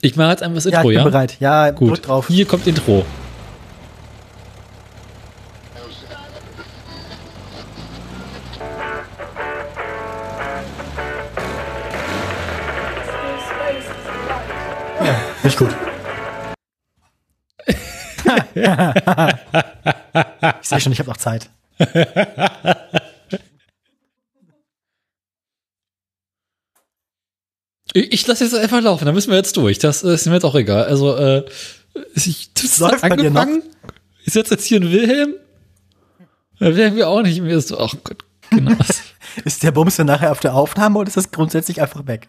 Ich mache jetzt einfach das Ja, Intro, ich bin ja? bereit. Ja, Gut. drück drauf. Hier kommt Intro. Nicht gut. ich sehe schon, ich habe noch Zeit. Ich, lasse jetzt einfach laufen, da müssen wir jetzt durch. Das ist mir jetzt auch egal. Also, äh, ich, dir noch? Ich setze jetzt hier einen Wilhelm. Da werden wir auch nicht mehr so. Ach Gott, genau. Ist der Bums dann nachher auf der Aufnahme oder ist das grundsätzlich einfach weg?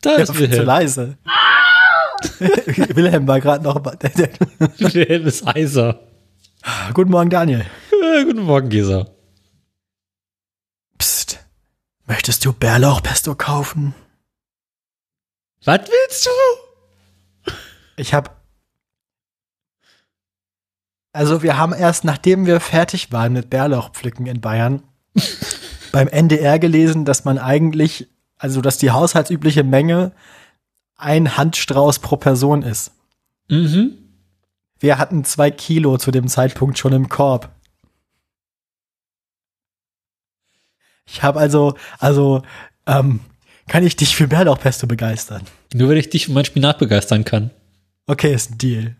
Da Der ist viel zu Wilhelm. leise. Wilhelm war gerade noch. Wilhelm ist heiser. Guten Morgen, Daniel. Äh, guten Morgen, Gesa. Psst. Möchtest du Bärlauchpesto kaufen? Was willst du? Ich habe. Also, wir haben erst, nachdem wir fertig waren mit Bärlauchpflücken in Bayern, beim NDR gelesen, dass man eigentlich, also, dass die haushaltsübliche Menge ein Handstrauß pro Person ist. Mhm. Wir hatten zwei Kilo zu dem Zeitpunkt schon im Korb. Ich habe also, also, ähm, kann ich dich für Bärlauchpesto begeistern? Nur wenn ich dich für meinen Spinat begeistern kann. Okay, ist ein Deal.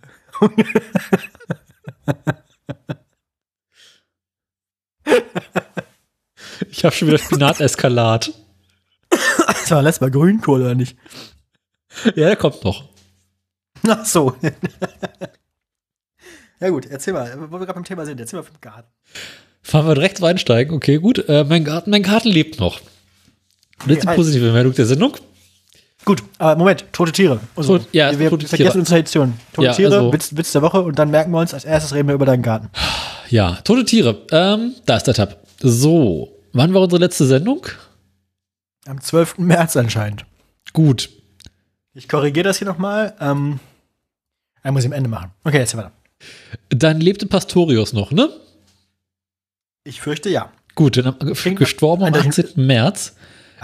Ich habe schon wieder Spinat-Eskalat. Das war letztes Mal Grünkohl, oder nicht? ja, der kommt noch. Ach so. ja gut, erzähl mal, wo wir gerade beim Thema sind, erzähl mal vom Garten. Fahren wir direkt einsteigen. Okay, gut. Äh, mein Garten, mein Garten lebt noch. Jetzt die halt. positive Meldung der Sendung. Gut, aber Moment, tote Tiere. Also, Tot- ja, wir tote vergessen Tiere. unsere Tradition. Tote Ja, Tiere, also- Witz, Witz der Woche und dann merken wir uns, als erstes reden wir über deinen Garten. Ja, tote Tiere. Ähm, da ist der Tab. So, wann war unsere letzte Sendung? Am 12. März anscheinend. Gut. Ich korrigiere das hier nochmal. Ähm, ich muss ich am Ende machen. Okay, jetzt weiter. Dann lebte Pastorius noch, ne? Ich fürchte ja. Gut, dann gestorben am eindeutig- 18. März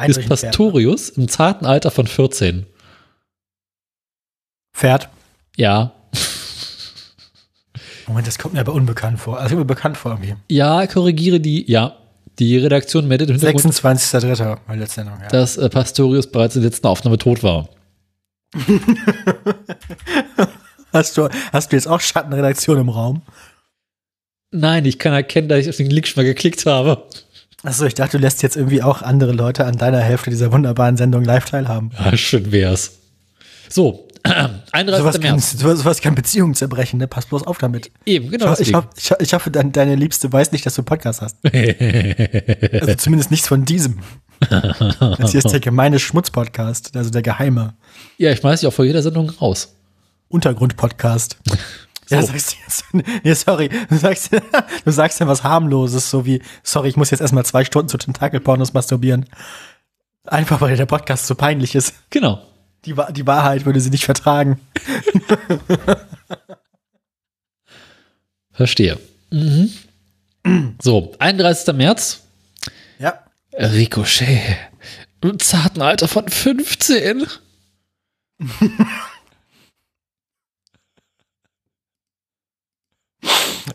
ist Pferd. Pastorius im zarten Alter von 14. Pferd. Ja. Moment, das kommt mir aber unbekannt vor. Also immer bekannt vor irgendwie. Ja, korrigiere die, ja. Die Redaktion meldet im Hintergrund, 26.3. meine letzte Sendung. Ja. dass äh, Pastorius bereits in der letzten Aufnahme tot war. Hast du, hast du jetzt auch Schattenredaktion im Raum? Nein, ich kann erkennen, dass ich auf den Link schon mal geklickt habe. Achso, ich dachte, du lässt jetzt irgendwie auch andere Leute an deiner Hälfte dieser wunderbaren Sendung live teilhaben. Ja, schön wär's. So, 31. Sowas kann, März. sowas, sowas kann Beziehungen zerbrechen, ne? Pass bloß auf damit. Eben, genau. ich, ich, hoff, ich, ich hoffe, dein, deine Liebste weiß nicht, dass du einen Podcast hast. Also zumindest nichts von diesem. Das hier ist der gemeine Schmutz-Podcast, also der geheime ja, ich schmeiß dich auch vor jeder Sendung raus. Untergrund-Podcast. Ja, So. sagst du jetzt. Nee, sorry. Du sagst, du sagst ja was harmloses, so wie, sorry, ich muss jetzt erstmal zwei Stunden zu Tentakelpornos masturbieren. Einfach weil der Podcast so peinlich ist. Genau. Die, die Wahrheit würde sie nicht vertragen. Verstehe. Mhm. So, 31. März. Ja. Ricochet. Im zarten Alter von 15.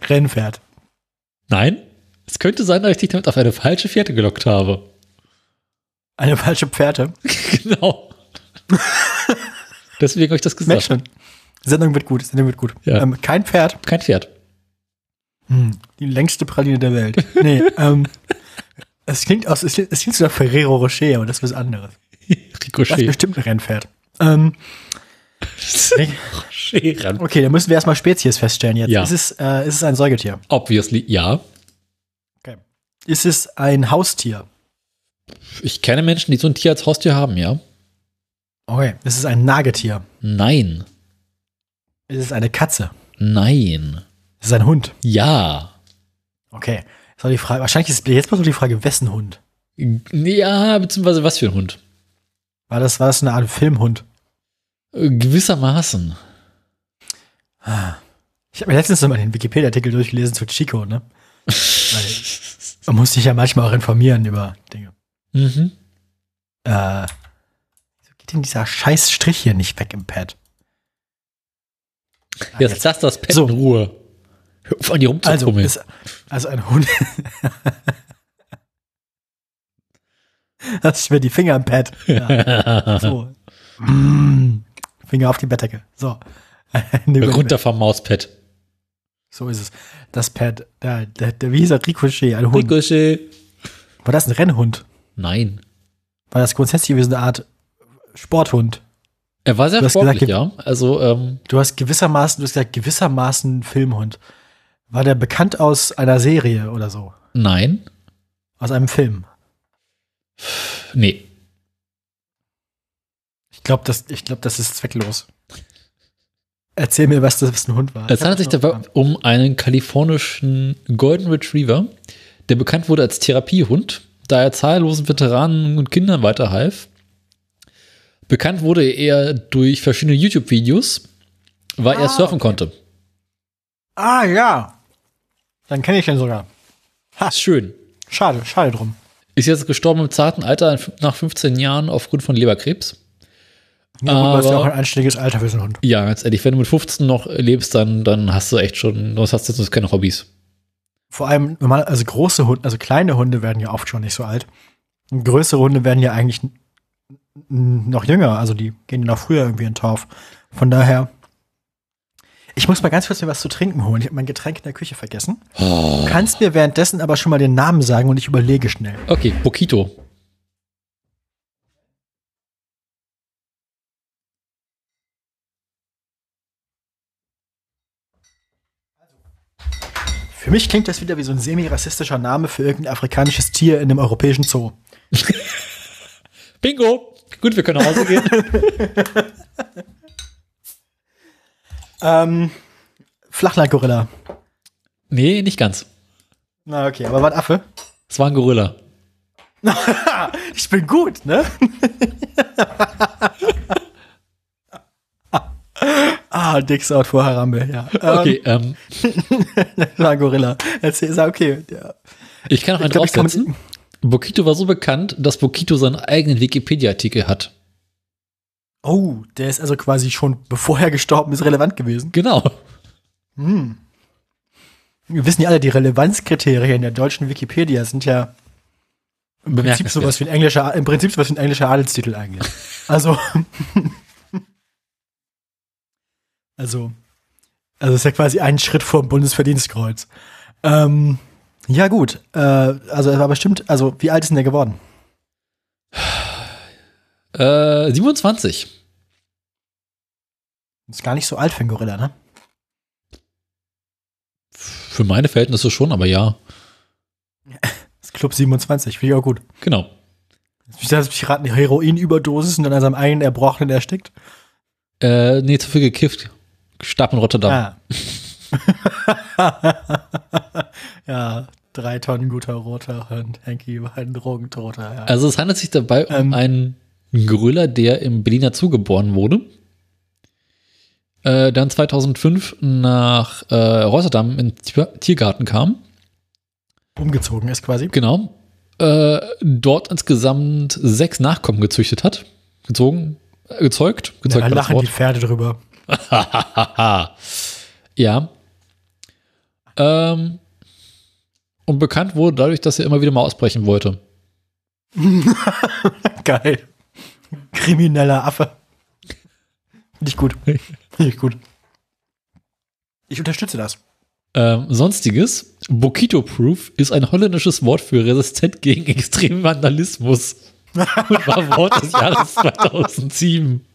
Rennpferd. Nein. Es könnte sein, dass ich dich damit auf eine falsche Fährte gelockt habe. Eine falsche Pferde. genau. Deswegen habe ich das gesagt. schon. Sendung wird gut, Sendung wird gut. Ja. Ähm, kein Pferd. Kein Pferd. Hm, die längste Praline der Welt. Nee, ähm, es klingt aus, es es klingt so nach Ferrero Rocher, aber das ist was anderes. Das ist Ricochet. bestimmt ein Rennpferd. Ähm, Ran. okay, dann müssen wir erstmal Spezies feststellen jetzt. Ja. Ist, es, äh, ist es ein Säugetier? Obviously, ja. Ist es ein Haustier? Ich kenne Menschen, die so ein Tier als Haustier haben, ja. Okay. Ist es ein Nagetier? Nein. Ist es eine Katze? Nein. Ist es ein Hund? Ja. Okay. Ist die Frage, wahrscheinlich ist jetzt bloß noch die Frage, wessen Hund? Ja, beziehungsweise was für ein Hund? War das, war das eine Art Filmhund? Gewissermaßen. Ich habe mir letztens noch mal den Wikipedia-Artikel durchgelesen zu Chico, ne? Weil man muss sich ja manchmal auch informieren über Dinge. Mhm. Äh, wieso geht denn dieser scheiß Strich hier nicht weg im Pad? Jetzt lass das Pad So. in Ruhe. Hör auf, an die Also, rumzukummeln. ist, also ein Hund. Hast du mir die Finger im Pad. Ja, so. Mm. Finger auf die Bettdecke. So. Runter vom Mauspad. So ist es. Das Pad, der, der, der wie hieß er? Ricochet, ein Hund. Ricochet. War das ein Rennhund? Nein. War das grundsätzlich gewesen eine Art Sporthund? Er war sehr Du sportlich, gesagt, ja. Also, ähm, Du hast gewissermaßen, du hast gesagt, gewissermaßen Filmhund. War der bekannt aus einer Serie oder so? nein. Aus einem Film? Nee. Ich glaube, das, ich glaub, das ist zwecklos. Erzähl mir, was das für ein Hund war. Es handelt sich dabei um einen kalifornischen Golden Retriever, der bekannt wurde als Therapiehund, da er zahllosen Veteranen und Kindern weiterhalf. Bekannt wurde er durch verschiedene YouTube-Videos, weil er Ah, surfen okay. konnte. Ah, ja. Dann kenne ich den sogar. Ist schön. Schade, schade drum. Ist jetzt gestorben im zarten Alter nach 15 Jahren aufgrund von Leberkrebs. Ja, gut, das ist ja auch Aber- ein einständiges Alter für so einen Hund. Ja, ganz ehrlich, wenn du mit 15 noch lebst, dann, dann hast du echt schon, sonst hast du sonst keine Hobbys. Vor allem, normal, also große Hunde, also kleine Hunde werden ja oft schon nicht so alt. Und größere Hunde werden ja eigentlich noch jünger, also die gehen ja noch früher irgendwie in den Torf. Von daher, ich muss mal ganz kurz mir was zu trinken holen. Ich habe mein Getränk in der Küche vergessen. Du kannst mir währenddessen aber schon mal den Namen sagen und ich überlege schnell. Okay, Bokito. Für mich klingt das wieder wie so ein semi-rassistischer Name für irgendein afrikanisches Tier in einem europäischen Zoo. Bingo! Gut, wir können nach Hause gehen. Ähm, Flachlandgorilla. nee, nicht ganz. Na okay, aber war ein Affe? Es war ein Gorilla. Ich bin gut, ne? ah, Dicksaut vor Harambe, ja. Okay, ähm, Ähm, war ein Gorilla. Erzähl, sag, okay. Ja. ich kann noch einen glaub, draufsetzen. Bokito war so bekannt, dass Bokito seinen eigenen Wikipedia-Artikel hat. Oh, der ist also quasi schon, bevor er gestorben ist, relevant gewesen. Genau. Hm. Wir wissen ja alle, die Relevanzkriterien der deutschen Wikipedia sind ja im Prinzip sowas wie ein englischer, im Prinzip sowas wie ein englischer Adelstitel eigentlich. Also, also, also ist ja quasi ein Schritt vor dem Bundesverdienstkreuz. Ähm, ja gut, äh, also er war bestimmt, also wie alt ist denn der geworden? Äh, 27. Ist gar nicht so alt für einen Gorilla, ne? Für meine Verhältnisse schon, aber ja. Das ist Club 27, finde ich auch gut. Genau. Ich dachte, ich raten eine Heroinüberdosis und dann an seinem eigenen Erbrochenen erstickt. Äh, nee, zu viel gekifft. Starb in Rotterdam. Ah. ja, drei Tonnen guter roter und Henky war ein Drogentoter. Ja. Also es handelt sich dabei um Ähm. einen Gorilla, der im Berliner Zoo geboren wurde. Äh, dann 2005 nach äh, Rotterdam in Tier- Tiergarten kam. Umgezogen ist quasi. Genau. Äh, dort insgesamt sechs Nachkommen gezüchtet hat. Gezogen, äh, gezeugt. Ja, Gezeugt da war das lachen die. Pferde drüber. ja. Ähm, und bekannt wurde dadurch, dass er immer wieder mal ausbrechen wollte. Geil. Krimineller Affe. Ich gut. Ich gut. Ich unterstütze das. Ähm, Sonstiges. Bokito-Proof ist ein holländisches Wort für resistent gegen extremen Vandalismus. Und war Wort des Jahres 2007.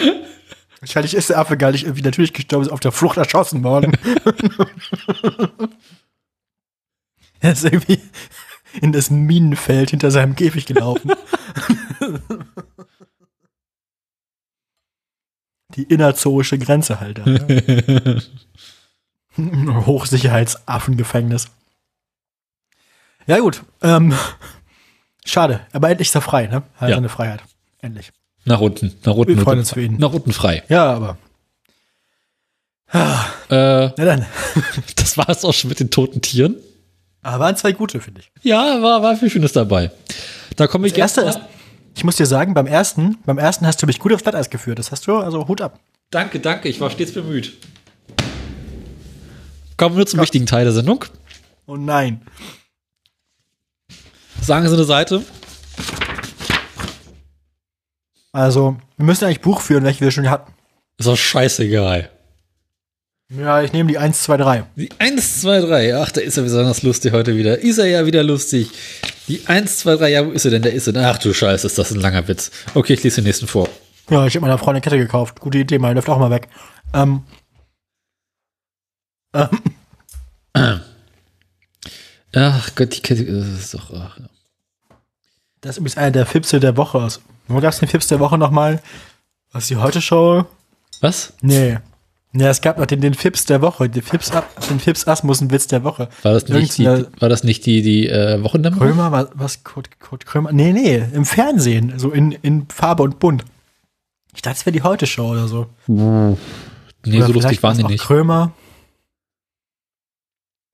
Wahrscheinlich ist der Affe gar nicht irgendwie natürlich gestorben, ist auf der Flucht erschossen worden. er ist irgendwie in das Minenfeld hinter seinem Käfig gelaufen. Die innerzoische Grenze halt. da, ne? Hochsicherheitsaffengefängnis. Ja, gut. Ähm, schade. Aber endlich ist er frei, ne? Hat Ja. seine Freiheit. Endlich. Nach unten, nach unten. Wir freuen uns für ihn. Nach unten frei. Ja, aber. Ah, Äh, na dann. das war es auch schon mit den toten Tieren. Aber waren zwei gute, finde ich. Ja, war, war viel Schönes dabei. Da komme ich erste ist, ich muss dir sagen, beim ersten, beim ersten hast du mich gut aufs Glatteis geführt. Das hast du, also Hut ab. Danke, danke, ich war stets bemüht. Kommen wir zum wichtigen Teil der Sendung. Oh nein. Sagen Sie eine Seite. Also, wir müssen eigentlich Buch führen, welche wir schon hatten. Ist doch scheißegal. Ja, ich nehme die 1, 2, 3. Die 1, 2, 3. Ach, da ist er besonders lustig heute wieder. Ist er ja wieder lustig. Die 1, 2, 3. Ja, wo ist er denn? Der ist er. Ach du Scheiße, ist das ein langer Witz. Okay, ich lese den nächsten vor. Ja, ich habe meiner Freundin Kette gekauft. Gute Idee, meine läuft auch mal weg. Ähm. Ähm. Ach Gott, die Kette, das ist doch. Ach, ja. Das ist übrigens einer der Fipse der Woche aus. Wo gab's den Fips der Woche nochmal? Was die heute Show? Was? Nee. Ja, es gab noch den, den Fips der Woche, den Fips, Ab- den Fips Asmussen Witz der Woche. War das nicht die, war das nicht die, die äh, Wochendämmerung? Krömer, was, was Kurt, Kurt Krömer? Nee, nee, im Fernsehen, so in, in Farbe und Bunt. Ich dachte, es wäre die Heute-Show oder so. Nee, Oder so lustig waren die nicht. Krömer.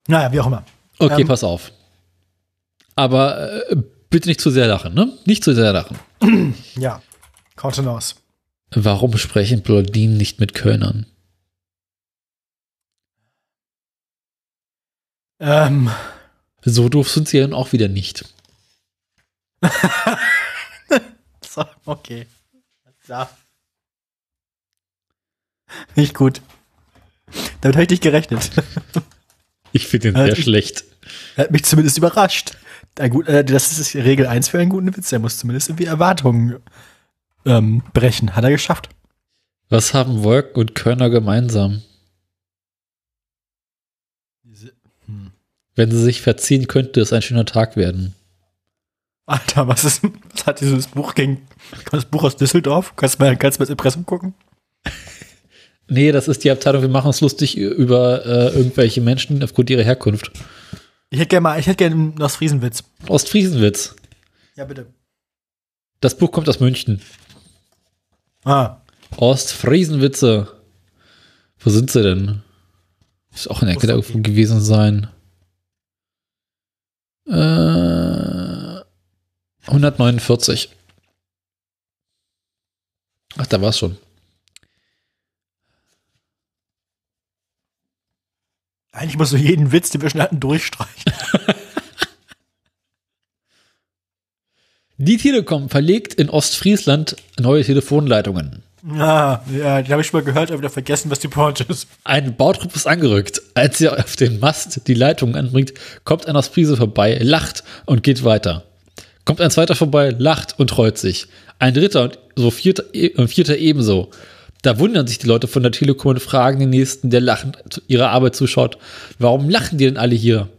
Naja, wie auch immer. Okay, Ähm, pass auf. Aber äh, bitte nicht zu sehr lachen, ne? Nicht zu sehr lachen. Ja, Kontenance. Warum sprechen Blondinen nicht mit Kölnern? Ähm, So doof sind sie ja auch wieder nicht. so, okay. Ja. Nicht gut. Damit habe ich nicht gerechnet. Ich finde Äh, sehr schlecht. Hat mich zumindest überrascht. Gut, äh, das ist Regel 1 für einen guten Witz. Der muss zumindest irgendwie Erwartungen ähm, brechen. Hat er geschafft. Was haben Wolken und Körner gemeinsam? Hm. Wenn sie sich verziehen, könnte es ein schöner Tag werden. Alter, was ist, was hat dieses Buch gegen, das Buch aus Düsseldorf? Kannst du mal, kannst du mal das Impressum gucken? Nee, das ist die Abteilung, wir machen uns lustig über äh, irgendwelche Menschen aufgrund ihrer Herkunft. Ich hätte gerne mal, ich hätte gerne einen Ostfriesenwitz. Ostfriesenwitz. Ja, bitte. Das Buch kommt aus München. Ah, Ostfriesenwitze. Wo sind sie denn? Muss auch in der Ecke irgendwo gewesen sein. Äh, 149. Ach, da war's schon. Eigentlich musst du jeden Witz, den wir schon hatten, durchstreichen. Die Telekom verlegt in Ostfriesland neue Telefonleitungen. Ah, ja, die habe ich schon mal gehört, aber wieder vergessen, was die Pointe ist. Ein Bautrupp ist angerückt. Als er auf den Mast die Leitung anbringt, kommt ein aus Friese vorbei, lacht und geht weiter. Kommt ein zweiter vorbei, lacht und freut sich. Ein dritter und so vierter, und vierter ebenso. Da wundern sich die Leute von der Telekom und fragen den nächsten, der lachend ihrer Arbeit zuschaut, warum lachen die denn alle hier?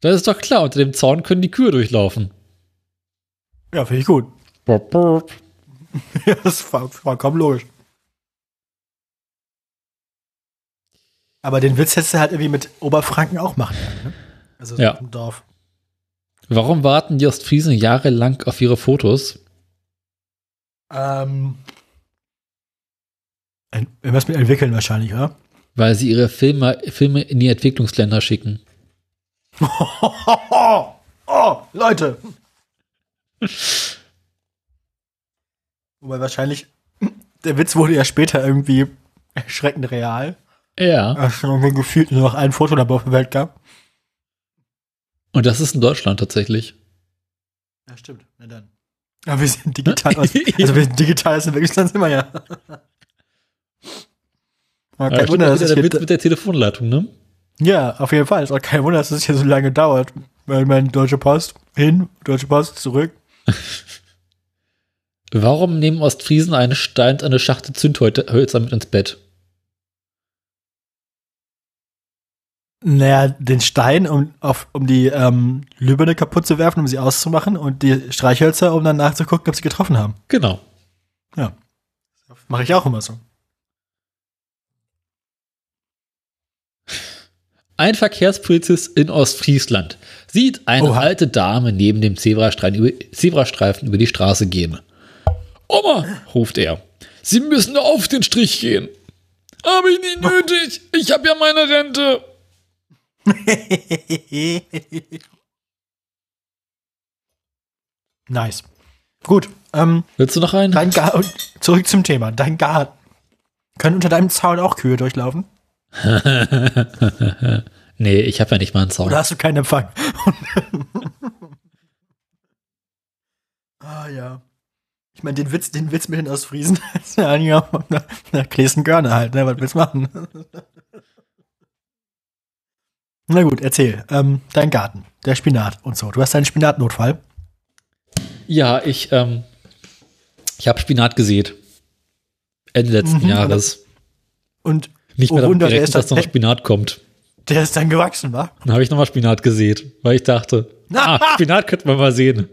Das ist doch klar, unter dem Zaun können die Kühe durchlaufen. Ja, finde ich gut. Ja, das ist voll- vollkommen logisch. Aber den Witz hättest du halt irgendwie mit Oberfranken auch machen können, ne? Also Ja. im Dorf. Warum warten die Ostfriesen jahrelang auf ihre Fotos? Ähm, irgendwas mit entwickeln wahrscheinlich, oder? Weil sie ihre Filme, Filme in die Entwicklungsländer schicken. oh, Leute! Wobei wahrscheinlich, der Witz wurde ja später irgendwie erschreckend real. Ja. Als es irgendwie gefühlt nur noch ein Foto dabei auf der Welt gab. Und das ist in Deutschland tatsächlich. Ja, stimmt. Na dann. Ja, wir sind digital. also, also wir sind digital, sind wirklich dann sind wir ja. Aber Ja, kein Wunder, dass es hier, mit der Telefonleitung, ne? ja, auf jeden Fall. Ist auch kein Wunder, dass es hier so lange dauert. Weil mein Deutsche Post hin, Deutsche Post zurück. Warum nehmen Ostfriesen einen Stein eine Schachtel Zündhölzer mit ins Bett? Naja, den Stein, um, auf, um die ähm, Lüberne kaputt zu werfen, um sie auszumachen und die Streichhölzer, um dann nachzugucken, ob sie getroffen haben. Genau. Ja. Mache ich auch immer so. Ein Verkehrspolizist in Ostfriesland sieht eine Oha. alte Dame neben dem Zebrastreifen über, Zebrastreifen über die Straße gehen. Oma, ruft er, Sie müssen auf den Strich gehen. Habe ich nicht nötig. Ich habe ja meine Rente. Nice. Gut. Ähm, Willst du noch einen? dein Garten. Zurück zum Thema. Dein Garten. Können unter deinem Zaun auch Kühe durchlaufen? nee, ich habe ja nicht mal einen Zaun. Oder hast du keinen Empfang? ah ja. Ich meine, den Witz, den Witz mit den Ostfriesen, das ist ja eigentlich auch nach, nach Klesen Görne halt, ne? Was willst du machen? Na gut, erzähl. Ähm, dein Garten, der Spinat und so. Du hast einen Spinatnotfall. Ja, ich, ähm, ich habe Spinat gesät. Ende letzten Mhm, Jahres. Und Nicht oh mehr Wunder, der gerechnet, ist dass noch Spinat kommt. der ist dann gewachsen, wa? Dann habe ich nochmal Spinat gesät, weil ich dachte, ah, Spinat könnte man mal sehen.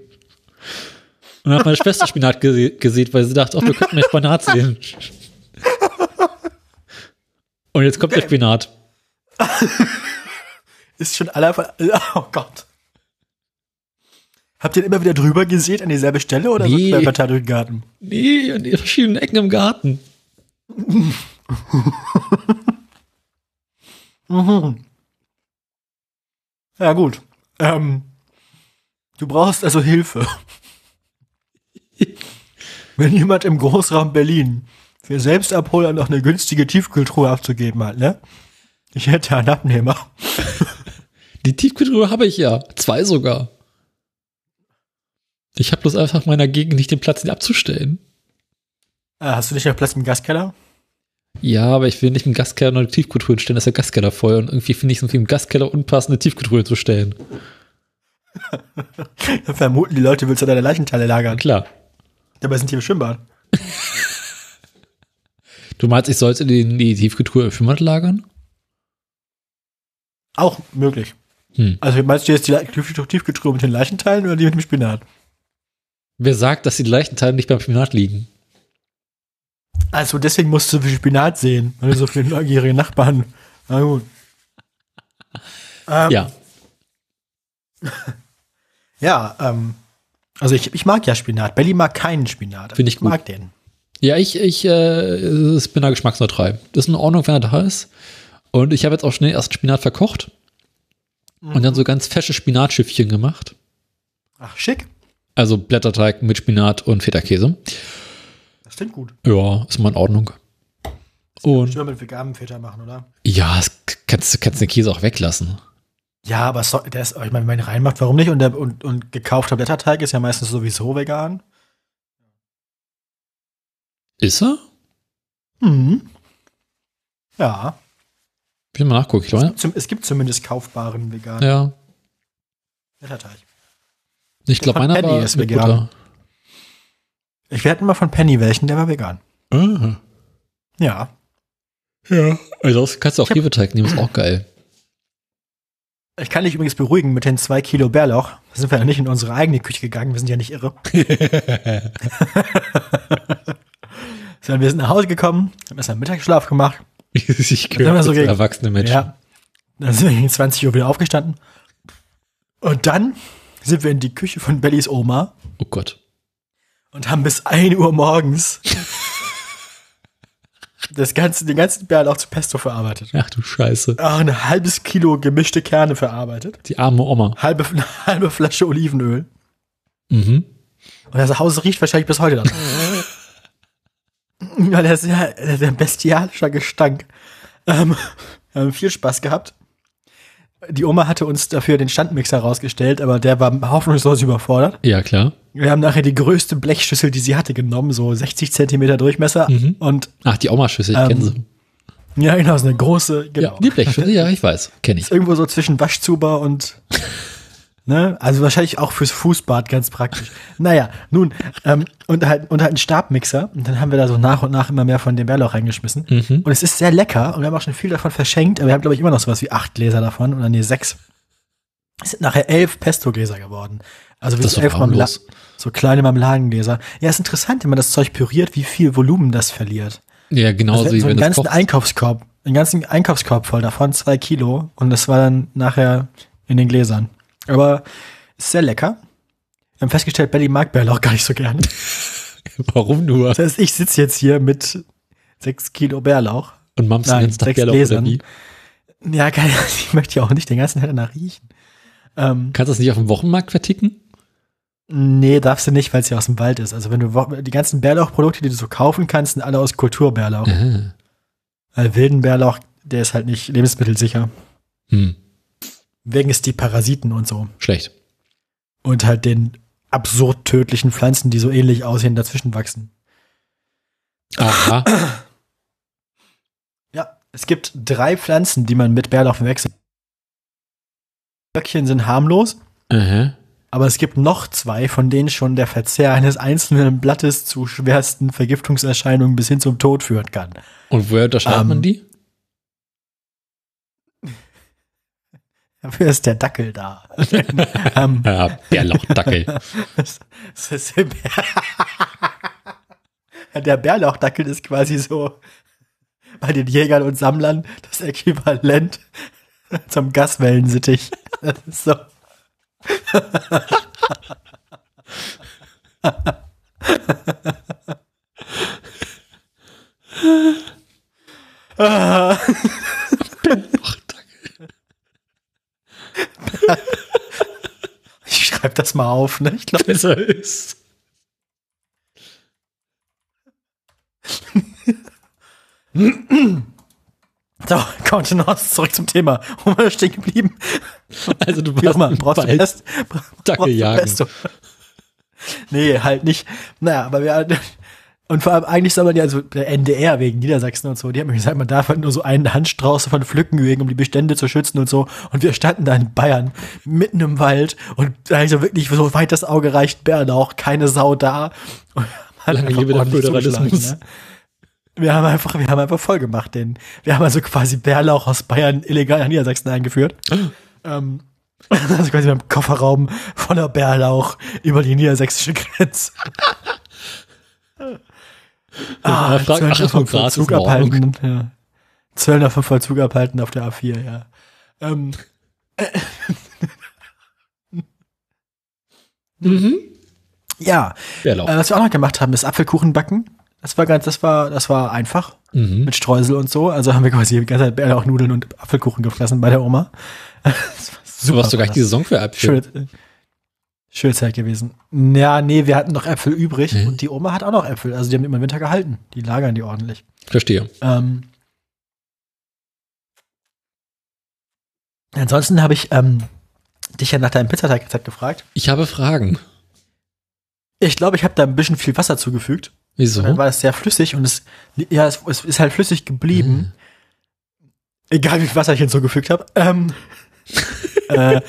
Und dann hat meine Schwester Spinat gese gesät, weil sie dachte, oh, wir könnten mehr Spinat sehen. Und jetzt kommt der Spinat. Ist schon aller. Oh Gott. Habt ihr den immer wieder drüber gesät an dieselbe Stelle oder Nee. so querbetter durch den Garten? Nee, an die verschiedenen Ecken im Garten. Mhm. Ja, gut. Ähm, du brauchst also Hilfe. Wenn jemand im Großraum Berlin für Selbstabholer noch eine günstige Tiefkühltruhe abzugeben hat, ne? Ich hätte einen Abnehmer. Die Tiefkühltruhe habe ich ja. Zwei sogar. Ich habe bloß einfach in meiner Gegend nicht den Platz, ihn abzustellen. Ah, hast du nicht noch Platz im Gaskeller? Ja, aber ich will nicht im Gaskeller noch eine Tiefkühltruhe stellen, das ist der Gaskeller voll. Und irgendwie finde ich es irgendwie im Gaskeller unpassend, eine Tiefkühltruhe zu stellen. Vermuten die Leute, willst du deine Leichenteile lagern. Klar. Dabei sind die im Schwimmbad. Du meinst, ich sollte die, die Tiefkühltruhe im Schwimmbad lagern? Auch möglich. Hm. Also meinst du jetzt die Tiefkühltruhe mit den Leichenteilen oder die mit dem Spinat? Wer sagt, dass die Leichenteile nicht beim Spinat liegen? Also deswegen musst du viel Spinat sehen, weil du so viele neugierige Nachbarn. Na gut. Ähm, Ja. Ja, ähm, also ich, ich mag ja Spinat. Belly mag keinen Spinat. Find ich gut. mag den. Ja, ich, ich äh, ich bin da geschmacksneutral. Das ist in Ordnung, wenn er da ist. Und ich habe jetzt auch schnell erst Spinat verkocht und dann so ganz fesche Spinatschiffchen gemacht. Ach, schick. Also Blätterteig mit Spinat und Feta-Käse. Das klingt gut. Ja, ist mal in Ordnung. Und Schon mit veganem Feta machen, oder? ja, das kannst, kannst den Käse auch weglassen. Ja, aber so, der ist, ich meine, wenn man ihn reinmacht, warum nicht? Und, der, und, und gekaufter Blätterteig ist ja meistens sowieso vegan. Ist er? Mhm. Ja. Ich will mal nachgucken, ich glaube. Zum, es gibt zumindest kaufbaren veganen Ja. Blätterteig. Ich glaube, meiner Penny war ist vegan. Butter. Ich werde mal von Penny welchen, der war vegan. Ah. Ja. Ja. Also das kannst du auch Hefeteig nehmen, ist auch geil. Ich kann dich übrigens beruhigen mit den zwei Kilo Bärlauch. Da sind wir ja nicht in unsere eigene Küche gegangen, wir sind ja nicht irre. Sondern wir sind nach Hause gekommen, haben erst einen Mittagsschlaf gemacht. Ich Dann gehöre haben wir so gegen- erwachsene Menschen. Ja. Dann sind wir gegen 20 Uhr wieder aufgestanden. Und dann sind wir in die Küche von Bellys Oma Oh Gott. und haben bis 1 Uhr morgens das ganze, den ganzen Bärlauch zu Pesto verarbeitet. Ach du Scheiße. Auch ein halbes Kilo gemischte Kerne verarbeitet. Die arme Oma. Halbe, halbe Flasche Olivenöl. Mhm. Und das Haus riecht wahrscheinlich bis heute dann. Weil das ist ja ein bestialischer Gestank. Ähm, wir haben viel Spaß gehabt. Die Oma hatte uns dafür den Standmixer rausgestellt, aber der war hoffnungslos überfordert. Ja, klar. Wir haben nachher die größte Blechschüssel, die sie hatte, genommen, so 60 Zentimeter Durchmesser. Mhm. Und Ach, die Oma-Schüssel, ich Ähm, kenne sie. ja, genau, so eine große, Ja, genau. die Blechschüssel, ja, ich weiß. Kenne ich. Ist irgendwo so zwischen Waschzuber und ne, also wahrscheinlich auch fürs Fußbad ganz praktisch. Naja, nun, ähm, und halt, und halt ein Stabmixer. Und dann haben wir da so nach und nach immer mehr von dem Bärlauch reingeschmissen. Mhm. Und es ist sehr lecker und wir haben auch schon viel davon verschenkt, aber wir haben, glaube ich, immer noch sowas wie acht Gläser davon oder nee, sechs. Es sind nachher elf Pesto-Gläser geworden. Also wie so elf Marmela harmlos. so kleine Marmeladengläser. Ja, ist interessant, wenn man das Zeug püriert, wie viel Volumen das verliert. Ja, genauso Also wie so einen ganzen. Einkaufskorb, einen ganzen Einkaufskorb voll davon, zwei Kilo. Und das war dann nachher in den Gläsern. Aber ist sehr lecker. Wir haben festgestellt, Belly mag Bärlauch gar nicht so gerne. Warum nur? Das heißt, ich sitze jetzt hier mit sechs Kilo Bärlauch. Und Mams Nein, sechs Bärlauch oder Gläsern. wie? Ja, geil. Ich möchte ja auch nicht den ganzen Tag danach riechen. Ähm, Kannst du das nicht auf dem Wochenmarkt verticken? Nee, darfst du nicht, weil es ja aus dem Wald ist. Also wenn du die ganzen Bärlauchprodukte, die du so kaufen kannst, sind alle aus Kulturbärlauch. Ah. Weil wilden Bärlauch, der ist halt nicht lebensmittelsicher. Hm, Wegen es die Parasiten und so. schlecht. Und halt den absurd tödlichen Pflanzen, die so ähnlich aussehen, dazwischen wachsen. Aha. Ja, es gibt drei Pflanzen, die man mit Bärlauch verwechselt. Böckchen sind harmlos, Aha. aber es gibt noch zwei, von denen schon der Verzehr eines einzelnen Blattes zu schwersten Vergiftungserscheinungen bis hin zum Tod führen kann. Und woher unterscheidet Ähm, man die? Dafür ist der Dackel da. ähm, Ja, Bärlauchdackel. das, das ist der, Bär der Bärlauchdackel ist quasi so bei den Jägern und Sammlern das Äquivalent zum Gaswellensittich. Das ist so. Ah. Ich schreibe das mal auf, ne? Ich glaube, Besser ist. so, Kontenance, zurück zum Thema. Wo war wir stehen geblieben? Also du warst im brauchst du Pest? Du jagen. Pesto? Nee, halt nicht. Naja, aber wir und vor allem eigentlich soll man ja, also der NDR wegen Niedersachsen und so, die haben mir gesagt, man darf halt nur so einen Handstrauß von pflücken wegen, um die Bestände zu schützen und so. Und wir standen da in Bayern, mitten im Wald und also wirklich so weit das Auge reicht Bärlauch, keine Sau da. Und haben Lange lebe der Föderalismus. ne? Wir haben einfach, wir haben einfach voll gemacht, den. Wir haben also quasi Bärlauch aus Bayern illegal nach Niedersachsen eingeführt. ähm, also quasi beim Kofferraum voller Bärlauch über die niedersächsische Grenze. Ah, frag, ach, ist nur Gras, ist Vollzug abhalten. Ja. Zöllner vom Vollzug abhalten auf der A4, ja. Ähm, Mhm. ja, äh, was wir auch noch gemacht haben, ist Apfelkuchen backen. Das war ganz, das war, das war einfach. Mhm. mit Streusel und so. Also haben wir quasi die ganze Zeit Bärlauchnudeln und Apfelkuchen gefressen bei der Oma. Das war Du warst sogar die. Saison für Äpfel. schöne, schöne Zeit gewesen. Ja, nee, wir hatten noch Äpfel übrig Mhm. und die Oma hat auch noch Äpfel. Also die haben die immer im Winter gehalten. Die lagern die ordentlich. Verstehe. Ähm, ansonsten habe ich ähm, dich ja nach deinem Pizzateigrezept gefragt. Ich habe Fragen. Ich glaube, ich habe da ein bisschen viel Wasser zugefügt. Wieso? Dann war es sehr flüssig und es, ja, es, es ist halt flüssig geblieben. Egal wie viel Wasser ich hinzugefügt habe. Ähm, äh,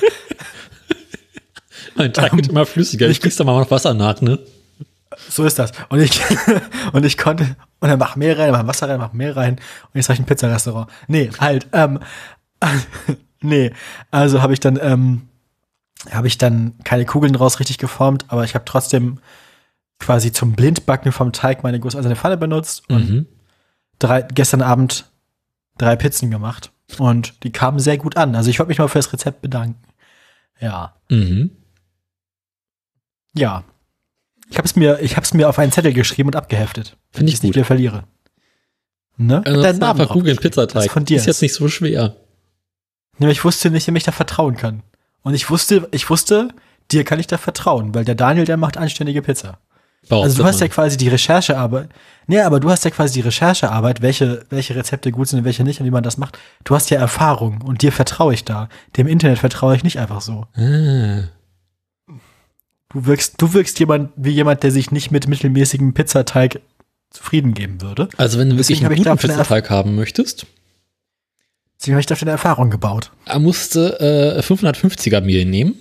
Mein Teig wird immer flüssiger. Ich kriegst da mal noch Wasser nach, ne? so ist das. Und ich, und ich konnte, und dann mach mehr rein, mach Wasser rein, mach mehr rein. Und jetzt habe ich ein Pizzarestaurant. Nee, halt, ähm, nee. Also habe ich dann, ähm, habe ich dann keine Kugeln draus richtig geformt, aber ich habe trotzdem quasi zum Blindbacken vom Teig meine gusseiserne Pfanne benutzt und Mhm. drei, gestern Abend drei Pizzen gemacht. Und die kamen sehr gut an. Also ich wollte mich mal für das Rezept bedanken. Ja. Mhm. Ja. Ich habe es mir, ich habe es mir auf einen Zettel geschrieben und abgeheftet. Find ich es nicht gut. wieder verliere. Ne? Also Deinen Namen einfach googeln draufgeschrieben. Das Pizzateig. von dir Ist jetzt nicht so schwer. Ja, ich wusste nicht, wem ich da vertrauen kann. Und ich wusste, ich wusste, dir kann ich da vertrauen, weil der Daniel, der macht anständige Pizza. Also du hast ja quasi die Recherchearbeit. Nee, aber du hast ja quasi die Recherchearbeit, welche, welche Rezepte gut sind und welche nicht und wie man das macht. Du hast ja Erfahrung und dir vertraue ich da. Dem Internet vertraue ich nicht einfach so. Ah. Du wirkst, du wirkst jemand wie jemand, der sich nicht mit mittelmäßigem Pizzateig zufrieden geben würde. Also wenn du wirklich einen guten Pizzateig haben möchtest, Deswegen habe ich da eine Erfahrung gebaut. er musste äh, 550er Mehl nehmen.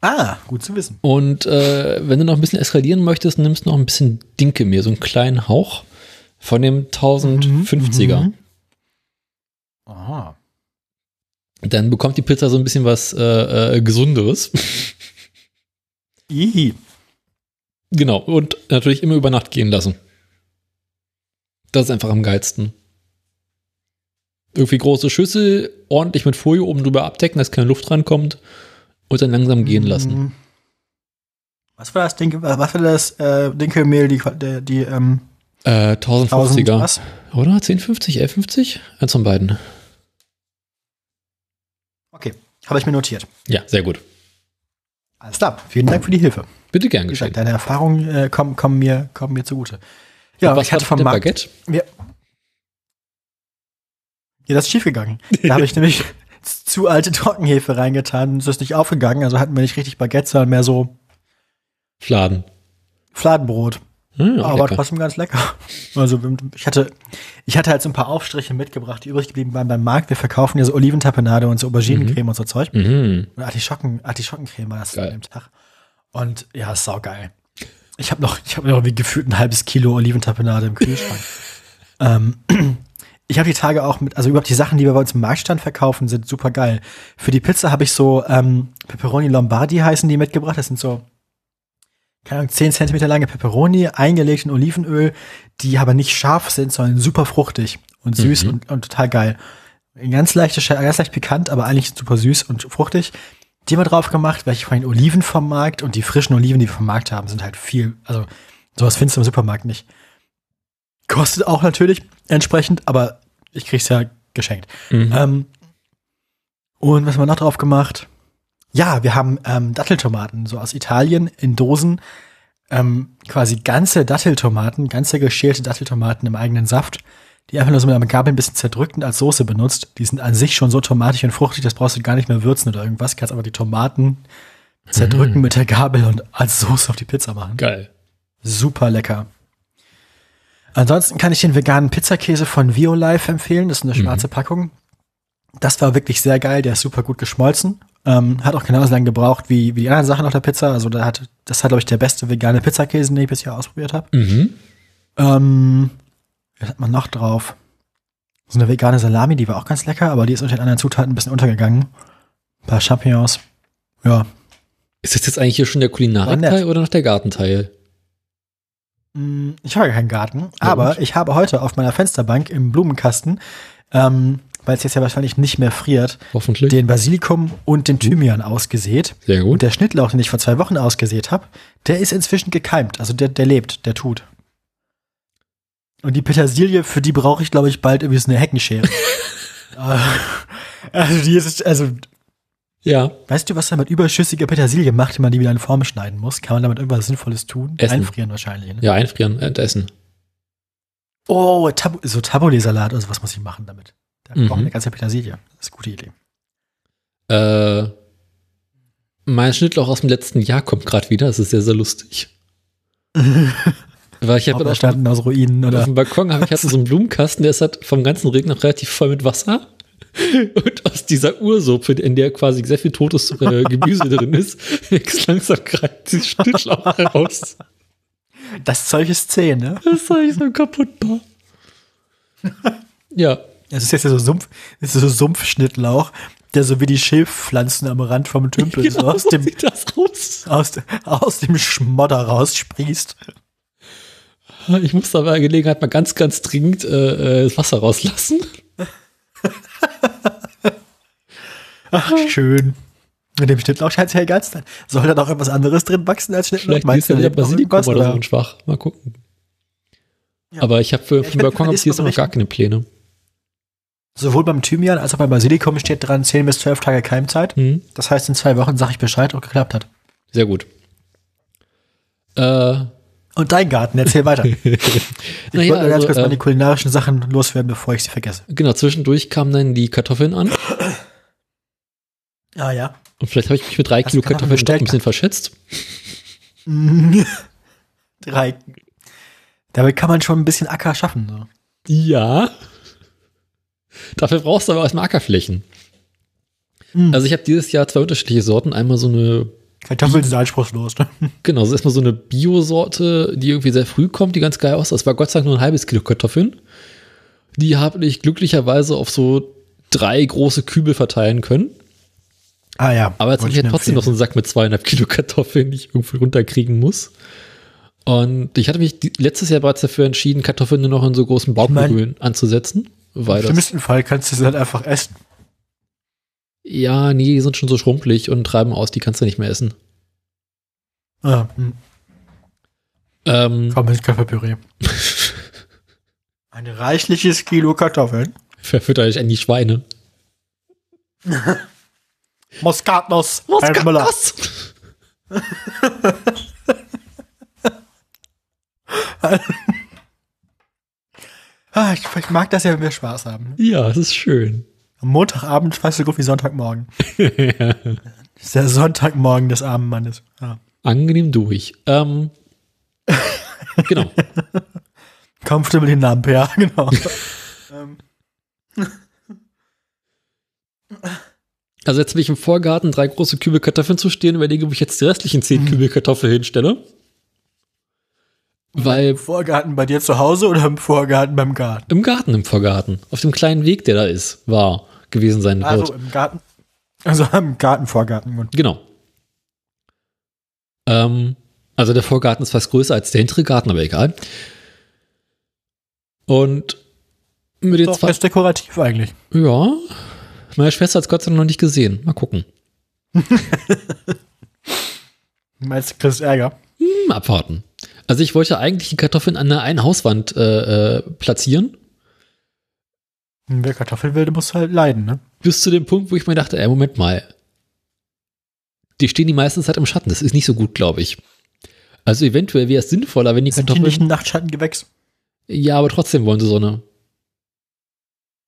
Ah, gut zu wissen. Und äh, wenn du noch ein bisschen eskalieren möchtest, nimmst du noch ein bisschen Dinkelmehl, so einen kleinen Hauch von dem 1050er. Mhm. Aha. Dann bekommt die Pizza so ein bisschen was äh, äh, Gesunderes. Ihi. genau. Und natürlich immer über Nacht gehen lassen. Das ist einfach am geilsten. Irgendwie große Schüssel, ordentlich mit Folie oben drüber abdecken, dass keine Luft rankommt und dann langsam gehen lassen. Mhm. Was war das Dinkel, was war das äh, Dinkelmehl, die, die, die ähm, Äh, 1000 1050er. was? Oder? 1050, 1150? Eins von beiden. Okay, habe ich mir notiert. Ja, sehr gut. Alles klar. Vielen Dank für die Hilfe. Bitte gern geschehen. deine Erfahrungen äh, kommen, kommen, mir, kommen mir zugute. Ja, Was ich hatte vom Markt. Baguette? Ja. ja, das ist schiefgegangen. Da habe ich nämlich zu alte Trockenhefe reingetan. Das ist nicht aufgegangen. Also hatten wir nicht richtig Baguette, sondern mehr so Fladen. Fladenbrot. Hm, aber lecker. trotzdem ganz lecker. Also ich hatte, ich hatte halt so ein paar Aufstriche mitgebracht, die übrig geblieben waren beim Markt. Wir verkaufen ja so Oliventapenade und so Auberginencreme und so Zeug. Mhm. Und Artischocken, Artischockencreme war das Geil. an dem Tag. Und ja, ist saugeil. Ich habe noch, ich habe noch wie gefühlt ein halbes Kilo Oliventapenade im Kühlschrank. ähm, ich habe die Tage auch mit, also überhaupt die Sachen, die wir bei uns im Marktstand verkaufen, sind super geil. Für die Pizza habe ich so ähm, Pepperoni Lombardi heißen die mitgebracht. Das sind so keine Ahnung, 10 Zentimeter lange Pepperoni, eingelegt in Olivenöl, die aber nicht scharf sind, sondern super fruchtig und süß Mhm. und, und total geil. Ganz leichte, Sche- ganz leicht pikant, aber eigentlich super süß und fruchtig. Die haben wir drauf gemacht, welche von den Oliven vom Markt und die frischen Oliven, die wir vom Markt haben, sind halt viel, also sowas findest du im Supermarkt nicht. Kostet auch natürlich entsprechend, aber ich krieg's ja geschenkt. Mhm. Ähm, und was haben wir noch drauf gemacht? Ja, wir haben ähm, Datteltomaten, so aus Italien in Dosen. Ähm, quasi ganze Datteltomaten, ganze geschälte Datteltomaten im eigenen Saft, die einfach nur so mit einer Gabel ein bisschen zerdrückt und als Soße benutzt. Die sind an sich schon so tomatig und fruchtig, das brauchst du gar nicht mehr würzen oder irgendwas. Kannst aber die Tomaten zerdrücken mit der Gabel und als Soße auf die Pizza machen. Geil. Super lecker. Ansonsten kann ich den veganen Pizzakäse von Violife empfehlen. Das ist eine schwarze Packung. Das war wirklich sehr geil. Der ist super gut geschmolzen. Ähm, hat auch genauso lange gebraucht wie, wie die anderen Sachen auf der Pizza. Also da hat, das hat, glaube ich, der beste vegane Pizzakäse, den ich bisher ausprobiert habe. Mhm. Ähm, was hat man noch drauf? So eine vegane Salami, die war auch ganz lecker, aber die ist unter den anderen Zutaten ein bisschen untergegangen. Ein paar Champignons. Ja. Ist das jetzt eigentlich hier schon der Kulinarikteil oder noch der Gartenteil? Mm, Ich habe ja keinen Garten, aber ich habe heute auf meiner Fensterbank im Blumenkasten, ähm, weil es jetzt ja wahrscheinlich nicht mehr friert, Hoffentlich. den Basilikum und den Thymian ausgesät. Sehr Und gut. der Schnittlauch, den ich vor zwei Wochen ausgesät habe, der ist inzwischen gekeimt. Also der, der lebt, der tut. Und die Petersilie, für die brauche ich, glaube ich, bald irgendwie so eine Heckenschere. Äh, also die ist, also Ja. weißt du, was man mit überschüssiger Petersilie macht, wenn man die wieder in Form schneiden muss? Kann man damit irgendwas Sinnvolles tun? Essen. Einfrieren wahrscheinlich. Ne? Ja, einfrieren und essen. Oh, Tab so Tabbouleh-Salat oder sowas muss ich machen damit. Da Mhm. braucht eine ganze Petersilie. Das ist eine gute Idee. Äh, mein Schnittlauch aus dem letzten Jahr kommt gerade wieder. Das ist sehr, sehr lustig. Weil ich habe auf, Auferstanden aus Ruinen auf oder. dem Balkon habe ich hatte so einen Blumenkasten, der ist halt vom ganzen Regen noch relativ voll mit Wasser. Und aus dieser Ursuppe, in der quasi sehr viel totes äh, Gemüse drin ist, wächst langsam gerade dieses Schnittlauch heraus. Das Zeug ist zäh, ne? Das ist eigentlich so kaputtbar. Ja, Das ist jetzt so Sumpf, das ist so Sumpfschnittlauch, der so wie die Schilfpflanzen am Rand vom Tümpel so genau aus so dem, sieht das aus. aus, aus dem Schmodder raussprießt. Ich muss da bei Gelegenheit mal ganz, ganz dringend äh, äh, das Wasser rauslassen. Ach, schön. Mit dem Schnittlauch scheint es ja egal zu sein. Soll da noch irgendwas anderes drin wachsen als Schnittlauch? Vielleicht ist ja da der Basilikum oder so schwach. Mal gucken. Ja. Aber ich habe für, für den Balkon habe ich jetzt noch gar keine Pläne. Sowohl beim Thymian als auch beim Basilikum steht dran 10 bis 12 Tage Keimzeit. Hm, Das heißt, in zwei Wochen sage ich Bescheid, ob geklappt hat. sehr gut. Äh, Und dein Garten, erzähl weiter. Ich naja, wollte nur ganz also, kurz mal äh, die kulinarischen Sachen loswerden, bevor ich sie vergesse. genau, zwischendurch kamen dann die Kartoffeln an. Ah ja. Und vielleicht habe ich mich mit drei Hast Kilo Kartoffeln doch ein bisschen verschätzt. Drei. Damit kann man schon ein bisschen Acker schaffen. So. Ja. Dafür brauchst du aber erstmal Ackerflächen. Mhm. Also ich habe dieses Jahr zwei unterschiedliche Sorten. Einmal so eine, Kartoffeln sind anspruchslos. Ne? genau, so erstmal so eine Bio-Sorte, die irgendwie sehr früh kommt, die ganz geil aussieht. Das war Gott sei Dank nur ein halbes Kilo Kartoffeln. Die habe ich glücklicherweise auf so drei große Kübel verteilen können. Ah ja. Aber jetzt habe ich ja trotzdem noch so einen Sack mit zweieinhalb Kilo Kartoffeln, die ich irgendwie runterkriegen muss. Und ich hatte mich letztes Jahr bereits dafür entschieden, Kartoffeln nur noch in so großen Baumkugeln anzusetzen. Weil Im schlimmsten Fall kannst du sie halt einfach essen. ja, nee, die sind schon so schrumpelig und treiben aus, die kannst du nicht mehr essen. Ah, hm. Ähm, Komm mit Kartoffelpüree. Ein reichliches Kilo Kartoffeln. verfütter ich an die Schweine. Muskatnuss. Muskatnuss! ah, ich, ich, mag das ja, wenn wir Spaß haben. Ja, es ist schön. Am Montagabend fast so gut wie Sonntagmorgen. ja. Das ist der Sonntagmorgen des armen Mannes. Ja. Angenehm durch. Ähm, genau. Comfortable in Lampe, ja, genau. Ähm. also jetzt will ich im Vorgarten drei große Kübel Kartoffeln zu stehen, überlege, wo ich jetzt die restlichen zehn mhm. Kübel Kartoffeln hinstelle. Weil. Im Vorgarten bei dir zu Hause oder im Vorgarten beim Garten? Im Garten, im Vorgarten. Auf dem kleinen Weg, der da ist, war gewesen sein also wird. Also im Garten. Also im Garten, Vorgarten. Genau. Ähm, also der Vorgarten ist fast größer als der hintere Garten, aber egal. Und mit den zwei. ist dekorativ eigentlich. Ja. Meine Schwester hat es Gott sei Dank noch nicht gesehen. Mal gucken. Meinst du, kriegst Ärger? Hm, abwarten. Also ich wollte eigentlich die Kartoffeln an der einen Hauswand äh, äh, platzieren. Wer Kartoffeln will, der muss halt leiden, ne? Bis zu dem Punkt, wo ich mir dachte, ey, Moment mal. Die stehen die meiste Zeit im Schatten. Das ist nicht so gut, glaube ich. Also eventuell wäre es sinnvoller, wenn die Sind Kartoffeln. Die nicht ein Nachtschattengewächs? Ja, aber trotzdem wollen sie Sonne.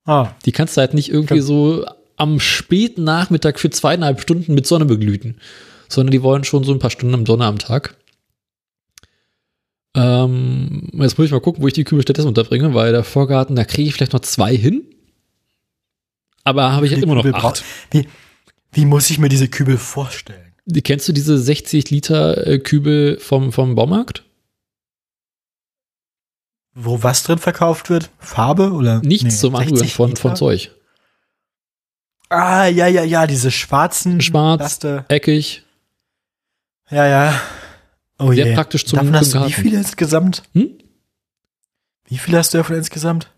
Ah. Die kannst du halt nicht irgendwie so am späten Nachmittag für zweieinhalb Stunden mit Sonne beglüten, sondern die wollen schon so ein paar Stunden Sonne am Tag. Ähm, jetzt muss ich mal gucken, wo ich die Kübel stattdessen unterbringe, weil der Vorgarten, da kriege ich vielleicht noch zwei hin. Aber habe ich halt immer noch acht. Wie, wie muss ich mir diese Kübel vorstellen? Kennst du diese 60 Liter äh, Kübel vom, vom Baumarkt? Wo was drin verkauft wird? Farbe oder? Nichts nee, zum Anrühren von, von Zeug. Ah, ja, ja, ja, diese schwarzen. Schwarz, Laste. eckig. Ja, ja. Oh Sehr je. praktisch zum, Davon hast du wie viele insgesamt? Hm? Wie viele hast du davon insgesamt?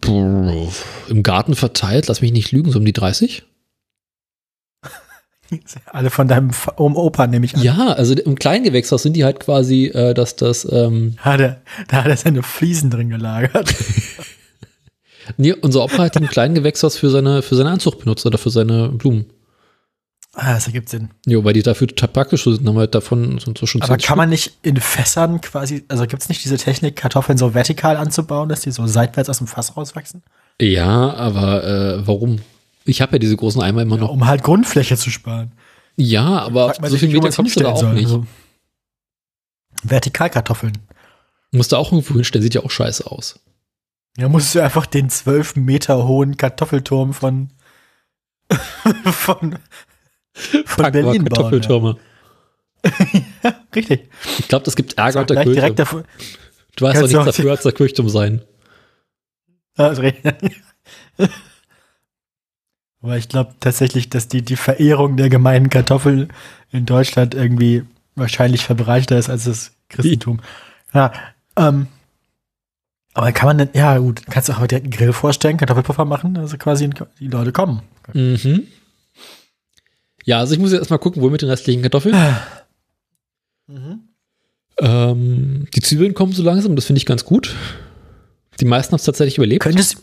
Puh, Im Garten verteilt, lass mich nicht lügen, so um die 30. Alle von deinem Opa, nehme ich an. Ja, also im Kleingewächshaus sind die halt quasi, äh, dass das. Ähm hat er, da hat er seine Fliesen drin gelagert. nee, unser Opa hat im Kleingewächshaus für seine, für seine Anzucht benutzt oder für seine Blumen. Ah, das ergibt Sinn. Ja, weil die dafür praktisch sind, haben halt davon sind so schon Aber kann man nicht in Fässern quasi, also gibt es nicht diese Technik, Kartoffeln so vertikal anzubauen, dass die so seitwärts aus dem Fass rauswachsen? Ja, aber äh, warum? Ich habe ja diese großen Eimer immer ja, noch. Um halt Grundfläche zu sparen. Ja, aber so viel Meter kommst du da auch soll. nicht. Also Vertikalkartoffeln. Musst du auch irgendwo hinstellen, sieht ja auch scheiße aus. Ja, musst du einfach den zwölf Meter hohen Kartoffelturm von, von, von Berlin. Kartoffeltürme. ja, richtig. Ich glaube, das gibt Ärger unter Kirche. Direkt davor, du weißt doch nichts dafür, als der Kirchturm sein. Also, Aber ich glaube tatsächlich, dass die, die Verehrung der gemeinen Kartoffel in Deutschland irgendwie wahrscheinlich verbreichter ist als das Christentum. Ja, ähm, aber kann man denn, ja gut, kannst du auch direkt einen Grill vorstellen, Kartoffelpuffer machen, also quasi die Leute kommen. Mhm. Ja, also ich muss jetzt erstmal gucken, wo mit den restlichen Kartoffeln. Mhm. Ähm, die Zwiebeln kommen so langsam, das finde ich ganz gut. Die meisten haben es tatsächlich überlebt. Könntest,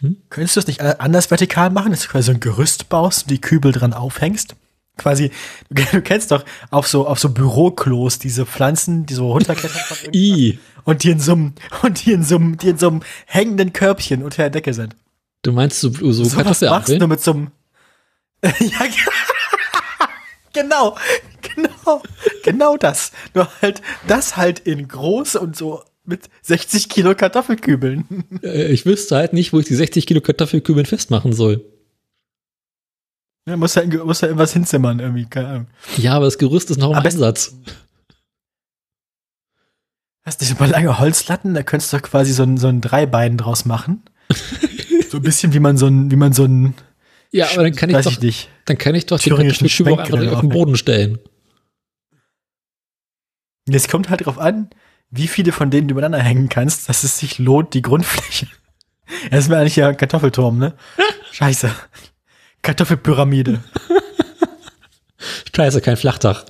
hm? Könntest du das nicht anders vertikal machen, dass du quasi so ein Gerüst baust und die Kübel dran aufhängst? Quasi, du kennst doch auf so, auf so Büroklos diese Pflanzen, die so runterklettern und die in so einem, und die in so einem, die in so einem hängenden Körbchen unter der Decke sind. Du meinst so, so, so was machst du mit so einem, ja, genau, genau, genau das. Nur halt, das halt in groß und so mit 60 Kilo Kartoffelkübeln. Äh, ich wüsste halt nicht, wo ich die 60 Kilo Kartoffelkübeln festmachen soll. Ja, muss ja, muss ja irgendwas hinzimmern, irgendwie, keine Ahnung. Ja, aber das Gerüst ist noch im aber Einsatz. Hast du mal lange Holzlatten? Da könntest du doch quasi so ein, so ein Dreibein draus machen. so ein bisschen wie man so ein, wie man so ein. Ja, aber dann kann ich doch, ich dann kann ich doch die Kartoffelkübel auch einfach auf den Boden stellen. Es kommt halt drauf an, wie viele von denen du übereinander hängen kannst, dass es sich lohnt, die Grundfläche. Das wäre eigentlich ja Kartoffelturm, ne? Scheiße. Kartoffelpyramide. Scheiße, kein Flachdach.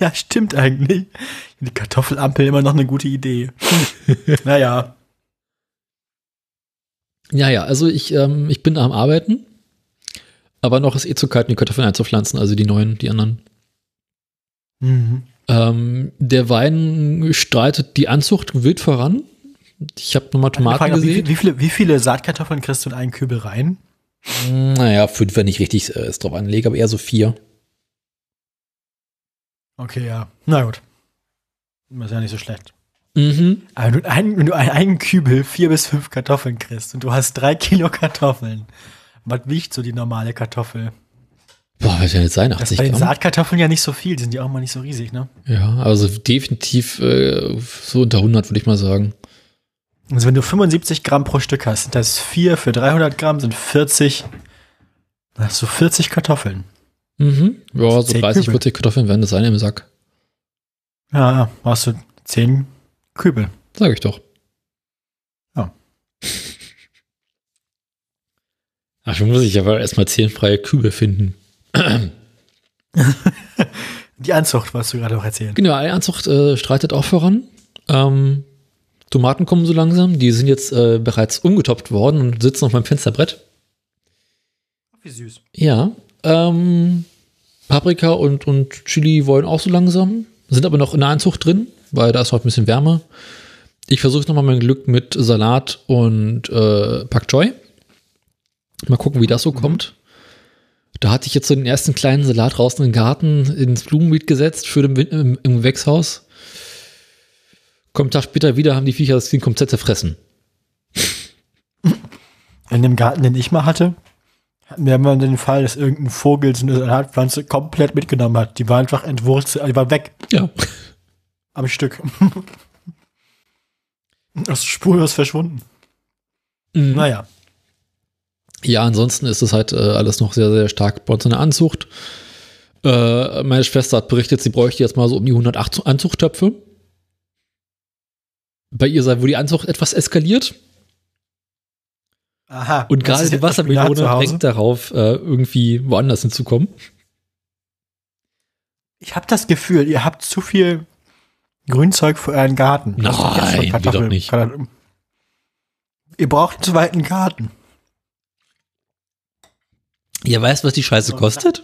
Ja, stimmt eigentlich. Die Kartoffelampel immer noch eine gute Idee. naja. Ja, ja, also ich, ähm, ich bin am Arbeiten. Aber noch ist eh zu kalt, die Kartoffeln einzupflanzen, also die neuen, die anderen. Mhm. Ähm, der Wein streitet die Anzucht wild voran. Ich habe nochmal Tomaten Frage, wie, gesehen. wie, viele, wie viele Saatkartoffeln kriegst du in einen Kübel rein? Naja, fünf, wenn ich richtig äh, es drauf anlege, aber eher so vier. Okay, ja. Na gut. Das ist ja nicht so schlecht. Mhm. Aber wenn du, ein, wenn du einen, einen Kübel vier bis fünf Kartoffeln kriegst und du hast drei Kilo Kartoffeln, was wiegt so die normale Kartoffel? Boah, wird ja nicht sein, Das ist 80 bei den Gramm. Saatkartoffeln ja nicht so viel, die sind ja auch mal nicht so riesig, ne? Ja, also definitiv äh, so unter 100, würde ich mal sagen. Also wenn du 75 Gramm pro Stück hast, sind das vier für 300 Gramm, sind 40, dann hast du 40 Kartoffeln. Mhm. Ja, so Zehn 30, Kübel. 40 Kartoffeln werden das sein im Sack. Ja, hast du 10 Kübel. Sag ich doch. Ja. Ach, schon muss ich aber erstmal zehn freie Kübel finden. Die Anzucht, was du gerade noch erzählt. Genau, Eianzucht äh, streitet auch voran. Ähm, Tomaten kommen so langsam. Die sind jetzt äh, bereits umgetoppt worden und sitzen auf meinem Fensterbrett. Wie süß. Ja. Ähm, Paprika und, und Chili wollen auch so langsam. Sind aber noch in der Einzucht drin, weil da ist noch ein bisschen Wärme. Ich versuche nochmal mein Glück mit Salat und äh, Pak Choi. Mal gucken, wie das so kommt. Da hatte ich jetzt so den ersten kleinen Salat draußen im Garten ins Blumenbeet gesetzt für den, im, im Gewächshaus. Kommt Tag später wieder, haben die Viecher das Ding komplett zerfressen. In dem Garten, den ich mal hatte, hatten wir immer den Fall, dass irgendein Vogel so eine Salatpflanze komplett mitgenommen hat. Die war einfach entwurzelt, die war weg Ja. am Stück. Aus spurlos verschwunden. Mhm. Naja. Ja, ansonsten ist es halt äh, alles noch sehr, sehr stark bei uns in der Anzucht. Äh, meine Schwester hat berichtet, sie bräuchte jetzt mal so um die 108 Anzuchttöpfe. Bei ihr sei wohl die Anzucht etwas eskaliert Aha. und gerade die Wassermelone drängt darauf, äh, irgendwie woanders hinzukommen. Ich habe das Gefühl, ihr habt zu viel Grünzeug für euren Garten. Nein, doch nicht. Ihr braucht einen zweiten Garten. Ihr weißt, was die Scheiße kostet?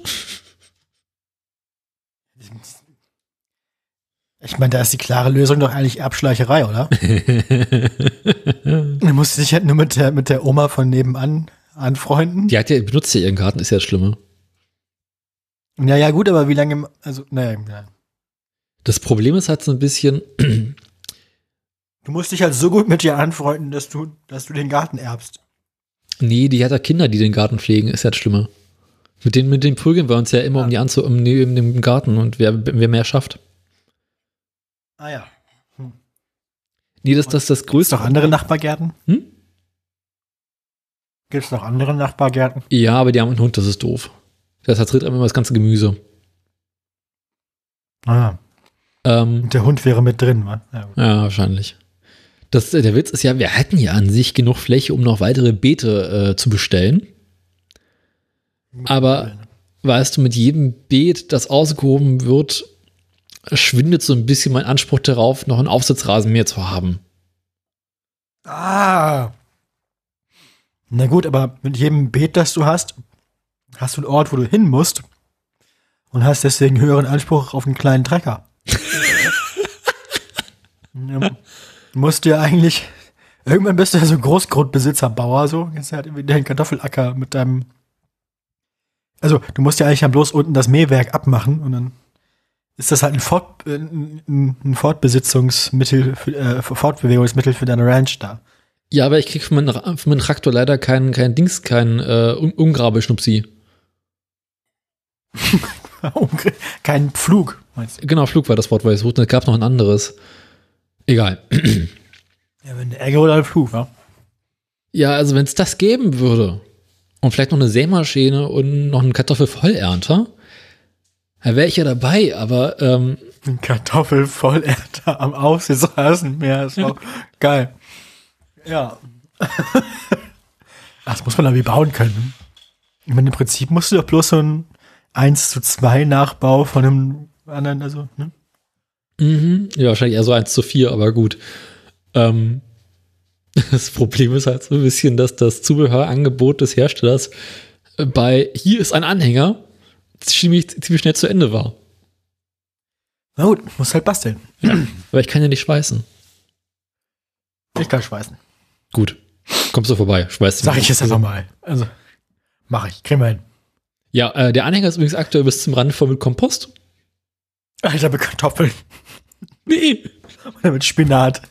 Ich meine, da ist die klare Lösung doch eigentlich Erbschleicherei, oder? Du musst dich halt nur mit der, mit der Oma von nebenan anfreunden. die hat ja, benutzt ja ihren Garten, ist ja das Schlimme. Ja, ja, gut, aber wie lange, also, naja, ja. Das Problem ist halt so ein bisschen, Du musst dich halt so gut mit dir anfreunden, dass du, dass du den Garten erbst. Nee, die hat ja Kinder, die den Garten pflegen, ist ja das Schlimme. Mit denen, mit denen prügeln wir uns ja immer um die Anzu um, um den Garten und wer, wer mehr schafft. Ah ja. Nee, das, das ist das Gibt's Größte. noch andere Nachbargärten? Hm? Gibt's noch andere Nachbargärten? Ja, aber die haben einen Hund, das ist doof. Der zertritt immer das ganze Gemüse. Ah, Ähm, und der Hund wäre mit drin, wa? Ja, ja, wahrscheinlich. Das, der Witz ist ja, wir hätten ja an sich genug Fläche, um noch weitere Beete äh, zu bestellen. Aber weißt du, mit jedem Beet, das ausgehoben wird, schwindet so ein bisschen mein Anspruch darauf, noch einen Aufsitzrasen mehr zu haben. Ah. Na gut, aber mit jedem Beet, das du hast, hast du einen Ort, wo du hin musst und hast deswegen höheren Anspruch auf einen kleinen Trecker. ja, du musst dir eigentlich, irgendwann bist du ja so Großgrundbesitzer, Bauer, so, jetzt halt irgendwie den Kartoffelacker mit deinem, also du musst ja eigentlich ja bloß unten das Mähwerk abmachen und dann ist das halt ein, Fort, äh, ein, ein Fortbesitzungsmittel, für, äh, Fortbewegungsmittel für deine Ranch da. Ja, aber ich krieg für meinen, für meinen Traktor leider keinen kein Dings, keinen äh, um Umgrabeschnupsi. Kein Pflug, meinst du? Genau, Flug war das Wort, weil ich suchte. Es gab noch ein anderes. Egal. Ja, wenn der Egge oder ein Pflug, wa? Ja, also wenn es das geben würde und vielleicht noch eine Sämaschine und noch einen Kartoffelvollernter, da wäre ich ja dabei, aber ähm, Ein Kartoffelvollernter am Aufsitzrasenmeer ist auch geil. Ja. Das muss man aber bauen können. Ich meine, im Prinzip musst du doch bloß so ein 1 zu 2 Nachbau von einem anderen, also, ne? Mhm, ja, wahrscheinlich eher so 1 zu 4, aber gut. Ähm, das Problem ist halt so ein bisschen, dass das Zubehörangebot des Herstellers bei hier ist ein Anhänger ziemlich, ziemlich schnell zu Ende war. Na gut, muss halt basteln. Aber ich kann ja nicht schweißen. Ich kann schweißen. Gut. Kommst du vorbei, schweißt Sag ich jetzt einfach mal. Also, mach ich. Kriegen wir hin. Ja, äh, der Anhänger ist übrigens aktuell bis zum Rand voll mit Kompost. Alter, mit Kartoffeln. Nee. Mit Spinat.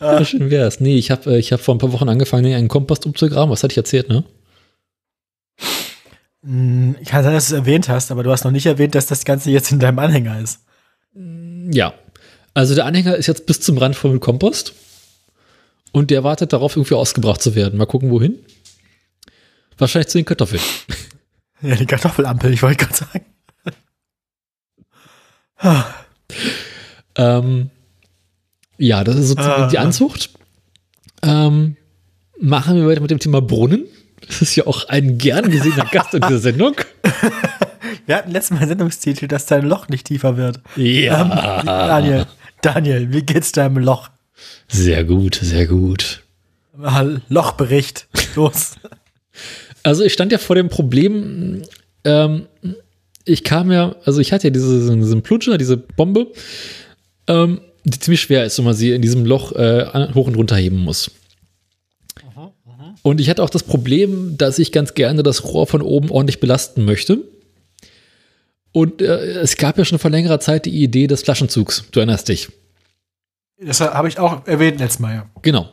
Ja, schön wär's. Nee, ich habe äh, ich hab vor ein paar Wochen angefangen, einen Kompost umzugraben. Was hatte ich erzählt, ne? Hm, Kann sein, dass du es erwähnt hast, aber du hast noch nicht erwähnt, dass das Ganze jetzt in deinem Anhänger ist. Ja. Also der Anhänger ist jetzt bis zum Rand voll mit Kompost. Und der wartet darauf, irgendwie ausgebracht zu werden. Mal gucken, wohin. Wahrscheinlich zu den Kartoffeln. Ja, die Kartoffelampel, ich wollte gerade sagen. Ähm, ja, das ist sozusagen Ah. die Anzucht. Ähm, machen wir weiter mit dem Thema Brunnen. Das ist ja auch ein gern gesehener Gast in dieser Sendung. Wir hatten letztes Mal einen Sendungstitel, dass dein Loch nicht tiefer wird. Ja. Ähm, Daniel, Daniel, wie geht's deinem Loch? Sehr gut, sehr gut. Lochbericht. Los. Also ich stand ja vor dem Problem, ähm, ich kam ja, also ich hatte ja diese, diesen Plutscher, diese Bombe, ähm, die ziemlich schwer ist, wenn man sie in diesem Loch äh, hoch und runter heben muss. Und ich hatte auch das Problem, dass ich ganz gerne das Rohr von oben ordentlich belasten möchte. Und äh, es gab ja schon vor längerer Zeit die Idee des Flaschenzugs. Du erinnerst dich. Das habe ich auch erwähnt letztes Mal, ja. Genau.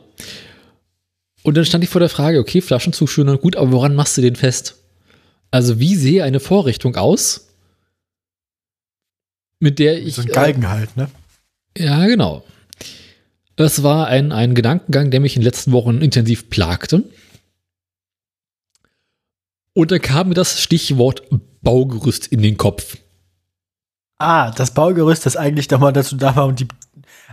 Und dann stand ich vor der Frage, okay, Flaschenzug schön und gut, aber woran machst du den fest? Also wie sehe eine Vorrichtung aus, mit der ich... So ein Galgen halt, ne? Äh, ja, genau. Es war ein, ein Gedankengang, der mich in den letzten Wochen intensiv plagte. Und da kam mir das Stichwort Baugerüst in den Kopf. Ah, das Baugerüst, das eigentlich doch mal dazu da war und die.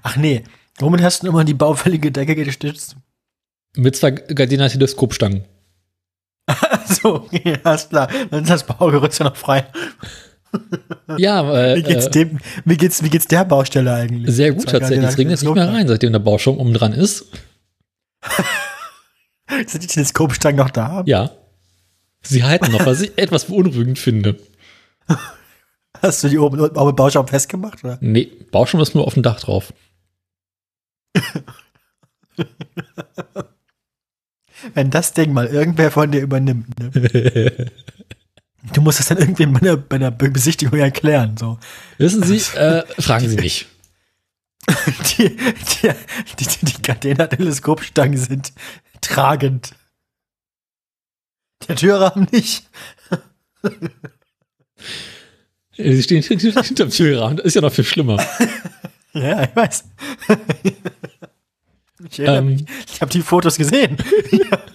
Ach nee, womit hast du immer die baufällige Decke gestützt? Mit zwei Gardiner Teleskopstangen. so, okay, alles klar. Dann ist das Baugerüst ja noch frei. Ja, äh, Wie geht's äh, dem, wie geht's, wie geht's der Baustelle eigentlich? sehr gut tatsächlich. Es regnet nicht mehr rein, seitdem der Bauschaum oben dran ist. Sind die Teleskopstangen noch da? Ja. Sie halten noch, was ich etwas beunruhigend finde. Hast du die oben auch mit Bauschaum festgemacht? Oder? Nee, Bauschaum ist nur auf dem Dach drauf. Wenn das Ding mal irgendwer von dir übernimmt, ne? Du musst das dann irgendwie bei einer, bei einer Besichtigung erklären. So. Wissen Sie, äh, fragen Sie nicht. Die, die, die, die Gardena-Teleskopstangen sind tragend. Der Türrahmen nicht. Sie stehen hinter dem Türrahmen, das ist ja noch viel schlimmer. Ja, ich weiß. Ich, Ähm. ich habe die Fotos gesehen.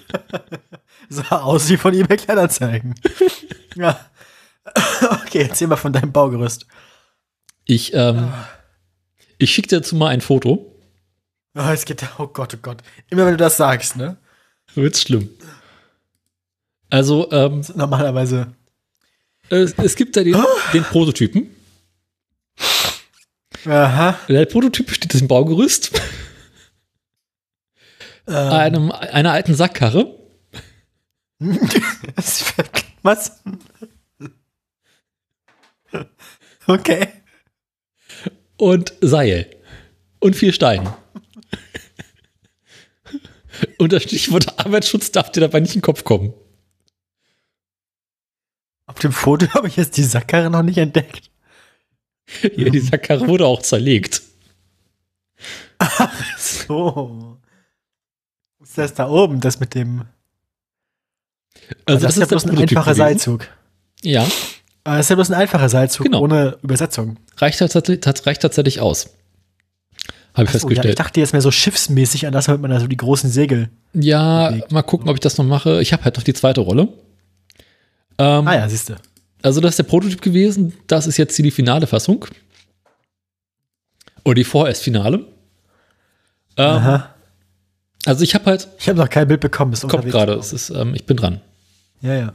Sah aus wie von eBay Kleinanzeigen. Ja. Okay, erzähl mal von deinem Baugerüst. Ich, ähm, ich schicke dir dazu mal ein Foto. Oh, es geht, oh Gott, oh Gott. Immer wenn du das sagst, ne? Wird's schlimm. Also, ähm, Normalerweise. es, es gibt da den, den Prototypen. Aha. Der Prototyp besteht aus dem Baugerüst, Ähm, einem, einer alten Sackkarre Was? Okay. und Seil. Und vier Steinen. Und das Stichwort Arbeitsschutz darf dir dabei nicht in den Kopf kommen. Auf dem Foto habe ich jetzt die Sackkarre noch nicht entdeckt. Ja, die Sackkarre wurde auch zerlegt. So. Ist das da oben, das mit dem. Also das, ist ja bloß ein einfacher gewesen. Seilzug. Ja, Aber das ist ja bloß ein einfacher Seilzug Genau. ohne Übersetzung. reicht reicht tatsächlich aus. Habe ich Ach so, ja, ich festgestellt. dachte jetzt mehr so schiffsmäßig an das, damit man da so die großen Segel. Ja, bewegt. mal gucken, ob ich das noch mache. Ich habe halt noch die zweite Rolle. Ähm, Ah ja, siehst du. Also das ist der Prototyp gewesen. Das ist jetzt hier die finale Fassung. Oder die vorerst Finale. Ähm, Aha. Also ich habe halt, Ich habe noch kein Bild bekommen. Ist kommt gerade, es ist, ähm, ich bin dran. Ja, ja.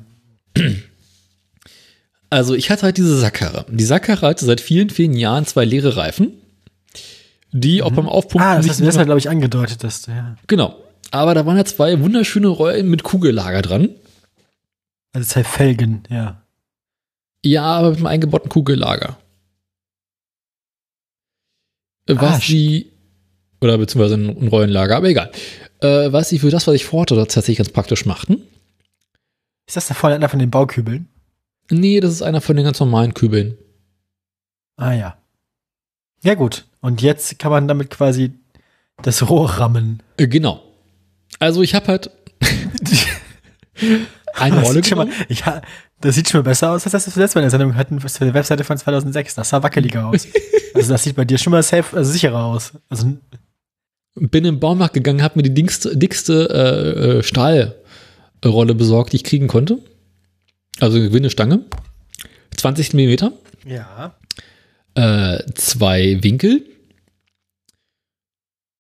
Also ich hatte halt diese Sackkarre. Die Sackkarre hatte seit vielen, vielen Jahren zwei leere Reifen, die auch beim Aufpumpen Ah, das hast du Mal, glaube ich, angedeutet, dass du, ja. Genau. Aber da waren ja zwei wunderschöne Rollen mit Kugellager dran. Also zwei Felgen, ja. Ja, aber mit einem eingebauten Kugellager. was Ah, sie, oder beziehungsweise ein, Rollenlager, aber egal, äh, was sie für das, was ich vorhatte, tatsächlich ganz praktisch machten. Ist das da vorne einer von den Baukübeln? Nee, das ist einer von den ganz normalen Kübeln. Ah ja. Ja gut. Und jetzt kann man damit quasi das Rohr rammen. Äh, genau. Also ich habe halt eine Das Rolle schon mal, genommen. ja, das sieht schon mal besser aus, als das, was wir letztes Mal in der Sendung hatten, was für die Webseite von 2006. Das sah wackeliger aus. Also das sieht bei dir schon mal safe, also sicherer aus. Also, bin in den Baumarkt gegangen, habe mir die dickste, dickste äh, äh, Stahlrolle besorgt, die ich kriegen konnte. Also eine Gewindestange. 20 Millimeter. ja. Äh, zwei Winkel.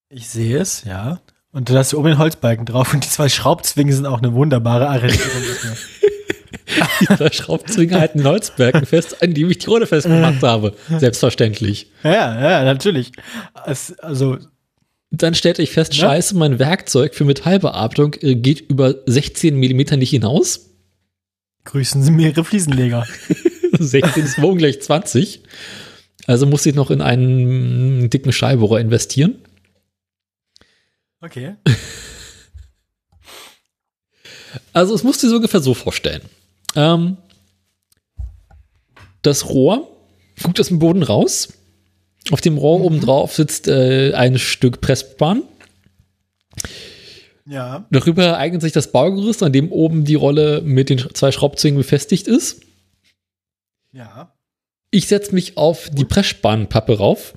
Ich sehe es, ja. Und du hast oben den Holzbalken drauf und die zwei Schraubzwingen sind auch eine wunderbare Arrangierung. Dieser Schraubzwinger halten Holzbergen fest, an dem ich die Rolle festgemacht habe. Selbstverständlich. ja, ja, natürlich. Also, Dann stellte ich fest, Ne? scheiße, mein Werkzeug für Metallbearbeitung äh, geht über 16 Millimeter nicht hinaus. grüßen Sie mehrere Fliesenleger. 16 ist morgen gleich 20. Also musste ich noch in einen dicken Scheibohrer investieren. Okay. Also es musst du dir so ungefähr so vorstellen. Ähm, das Rohr guckt aus dem Boden raus. Auf dem Rohr oben drauf sitzt äh, ein Stück Pressbahn. Ja. Darüber eignet sich das Baugerüst, an dem oben die Rolle mit den zwei Schraubzwingen befestigt ist. Ja. Ich setze mich auf die Pressspanpappe rauf.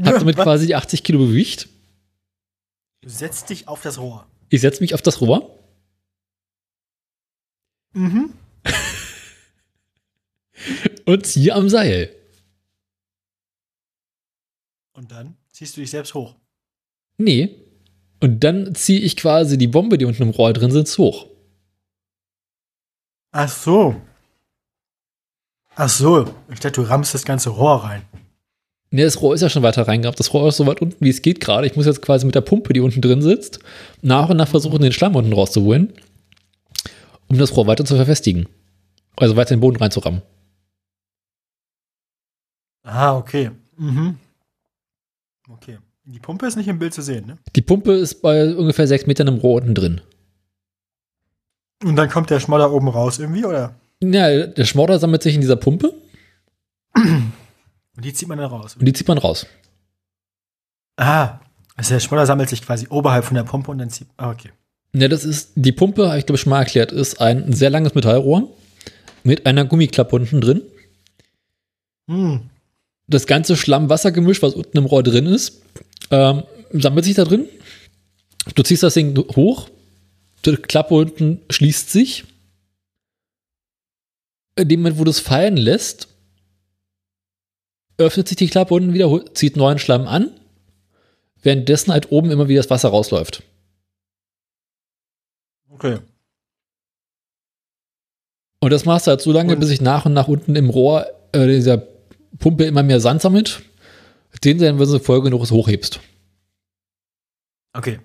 Hab damit Was? quasi die 80 Kilo Gewicht. Du setzt dich auf das Rohr. Ich setze mich auf das Rohr. Mhm. und ziehe am Seil. Und dann ziehst du dich selbst hoch. Nee. Und dann ziehe ich quasi die Bombe, die unten im Rohr drin sitzt, hoch. Ach so. Ach so. Ich dachte, du rammst das ganze Rohr rein. Nee, das Rohr ist ja schon weiter reingehabt. Das Rohr ist so weit unten, wie es geht gerade. Ich muss jetzt quasi mit der Pumpe, die unten drin sitzt, nach und nach versuchen, den Schlamm unten rauszuholen, um das Rohr weiter zu verfestigen. Also weiter in den Boden reinzurammen. Ah, okay. Mhm. Okay. Die Pumpe ist nicht im Bild zu sehen, ne? Die Pumpe ist bei ungefähr sechs Metern im Rohr unten drin. Und dann kommt der Schmodder oben raus irgendwie, oder? Ja, der Schmodder sammelt sich in dieser Pumpe Und die zieht man dann raus. und die zieht man raus. Ah. Also der Schmodder sammelt sich quasi oberhalb von der Pumpe und dann zieht. Ah, okay. Ja, das ist, die Pumpe, habe ich glaube ich schon mal erklärt, ist ein sehr langes Metallrohr mit einer Gummiklappe unten drin. Hm. Das ganze Schlamm-Wasser-Gemisch, was unten im Rohr drin ist, ähm, sammelt sich da drin. Du ziehst das Ding hoch, die Klappe unten schließt sich. In dem Moment, wo du es fallen lässt, öffnet sich die Klappe unten wieder, zieht neuen Schlamm an, währenddessen halt oben immer wieder das Wasser rausläuft. Okay. Und das machst du halt so lange, Und- bis sich nach und nach unten im Rohr äh, dieser Pumpe immer mehr Sand sammelt, den dann, wenn du voll genug ist, hochhebst. Okay.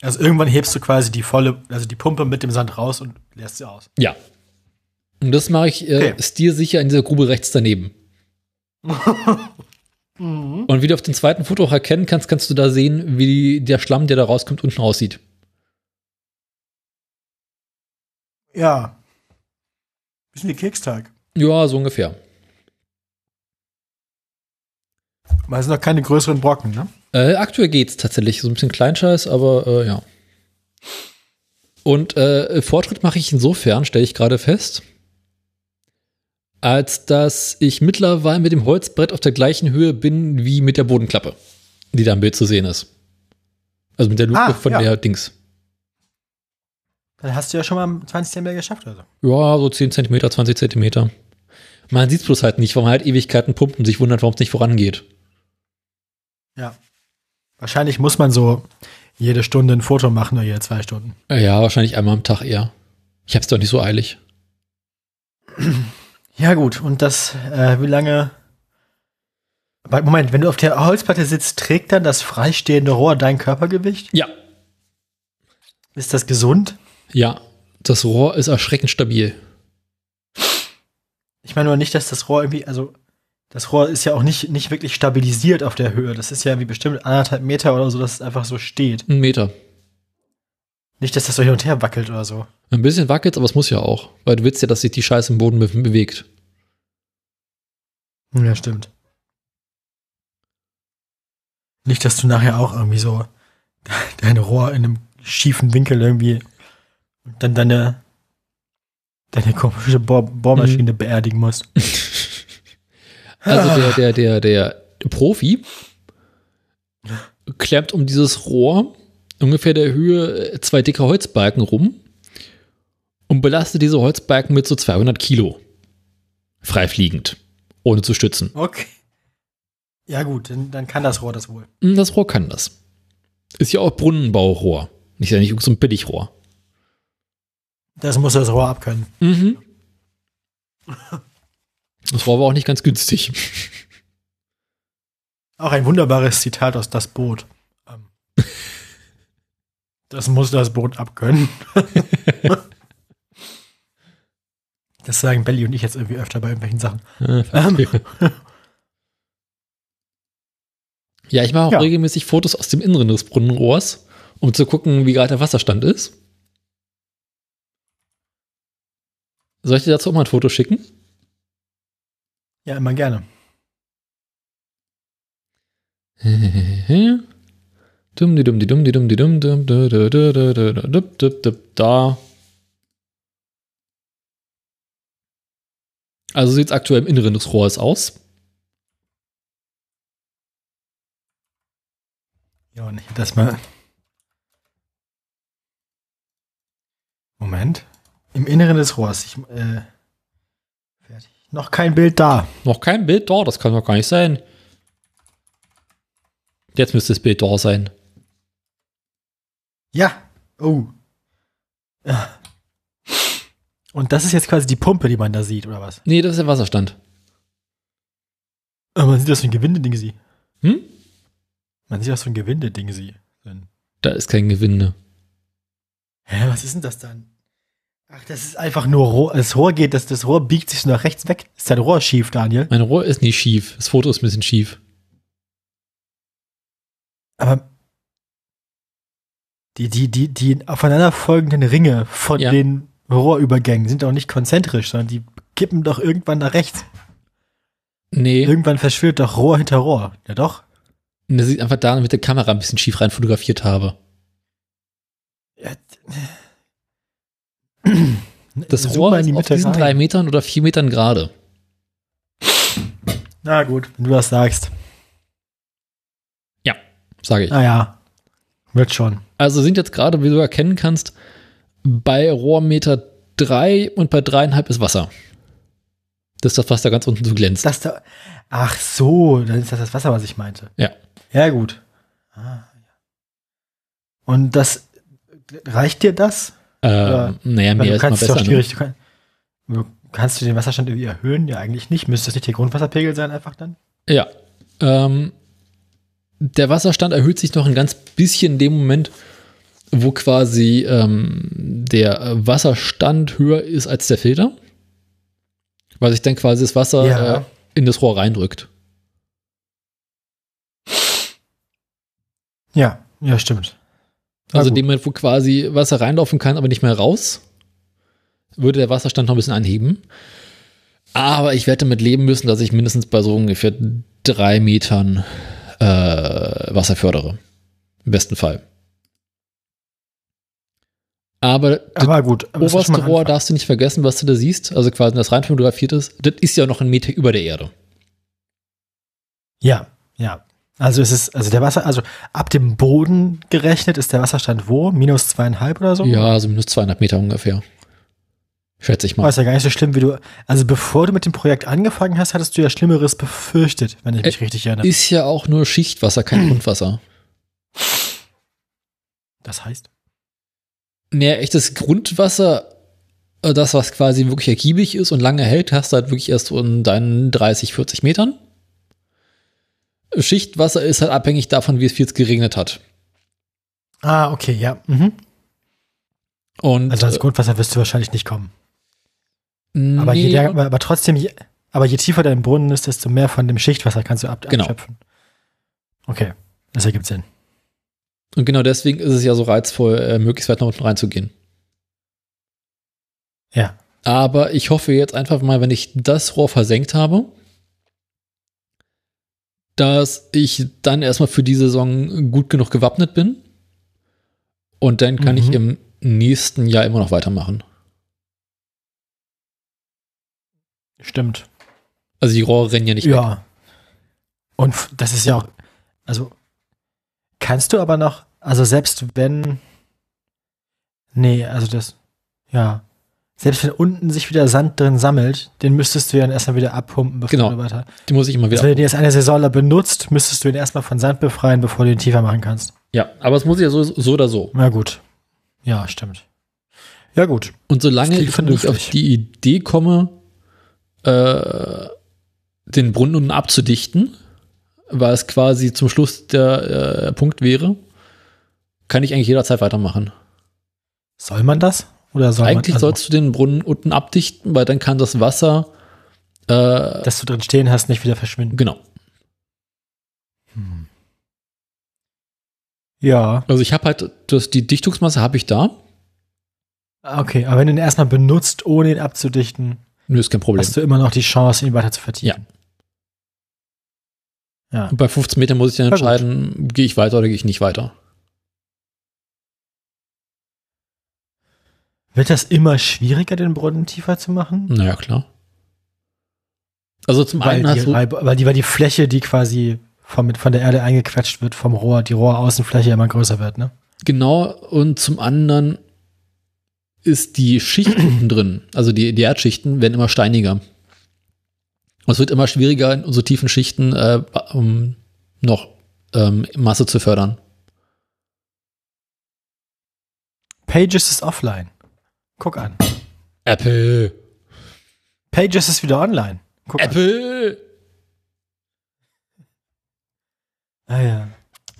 Also irgendwann hebst du quasi die volle, also die Pumpe mit dem Sand raus und lässt sie aus. Ja. Und das mache ich äh, Okay. stilsicher in dieser Grube rechts daneben. Mhm. Und wie du auf dem zweiten Foto auch erkennen kannst, kannst du da sehen, wie der Schlamm, der da rauskommt, unten aussieht. Ja. Bisschen wie Keksteig. Ja, so ungefähr. Weil es sind noch keine größeren Brocken, ne? Äh, aktuell geht's tatsächlich. So ein bisschen Kleinscheiß, aber äh, ja. Und äh, Fortschritt mache ich insofern, stelle ich gerade fest, als dass ich mittlerweile mit dem Holzbrett auf der gleichen Höhe bin wie mit der Bodenklappe, die da im Bild zu sehen ist. Also mit der Luke Ah, von ja. der Dings. Dann hast du ja schon mal 20 Zentimeter geschafft, also. Ja, so 10 cm, 20 cm. Man sieht es bloß halt nicht, weil man halt Ewigkeiten pumpt und sich wundert, warum es nicht vorangeht. Ja. Wahrscheinlich muss man so jede Stunde ein Foto machen oder jede zwei Stunden. Äh, Ja, wahrscheinlich einmal am Tag eher. Ich hab's doch nicht so eilig. Ja, gut. Und das, äh, wie lange. Moment, wenn du auf der Holzplatte sitzt, trägt dann das freistehende Rohr dein Körpergewicht? Ja, Ist das gesund? ja. Das Rohr ist erschreckend stabil. Ich meine nur nicht, dass das Rohr irgendwie, also das Rohr ist ja auch nicht, nicht wirklich stabilisiert auf der Höhe. Das ist ja wie bestimmt anderthalb Meter oder so, dass es einfach so steht. Ein Meter. Nicht, dass das so hin und her wackelt oder so. Ein bisschen wackelt, aber es muss ja auch. Weil du willst ja, dass sich die Scheiße im Boden be bewegt. Ja, stimmt. Nicht, dass du nachher auch irgendwie so dein Rohr in einem schiefen Winkel irgendwie und dann deine, deine komische Bohr Bohrmaschine mhm. beerdigen musst. Also der, der, der, der Profi klemmt um dieses Rohr ungefähr der Höhe zwei dicke Holzbalken rum und belastet diese Holzbalken mit so 200 Kilo. Freifliegend. Ohne zu stützen. Okay. Ja, gut, dann, dann kann das Rohr das wohl. Hm, das Rohr kann das. Ist ja auch Brunnenbaurohr. Nicht ja nicht so ein Billigrohr. Das muss das Rohr abkönnen. Mhm. Das war aber auch nicht ganz günstig. Auch ein wunderbares Zitat aus Das Boot. Ähm, das muss das Boot abkönnen. das sagen Belly und ich jetzt irgendwie öfter bei irgendwelchen Sachen. Ja, ich mache auch ja. regelmäßig Fotos aus dem Inneren des Brunnenrohrs, um zu gucken, wie gerade der Wasserstand ist. Soll ich dir dazu auch mal ein Foto schicken? Ja, immer gerne. Dumm, die dumm, die dumm, die dumm, die dumm, dumm, da. Also sieht es aktuell im Inneren des Rohrs aus. Ja, und ich das mal. Moment. Im Inneren des Rohrs. Ich, äh. Noch kein Bild da. Noch kein Bild da, das kann doch gar nicht sein. Jetzt müsste das Bild da sein. Ja. Oh. Ja. Und das ist jetzt quasi die Pumpe, die man da sieht, oder was? Nee, das ist der Wasserstand. Aber man sieht das so ein Gewindeding sie. Hm? Man sieht auch so ein Gewindeding sie. Da ist kein Gewinde. Hä, was ist denn das dann? Ach, das ist einfach nur Rohr. Das Rohr geht, das, das Rohr biegt sich so nach rechts weg. Ist dein Rohr schief, Daniel? Mein Rohr ist nicht schief. Das Foto ist ein bisschen schief. Aber die, die, die, die aufeinanderfolgenden Ringe von ja. den Rohrübergängen sind doch nicht konzentrisch, sondern die kippen doch irgendwann nach rechts. Nee. Irgendwann verschwirrt doch Rohr hinter Rohr. Ja doch. Und das sieht einfach da mit der Kamera ein bisschen schief rein fotografiert habe. Ja, das Rohr ist auf diesen drei Metern oder vier Metern gerade. Na gut, wenn du das sagst. Ja, sage ich. Naja, wird schon. Also sind jetzt gerade, wie du erkennen kannst, bei Rohrmeter drei und bei dreieinhalb ist Wasser. Das ist das, was da ganz unten so glänzt. Das da, ach so, dann ist das das Wasser, was ich meinte. Ja. Ja, gut. Ah, und das reicht dir das? Äh, naja, mehr ist mal besser. Doch schwierig, ne? du kann, kannst du den Wasserstand irgendwie erhöhen? Ja, eigentlich nicht. Müsste das nicht der Grundwasserpegel sein, einfach dann? Ja. Ähm, der Wasserstand erhöht sich noch ein ganz bisschen in dem Moment, wo quasi ähm, der Wasserstand höher ist als der Filter. Weil sich dann quasi das Wasser ja. äh, in das Rohr reindrückt. Ja, ja, stimmt. Also dem Moment, wo quasi Wasser reinlaufen kann, aber nicht mehr raus, würde der Wasserstand noch ein bisschen anheben. Aber ich werde damit leben müssen, dass ich mindestens bei so ungefähr drei Metern äh, Wasser fördere. Im besten Fall. Aber, aber gut, aber oberste Rohr darfst du nicht vergessen, was du da siehst. Also quasi das rein fotografiert ist. Das ist ja noch ein Meter über der Erde. Ja, ja. Also es ist, also der Wasser, also ab dem Boden gerechnet ist der Wasserstand wo? Minus zweieinhalb oder so? Ja, also minus zweieinhalb Meter ungefähr. Schätze ich mal. War ja gar nicht so schlimm, wie du. Also bevor du mit dem Projekt angefangen hast, hattest du ja Schlimmeres befürchtet, wenn ich mich äh, richtig erinnere. Ist ja auch nur Schichtwasser, kein Grundwasser. Das heißt? Naja, echtes Grundwasser, äh, das, was quasi wirklich ergiebig ist und lange hält, hast du halt wirklich erst in deinen 30, 40 Metern. Schichtwasser ist halt abhängig davon, wie es viel geregnet hat. Ah, okay, ja. Mhm. Und, also als äh, Grundwasser wirst du wahrscheinlich nicht kommen. Nee, aber, jeder, aber trotzdem, Aber je tiefer dein Brunnen ist, desto mehr von dem Schichtwasser kannst du ab Genau. abschöpfen. Okay, das ergibt Sinn. Und genau deswegen ist es ja so reizvoll, äh, möglichst weit nach unten reinzugehen. Ja. Aber ich hoffe jetzt einfach mal, wenn ich das Rohr versenkt habe, dass ich dann erstmal für die Saison gut genug gewappnet bin. Und dann kann Mhm. ich im nächsten Jahr immer noch weitermachen. Stimmt. Also die Rohre rennen ja nicht weg. Ja. Und f- das ist ja auch, also kannst du aber noch, also selbst wenn, nee, also das, ja, selbst wenn unten sich wieder Sand drin sammelt, den müsstest du ja dann erstmal wieder abpumpen, bevor Genau. du weiter. Die muss ich immer wieder. Also wenn du jetzt eine Saison benutzt, müsstest du ihn erstmal von Sand befreien, bevor du ihn tiefer machen kannst. ja, aber es muss ich ja so, so oder so. Na gut. Ja, stimmt. Ja, gut. Und solange ich nicht auf die Idee komme, äh, den Brunnen unten abzudichten, weil es quasi zum Schluss der äh, Punkt wäre, kann ich eigentlich jederzeit weitermachen. Soll man das? Oder soll eigentlich man, also, sollst du den Brunnen unten abdichten, weil dann kann das Wasser äh, dass du drin stehen hast, nicht wieder verschwinden. genau. Ja. Also ich habe halt das, die Dichtungsmasse habe ich da. Okay, aber wenn du ihn erstmal benutzt, ohne ihn abzudichten, Nö, ist kein Problem. hast du immer noch die Chance, ihn weiter zu vertiefen. Ja. Und bei 15 Metern muss ich dann entscheiden, gehe ich weiter oder gehe ich nicht weiter. Wird das immer schwieriger, den Brunnen tiefer zu machen? Naja, klar. Also zum Weil einen die, du, weil, weil, die, weil die Fläche, die quasi vom, von der Erde eingequetscht wird, vom Rohr, die Rohraußenfläche immer größer wird, ne? Genau, und zum anderen ist die Schicht unten drin, also die, die Erdschichten werden immer steiniger. Und es wird immer schwieriger, in so tiefen Schichten äh, um noch ähm, Masse zu fördern. Pages ist offline. Guck an. Apple. Pages ist wieder online. Guck an. Apple. Ah, ja.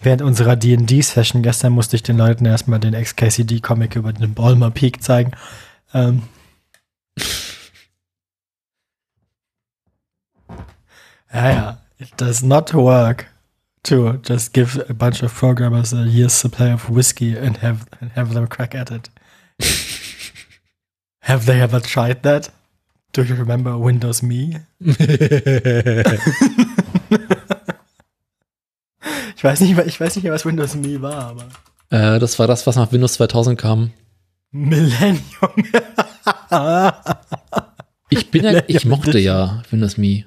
Während unserer D&D-Session gestern musste ich den Leuten erstmal den XKCD-Comic über den Balmer Peak zeigen. Ähm. ja, ja. It does not work to just give a bunch of programmers a year's supply of whiskey and have, and have them crack at it. Have they ever tried that? Do you remember Windows Me? Ich weiß nicht, ich weiß nicht mehr, was Windows Me war, aber. äh, das war das, was nach Windows 2000 kam. Millennium. Ich bin ja, ich mochte ja Windows Me.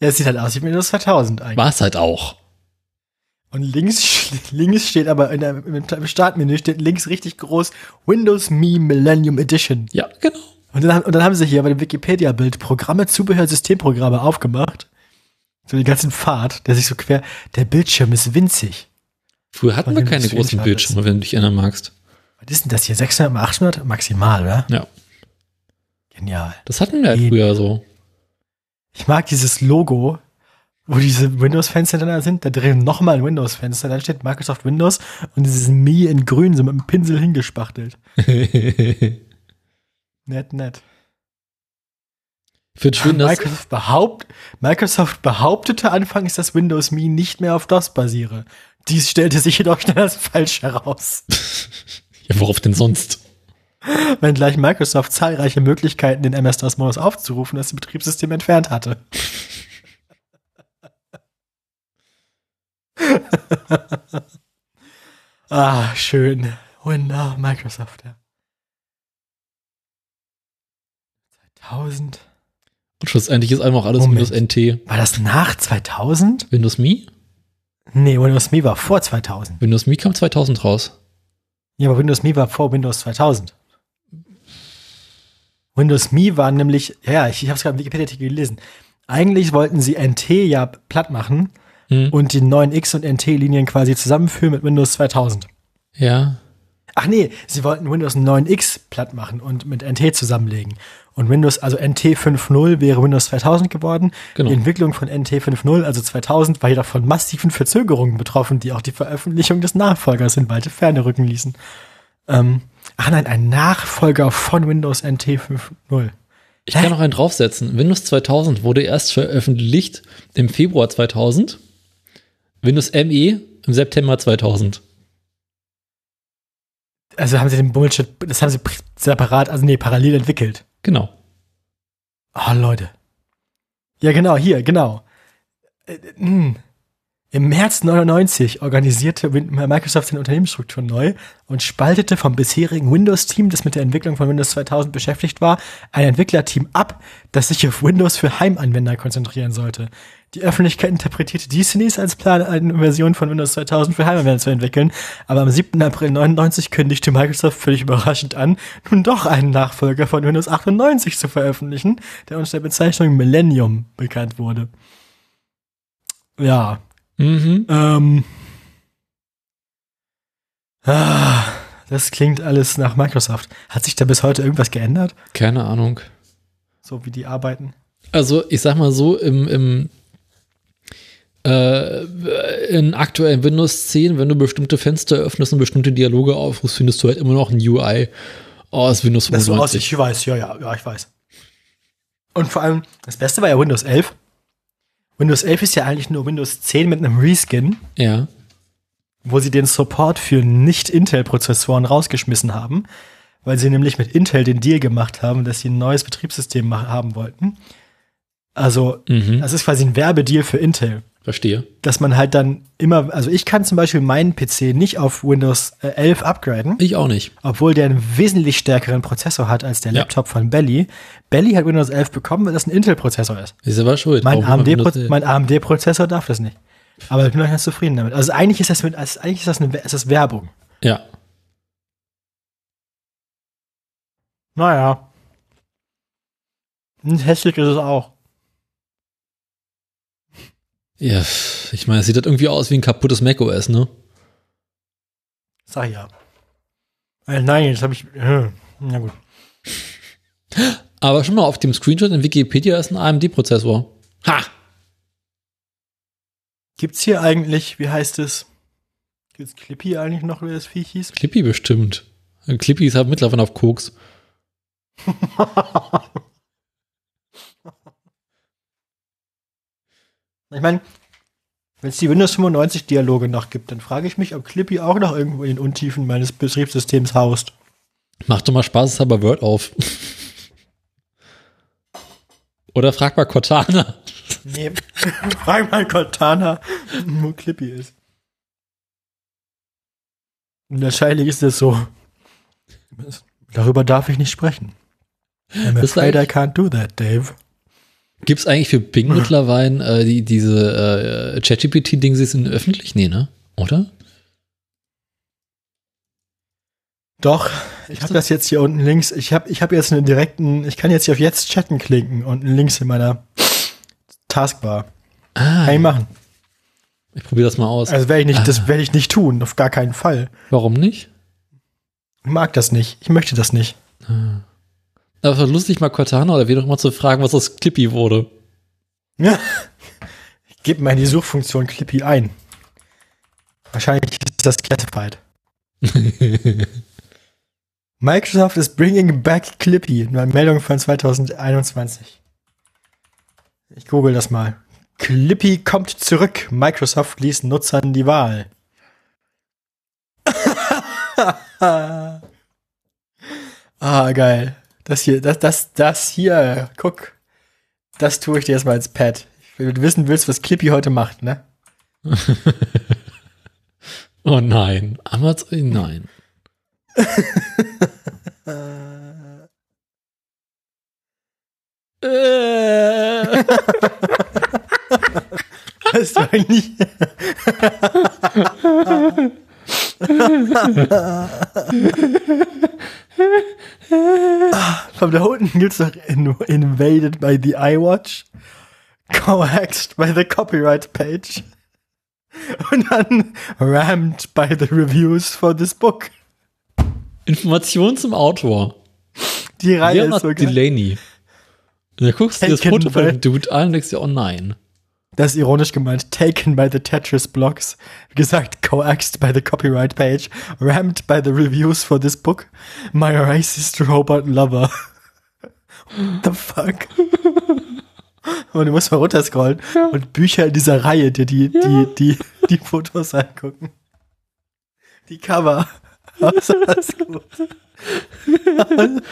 Ja, es sieht halt aus wie Windows 2000 eigentlich. War es halt auch. Und links, links steht aber in der, im Startmenü steht links richtig groß Windows Me Millennium Edition. Ja, genau. Und dann, und dann haben sie hier bei dem Wikipedia-Bild Programme, Zubehör, Systemprogramme aufgemacht. So den ganzen Pfad, der sich so quer, der Bildschirm ist winzig. Früher hatten wir keine großen. Bildschirme, wenn du dich erinnern magst. Was ist denn das hier? 600 mal 800? Maximal, oder? Ja. Genial. Das hatten wir halt früher so. Ich mag dieses Logo, wo diese Windows-Fenster dann sind. Da drin nochmal ein Windows-Fenster. Dann steht Microsoft Windows und dieses Me in grün so mit dem Pinsel hingespachtelt. Nett, nett. Für schön, dass Microsoft, behaupt, Microsoft behauptete anfangs, dass Windows Me nicht mehr auf DOS basiere. Dies stellte sich jedoch schnell als falsch heraus. Ja, worauf denn sonst? Wenngleich Microsoft zahlreiche Möglichkeiten, den MS-DOS-Modus aufzurufen, das Betriebssystem entfernt hatte. ah, schön. Windows, Microsoft, ja. 2000. Und schlussendlich ist einfach alles Moment. Windows NT. War das nach 2000? Windows Me? Nee, Windows Me war vor 2000. Windows Me kam 2000 raus. Ja, aber Windows Me war vor Windows 2000. Windows Me war nämlich, ja, ich, ich habe es gerade im Wikipedia-Artikel gelesen. Eigentlich wollten sie NT ja platt machen Hm. und die neuen X- und NT-Linien quasi zusammenführen mit Windows 2000. Ja. Ach nee, sie wollten Windows 9X platt machen und mit NT zusammenlegen. Und Windows, also NT 5.0 wäre Windows 2000 geworden. Genau. Die Entwicklung von NT 5.0, also 2000, war jedoch von massiven Verzögerungen betroffen, die auch die Veröffentlichung des Nachfolgers in weite Ferne rücken ließen. Ähm, ach nein, ein Nachfolger von Windows NT 5.0. Ich kann noch einen draufsetzen. Windows 2000 wurde erst veröffentlicht im Februar 2000. Windows ME im September 2000. Also haben sie den Bullshit, das haben sie separat, also nee, parallel entwickelt. Genau. Oh, Leute. Ja, genau, hier, genau. Äh, mh. Im März 99 organisierte Microsoft seine Unternehmensstruktur neu und spaltete vom bisherigen Windows-Team, das mit der Entwicklung von Windows 2000 beschäftigt war, ein Entwicklerteam ab, das sich auf Windows für Heimanwender konzentrieren sollte. Die Öffentlichkeit interpretierte dies als Plan, eine Version von Windows 2000 für Heimanwender zu entwickeln, aber am 7. April 99 kündigte Microsoft völlig überraschend an, nun doch einen Nachfolger von Windows 98 zu veröffentlichen, der unter der Bezeichnung Millennium bekannt wurde. Ja, Mhm. ähm. Ah, das klingt alles nach Microsoft. Hat sich da bis heute irgendwas geändert? Keine Ahnung. So wie die arbeiten? Also, ich sag mal so, im, im äh, in aktuellen Windows 10, wenn du bestimmte Fenster öffnest und bestimmte Dialoge aufrufst, findest du halt immer noch ein UI aus Windows Das so aus, 95. ich weiß, ja, ja, ja, ich weiß. Und vor allem, das Beste war ja Windows 11. Windows 11 ist ja eigentlich nur Windows 10 mit einem Reskin, ja. wo sie den Support für Nicht-Intel-Prozessoren rausgeschmissen haben, weil sie nämlich mit Intel den Deal gemacht haben, dass sie ein neues Betriebssystem haben wollten. Also, Mhm. das ist quasi ein Werbedeal für Intel. Verstehe. dass man halt dann immer, also ich kann zum Beispiel meinen PC nicht auf Windows äh, 11 upgraden, Ich auch nicht. obwohl der einen wesentlich stärkeren Prozessor hat als der Ja. Laptop von Belly. Belly hat Windows 11 bekommen, weil das ein Intel-Prozessor ist. Ist aber schuld. Mein Warum immer Windows AMD-Pro- 11? mein AMD-Prozessor darf das nicht. Aber ich bin noch ganz zufrieden damit. Also eigentlich ist das mit, also eigentlich ist das eine, ist das Werbung. Ja. Naja. Und hässlich ist es auch. Ja, ich meine, es sieht halt irgendwie aus wie ein kaputtes macOS, ne? Sag ja. Äh, nein, jetzt habe ich. Äh, na gut. Aber schon mal auf dem Screenshot in Wikipedia ist ein AMD-Prozessor. Ha! Gibt's hier eigentlich, wie heißt es? Gibt's Clippy eigentlich noch, wie das Viech hieß? Clippy bestimmt. Clippy ist halt mittlerweile auf Koks. Ich meine, wenn es die Windows 95 Dialoge noch gibt, dann frage ich mich, ob Clippy auch noch irgendwo in den Untiefen meines Betriebssystems haust. Mach doch mal spaßeshalber Word auf. Oder frag mal Cortana. Nee. frag mal Cortana, wo Clippy ist. Und wahrscheinlich ist es so. Darüber darf ich nicht sprechen. I'm afraid I can't do that, Dave. Gibt es eigentlich für Bing mittlerweile äh, die, diese äh, ChatGPT-Dings in öffentlich? Nee, ne? Oder? Doch, ich habe das jetzt hier unten links. Ich habe ich hab jetzt einen direkten, ich kann jetzt hier auf jetzt chatten klicken, unten links in meiner Taskbar. Ah, Kann ich machen. ich probiere das mal aus. Also werde ich nicht, Ah. das werde ich nicht tun, auf gar keinen Fall. Warum nicht? Ich mag das nicht. Ich möchte das nicht. Aber es war lustig, mal Cortana oder wie doch mal zu fragen, was aus Clippy wurde. Ja. Ich gebe mal in die Suchfunktion Clippy ein. Wahrscheinlich ist das classified. Microsoft is bringing back Clippy. Eine Meldung von 2021. Ich google das mal. Clippy kommt zurück. Microsoft ließ Nutzern die Wahl. ah, geil. Das hier, das, das, das hier, guck. Das tue ich dir jetzt mal als Pad. Wenn du wissen willst, was Clippy heute macht, ne? Oh nein. Amazon, nein. Weißt du eigentlich? Von da unten gibt's noch in, Invaded by the iWatch, Coaxed by the Copyright Page und dann Rammed by the Reviews for this book. Information zum Autor. Die Reihe ist Leonard so geil. Delaney. Und da guckst du das Foto von dem Dude an und denkst dir, oh nein. Das ist ironisch gemeint. Taken by the Tetris Blocks. Wie gesagt, coaxed by the copyright page. Rammed by the reviews for this book. My racist robot lover. The fuck? Und du musst mal runterscrollen ja. und Bücher in dieser Reihe dir die, ja. die, die, die Fotos angucken. Die Cover. Ist das gut. oh,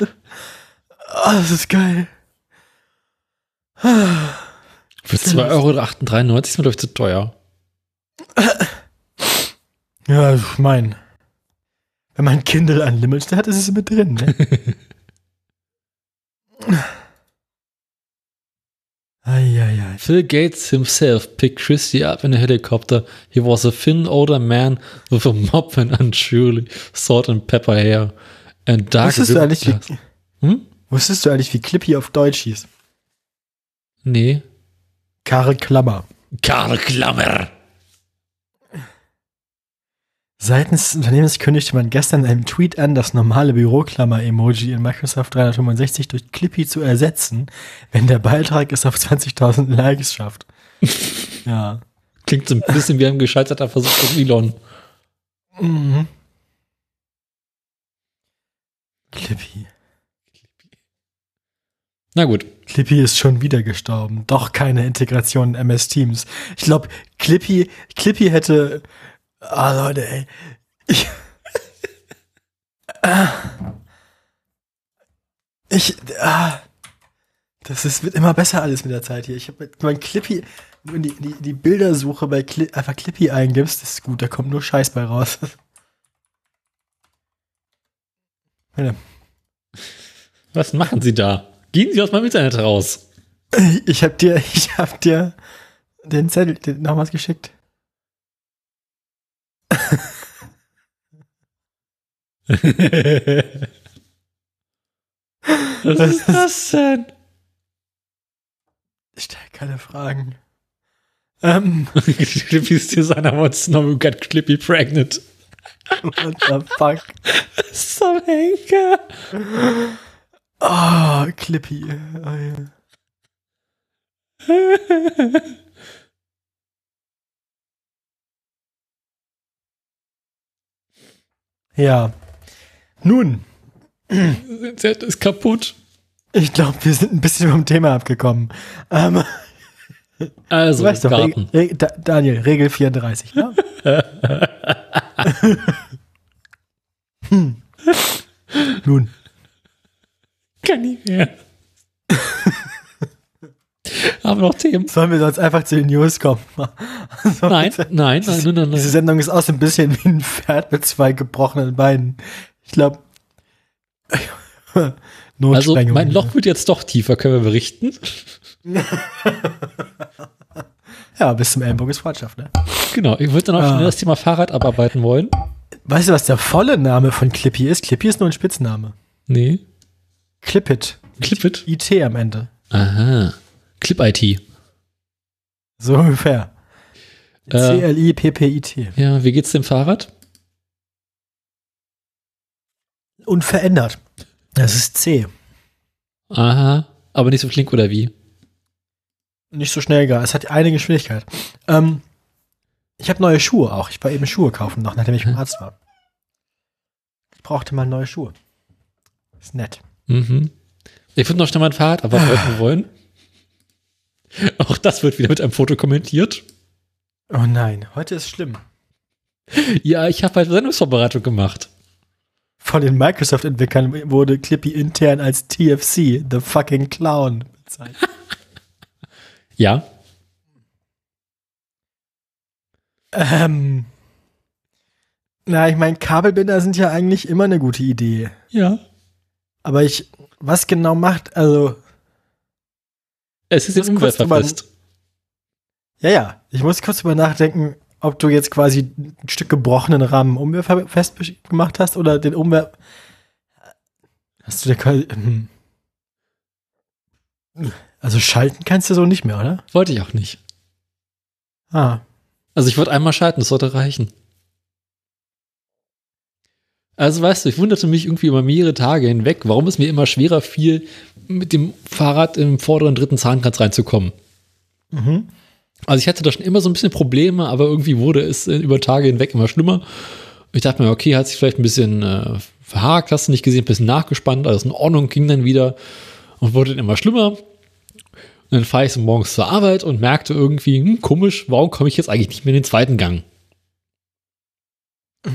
das ist geil. Für 2,38 Euro ist mir, glaube ich, zu teuer. Ja, ich meine, wenn man Kindle Unlimited hat, ist es mit drin, ne? Eieiei. Phil Gates himself picked Christie up in a helicopter. He was a thin, older man with a mop and unsurely salt and pepper hair and dark Wusstest du eigentlich, wie, hm? Wusstest du eigentlich, wie Clippy auf Deutsch hieß? Nee. Karl Klammer. Karl Klammer. Seitens des Unternehmens kündigte man gestern in einem Tweet an, das normale Büroklammer-Emoji in Microsoft 365 durch Clippy zu ersetzen, wenn der Beitrag es auf 20.000 Likes schafft. ja. Klingt so ein bisschen wie ein gescheiterter Versuch von Elon. Mhm. Clippy. Na gut. Clippy ist schon wieder gestorben. Doch keine Integration in MS Teams. Ich glaube, Clippy, Clippy hätte Ah, Leute, ey. Ich. ah, ich. Ah, das ist, wird immer besser alles mit der Zeit hier. Ich habe mein Clippy, wenn die, die, die Bildersuche bei Cli einfach Clippy eingibst, das ist gut, da kommt nur Scheiß bei raus. Was machen Sie da? Gehen Sie aus meinem Internet raus. Ich hab dir, ich hab dir den Zettel nochmals geschickt. Was ist das denn? Ich stelle keine Fragen. Ähm. Clippy ist dir seiner to know you got Clippy pregnant. What the fuck? Some Henker. Oh, Clippy. Oh, yeah. Ja. Nun. Z ist kaputt. Ich glaube, wir sind ein bisschen vom Thema abgekommen. Ähm, also, weißt doch, Re Re da Daniel, Regel 34, ne? hm. Nun. Kann nicht mehr. Haben noch Themen? Sollen wir sonst einfach zu den News kommen? Also, nein, nein, nein, nein, nein, Diese Sendung ist auch so ein bisschen wie ein Pferd mit zwei gebrochenen Beinen. Ich glaube. also, mein Loch wird jetzt doch tiefer, können wir berichten? ja, bis zum Ellenbogen ist Freundschaft, ne? Genau, ich würde dann auch ah. schnell das Thema Fahrrad abarbeiten wollen. Weißt du, was der volle Name von Clippy ist? Clippy ist nur ein Spitzname. Nee. Clippit. Clippit? IT am Ende. Aha. Clip IT. So ungefähr. Äh, C-L-I-P-P-I-T. Ja, wie geht's dem Fahrrad? Unverändert. Das ist C. Aha, aber nicht so flink oder wie? Nicht so schnell gar. Es hat eine Geschwindigkeit. Ähm, ich habe neue Schuhe auch. Ich war eben Schuhe kaufen noch, nachdem ich beim Arzt war. Ich brauchte mal neue Schuhe. Ist nett. Mhm. Ich würde noch schnell mein Fahrrad aber ah. wollen. Auch das wird wieder mit einem Foto kommentiert. Oh nein, heute ist schlimm. Ja, ich habe halt Sendungsvorbereitung gemacht. Von den Microsoft-Entwicklern wurde Clippy intern als TFC, the fucking Clown, bezeichnet. ja. Ähm. Na, ich meine, Kabelbinder sind ja eigentlich immer eine gute Idee. Ja. Aber ich, was genau macht, also, es ist jetzt umweltverfasst. Ja, ja. Ich muss kurz drüber nachdenken, ob du jetzt quasi ein Stück gebrochenen Rahmen umwehrfest gemacht hast oder den Umwehr. Hast du der quasi. Hm. Also schalten kannst du so nicht mehr, oder? Wollte ich auch nicht. Ah. Also ich wollte einmal schalten, das sollte reichen. Also weißt du, ich wunderte mich irgendwie über mehrere Tage hinweg, warum es mir immer schwerer fiel, mit dem Fahrrad im vorderen dritten Zahnkranz reinzukommen. Mhm. Also ich hatte da schon immer so ein bisschen Probleme, aber irgendwie wurde es über Tage hinweg immer schlimmer. Ich dachte mir, okay, hat sich vielleicht ein bisschen äh, verhakt, hast du nicht gesehen, ein bisschen nachgespannt, alles in Ordnung, ging dann wieder. und wurde dann immer schlimmer. Und dann fahre ich so morgens zur Arbeit und merkte irgendwie, hm, komisch, warum komme ich jetzt eigentlich nicht mehr in den zweiten Gang?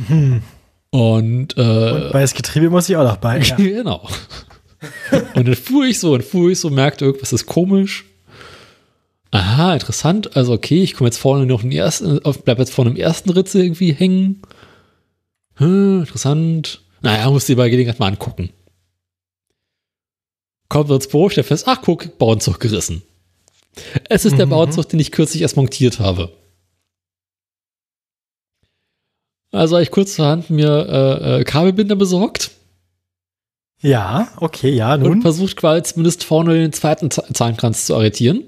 Hm. Und, äh, Und bei das Getriebe muss ich auch noch bei. Ja. genau. und dann fuhr ich so und fuhr ich so, merkte, irgendwas ist komisch. Aha, interessant. Also, okay, ich komme jetzt vorne noch den ersten, bleib jetzt vorne im ersten Ritze irgendwie hängen. Hm, interessant. Naja, musst dir bei Gelegenheit mal angucken. Kommt ins Büro, stellt fest, ach guck, Bauernzug gerissen. Es ist der Mhm. Bauernzug, den ich kürzlich erst montiert habe. Also habe ich kurzerhand mir äh, äh, Kabelbinder besorgt ja, okay, ja, und nun. versucht quasi zumindest vorne den zweiten Zahnkranz zu arretieren.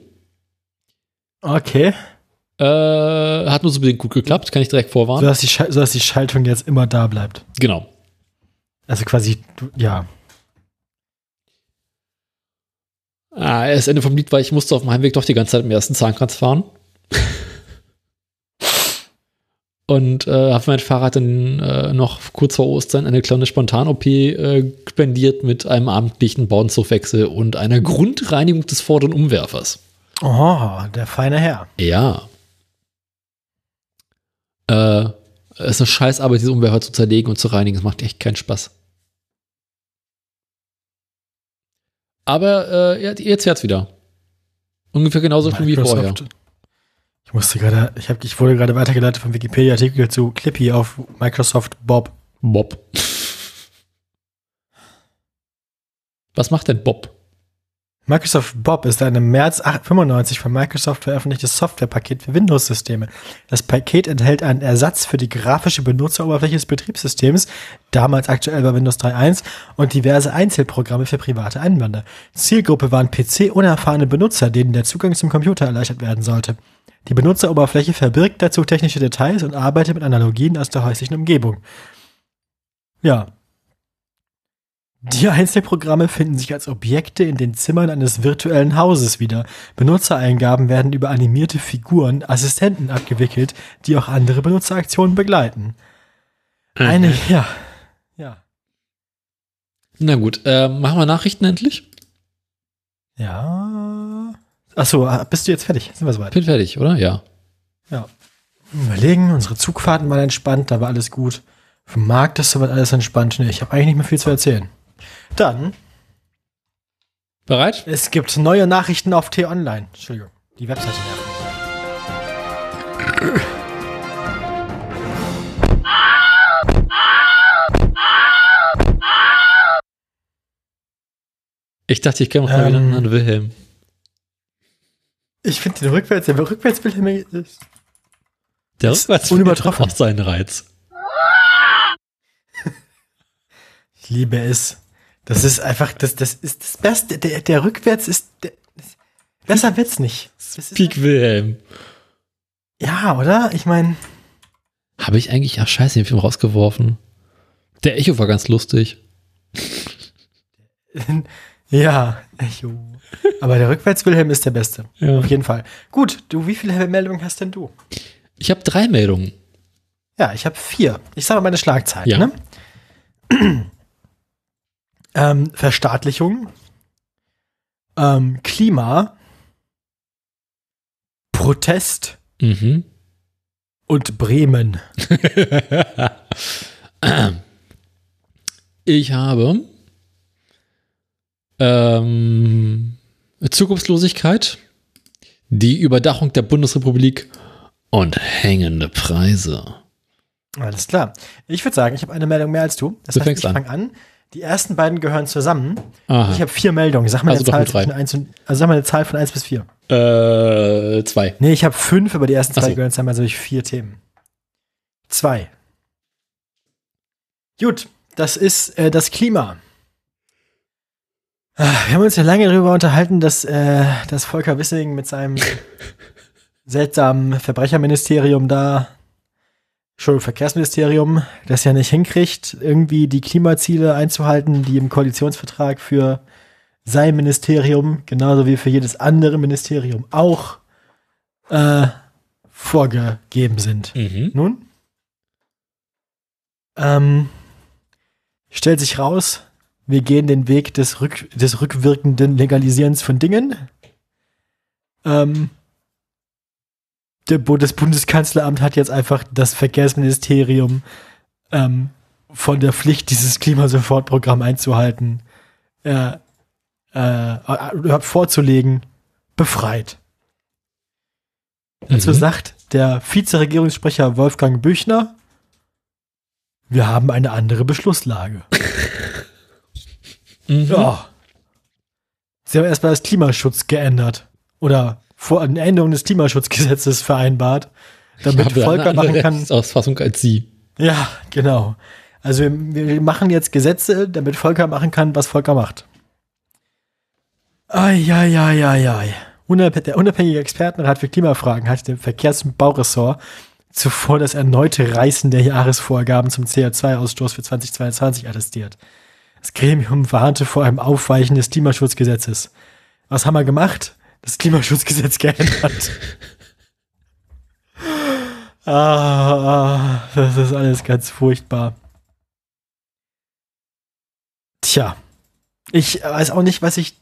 Okay. Äh, hat nur so bedingt gut geklappt, kann ich direkt vorwarnen. dass, die Schal- so dass die Schaltung jetzt immer da bleibt. Genau. Also quasi, ja. Ah, das Ende vom Lied war, ich musste auf dem Heimweg doch die ganze Zeit im ersten Zahnkranz fahren. Und äh, habe mein Fahrrad dann äh, noch kurz vor Ostern eine kleine Spontan-OP äh, spendiert mit einem abendlichen Bauernzugwechsel und einer Grundreinigung des vorderen Umwerfers. Oh, der feine Herr. Ja. Äh, es ist eine Scheißarbeit, diese Umwerfer zu zerlegen und zu reinigen. Das macht echt keinen Spaß. Aber äh, jetzt fährt's wieder. Ungefähr genauso schlimm wie vorher. Ich musste gerade, ich, hab, ich wurde gerade weitergeleitet vom Wikipedia-Artikel zu Clippy auf Microsoft Bob. Bob. Was macht denn Bob? Microsoft Bob ist ein im März 95 von Microsoft veröffentlichtes Softwarepaket für Windows-Systeme. Das Paket enthält einen Ersatz für die grafische Benutzeroberfläche des Betriebssystems, damals aktuell bei Windows 3.1, und diverse Einzelprogramme für private Anwender. Zielgruppe waren PC-unerfahrene Benutzer, denen der Zugang zum Computer erleichtert werden sollte. Die Benutzeroberfläche verbirgt dazu technische Details und arbeitet mit Analogien aus der häuslichen Umgebung. Ja, die Einzelprogramme finden sich als Objekte in den Zimmern eines virtuellen Hauses wieder. Benutzereingaben werden über animierte Figuren, Assistenten abgewickelt, die auch andere Benutzeraktionen begleiten. Eine, ja, ja, Na gut, äh, machen wir Nachrichten endlich? ja. Achso, bist du jetzt fertig? Sind wir soweit? Bin fertig, oder? Ja. Ja. Überlegen, unsere Zugfahrten waren entspannt, da war alles gut. Vom Markt ist soweit alles entspannt. Nee, ich habe eigentlich nicht mehr viel zu erzählen. Dann, Bereit? es gibt neue Nachrichten auf T-Online. Entschuldigung, die Webseite nervt. Ich dachte, ich käme noch mal wieder Ähm. an Wilhelm. Ich finde den Rückwärts, der Rückwärtsbild ist. Der ist Rückwärts unübertroffen. hat auch seinen Reiz. Ich liebe es. Das ist einfach, das, das ist das Beste. Der, der Rückwärts ist, der, besser wird's nicht. Das Peak Wilhelm. ja, oder? Ich meine, Habe ich eigentlich, ach scheiße, den Film rausgeworfen. Der Echo war ganz lustig. ja, Echo. Aber der Rückwärts-Wilhelm ist der Beste. Ja. Auf jeden Fall. Gut, du, wie viele Meldungen hast denn du? Ich habe drei Meldungen. Ja, ich habe vier. Ich sage mal meine Schlagzeilen. Ja. Ne? Ähm, Verstaatlichung, ähm, Klima, Protest Mhm. und Bremen. Ich habe ähm, Zukunftslosigkeit, die Überdachung der Bundesrepublik und hängende Preise. Alles klar. Ich würde sagen, ich habe eine Meldung mehr als du. Das Du heißt, fängst ich an. fange an. Die ersten beiden gehören zusammen. Aha. Ich habe vier Meldungen. Sag mal Also eine Zahl eins und, also sag mal eine Zahl von 1 bis 4. Äh, zwei. Nee, ich habe fünf, aber die ersten zwei so. gehören zusammen, also habe ich vier Themen. Zwei. Gut, das ist äh, das Klima. Ah, Wir haben uns ja lange darüber unterhalten, dass, äh, dass Volker Wissing mit seinem seltsamen Verbrecherministerium da, Entschuldigung, Verkehrsministerium, das ja nicht hinkriegt, irgendwie die Klimaziele einzuhalten, die im Koalitionsvertrag für sein Ministerium, genauso wie für jedes andere Ministerium auch, äh, vorgegeben sind. Mhm. Nun, ähm, stellt sich raus, wir gehen den Weg des, rück, des rückwirkenden Legalisierens von Dingen. Ähm, das Bundeskanzleramt hat jetzt einfach das Verkehrsministerium ähm, von der Pflicht, dieses Klimasofortprogramm einzuhalten, äh, äh, vorzulegen, befreit. Dazu mhm. sagt der Vizeregierungssprecher Wolfgang Büchner, wir haben eine andere Beschlusslage. mhm. Ja. Sie haben erstmal das Klimaschutz geändert. Oder vor eine Änderung des Klimaschutzgesetzes vereinbart, damit Volker machen kann. Ausfassung als Sie. Ja, genau. Also wir, wir machen jetzt Gesetze, damit Volker machen kann, was Volker macht. Eieieiei. Der unabhängige Expertenrat für Klimafragen hat dem Verkehrs- und Bauressort zuvor das erneute Reißen der Jahresvorgaben zum CO2-Ausstoß für 2022 attestiert. Das Gremium warnte vor einem Aufweichen des Klimaschutzgesetzes. Was haben wir gemacht? Das Klimaschutzgesetz geändert. ah, das ist alles ganz furchtbar. Tja, ich weiß auch nicht, was ich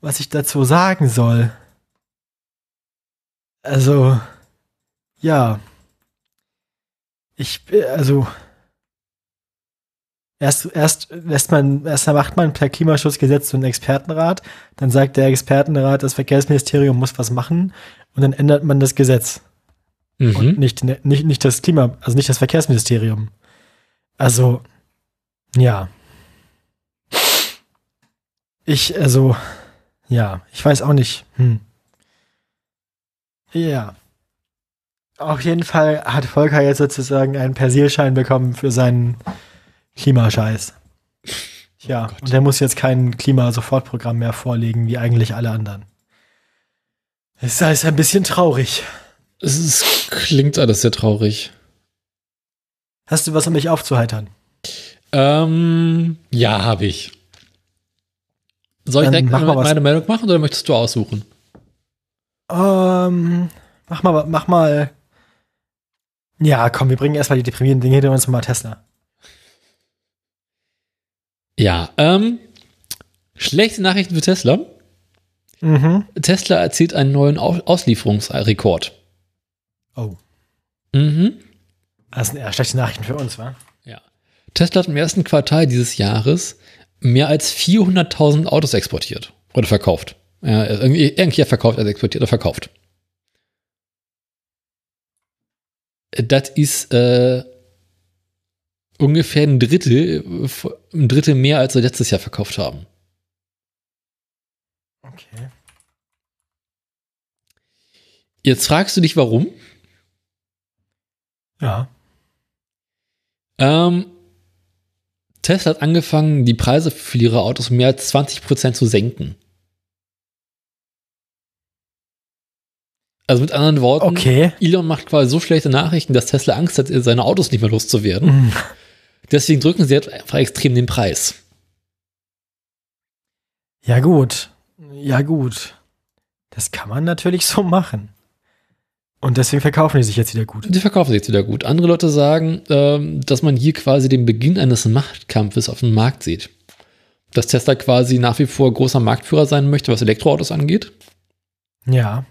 was ich dazu sagen soll. Also, ja. Ich, also, erst, erst lässt man, erst macht man per Klimaschutzgesetz so einen Expertenrat, dann sagt der Expertenrat, das Verkehrsministerium muss was machen und dann ändert man das Gesetz. Mhm. Und nicht, nicht, nicht das Klima, also nicht das Verkehrsministerium. Also, ja. Ich, also, ja, ich weiß auch nicht. Hm. Ja. Auf jeden Fall hat Volker jetzt sozusagen einen Persilschein bekommen für seinen Klimascheiß. Ja, oh und der muss jetzt kein Klimasofortprogramm mehr vorlegen, wie eigentlich alle anderen. Es ist ein bisschen traurig. Es ist, klingt alles sehr traurig. Hast du was, um mich aufzuheitern? Ähm, ja, habe ich. Soll ich direkt meine, meine Meldung machen oder möchtest du aussuchen? Ähm, mach mal, mach mal. Ja, komm, wir bringen erstmal die deprimierenden Dinge hinter uns mal Tesla. Ja, ähm, schlechte Nachrichten für Tesla. Mhm. Tesla erzielt einen neuen Auslieferungsrekord. Oh. Mhm. Das sind eher schlechte Nachrichten für uns, wa? Ja. Tesla hat im ersten Quartal dieses Jahres mehr als 400.000 Autos exportiert oder verkauft. Ja, irgendwie, irgendwie verkauft, also exportiert oder verkauft. Das ist äh, ungefähr ein Drittel, ein Drittel mehr, als wir letztes Jahr verkauft haben. Okay. Jetzt fragst du dich, warum? Ja. Ähm, Tesla hat angefangen, die Preise für ihre Autos um mehr als 20% zu senken. Also mit anderen Worten, okay. Elon macht quasi so schlechte Nachrichten, dass Tesla Angst hat, seine Autos nicht mehr loszuwerden. Mm. Deswegen drücken sie jetzt einfach extrem den Preis. Ja gut, ja gut. Das kann man natürlich so machen. Und deswegen verkaufen die sich jetzt wieder gut. Die verkaufen sich jetzt wieder gut. Andere Leute sagen, ähm, dass man hier quasi den Beginn eines Machtkampfes auf dem Markt sieht. Dass Tesla quasi nach wie vor großer Marktführer sein möchte, was Elektroautos angeht. Ja.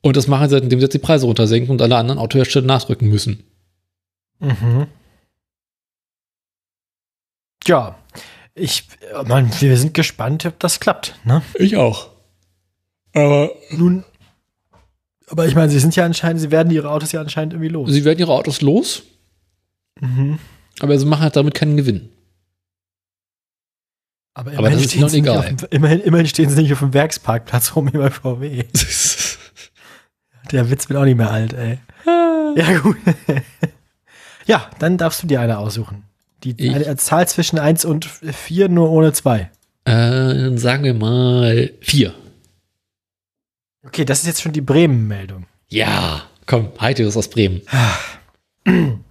Und das machen sie, indem sie jetzt die Preise runtersenken und alle anderen Autohersteller nachdrücken müssen. Mhm. Ja, ich, man, wir sind gespannt, ob das klappt, ne? Ich auch. Aber nun, aber ich meine, sie sind ja anscheinend, sie werden ihre Autos ja anscheinend irgendwie los. Sie werden ihre Autos los. Mhm. Aber sie machen halt damit keinen Gewinn. Aber, aber das ist noch egal. Dem, immerhin, immerhin stehen sie nicht auf dem Werksparkplatz rum wie bei VW. Der Witz wird auch nicht mehr alt, ey. ja, gut. ja, dann darfst du dir eine aussuchen. Die ich, Zahl zwischen 1 und 4, nur ohne 2. Äh, dann sagen wir mal 4. Okay, das ist jetzt schon die Bremen-Meldung. Ja, komm, ist aus Bremen.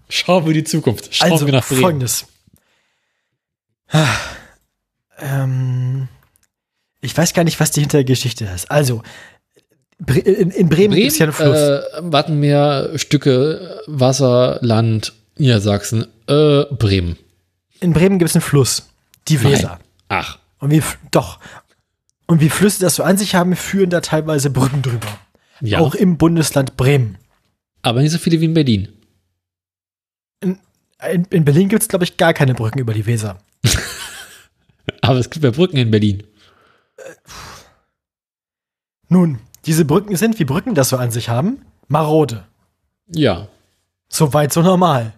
Schauen wir die Zukunft. Schauen also, wir nach Bremen. Folgendes. Ähm, ich weiß gar nicht, was die Hintergeschichte ist. Also, in, in Bremen, Bremen gibt es ja einen Fluss. Äh, Wattenmeer, Stücke, Wasser, Land, Niedersachsen, äh, Bremen. In Bremen gibt es einen Fluss. Die Weser. Nein. Ach, Und wie, doch. Und wie Flüsse das so an sich haben, führen da teilweise Brücken drüber. ja. Auch im Bundesland Bremen. aber nicht so viele wie in Berlin. In, in Berlin gibt es, glaube ich, gar keine Brücken über die Weser. Aber es gibt ja Brücken in Berlin. Nun, diese Brücken sind, wie Brücken das so an sich haben, marode. Ja, So weit, so normal.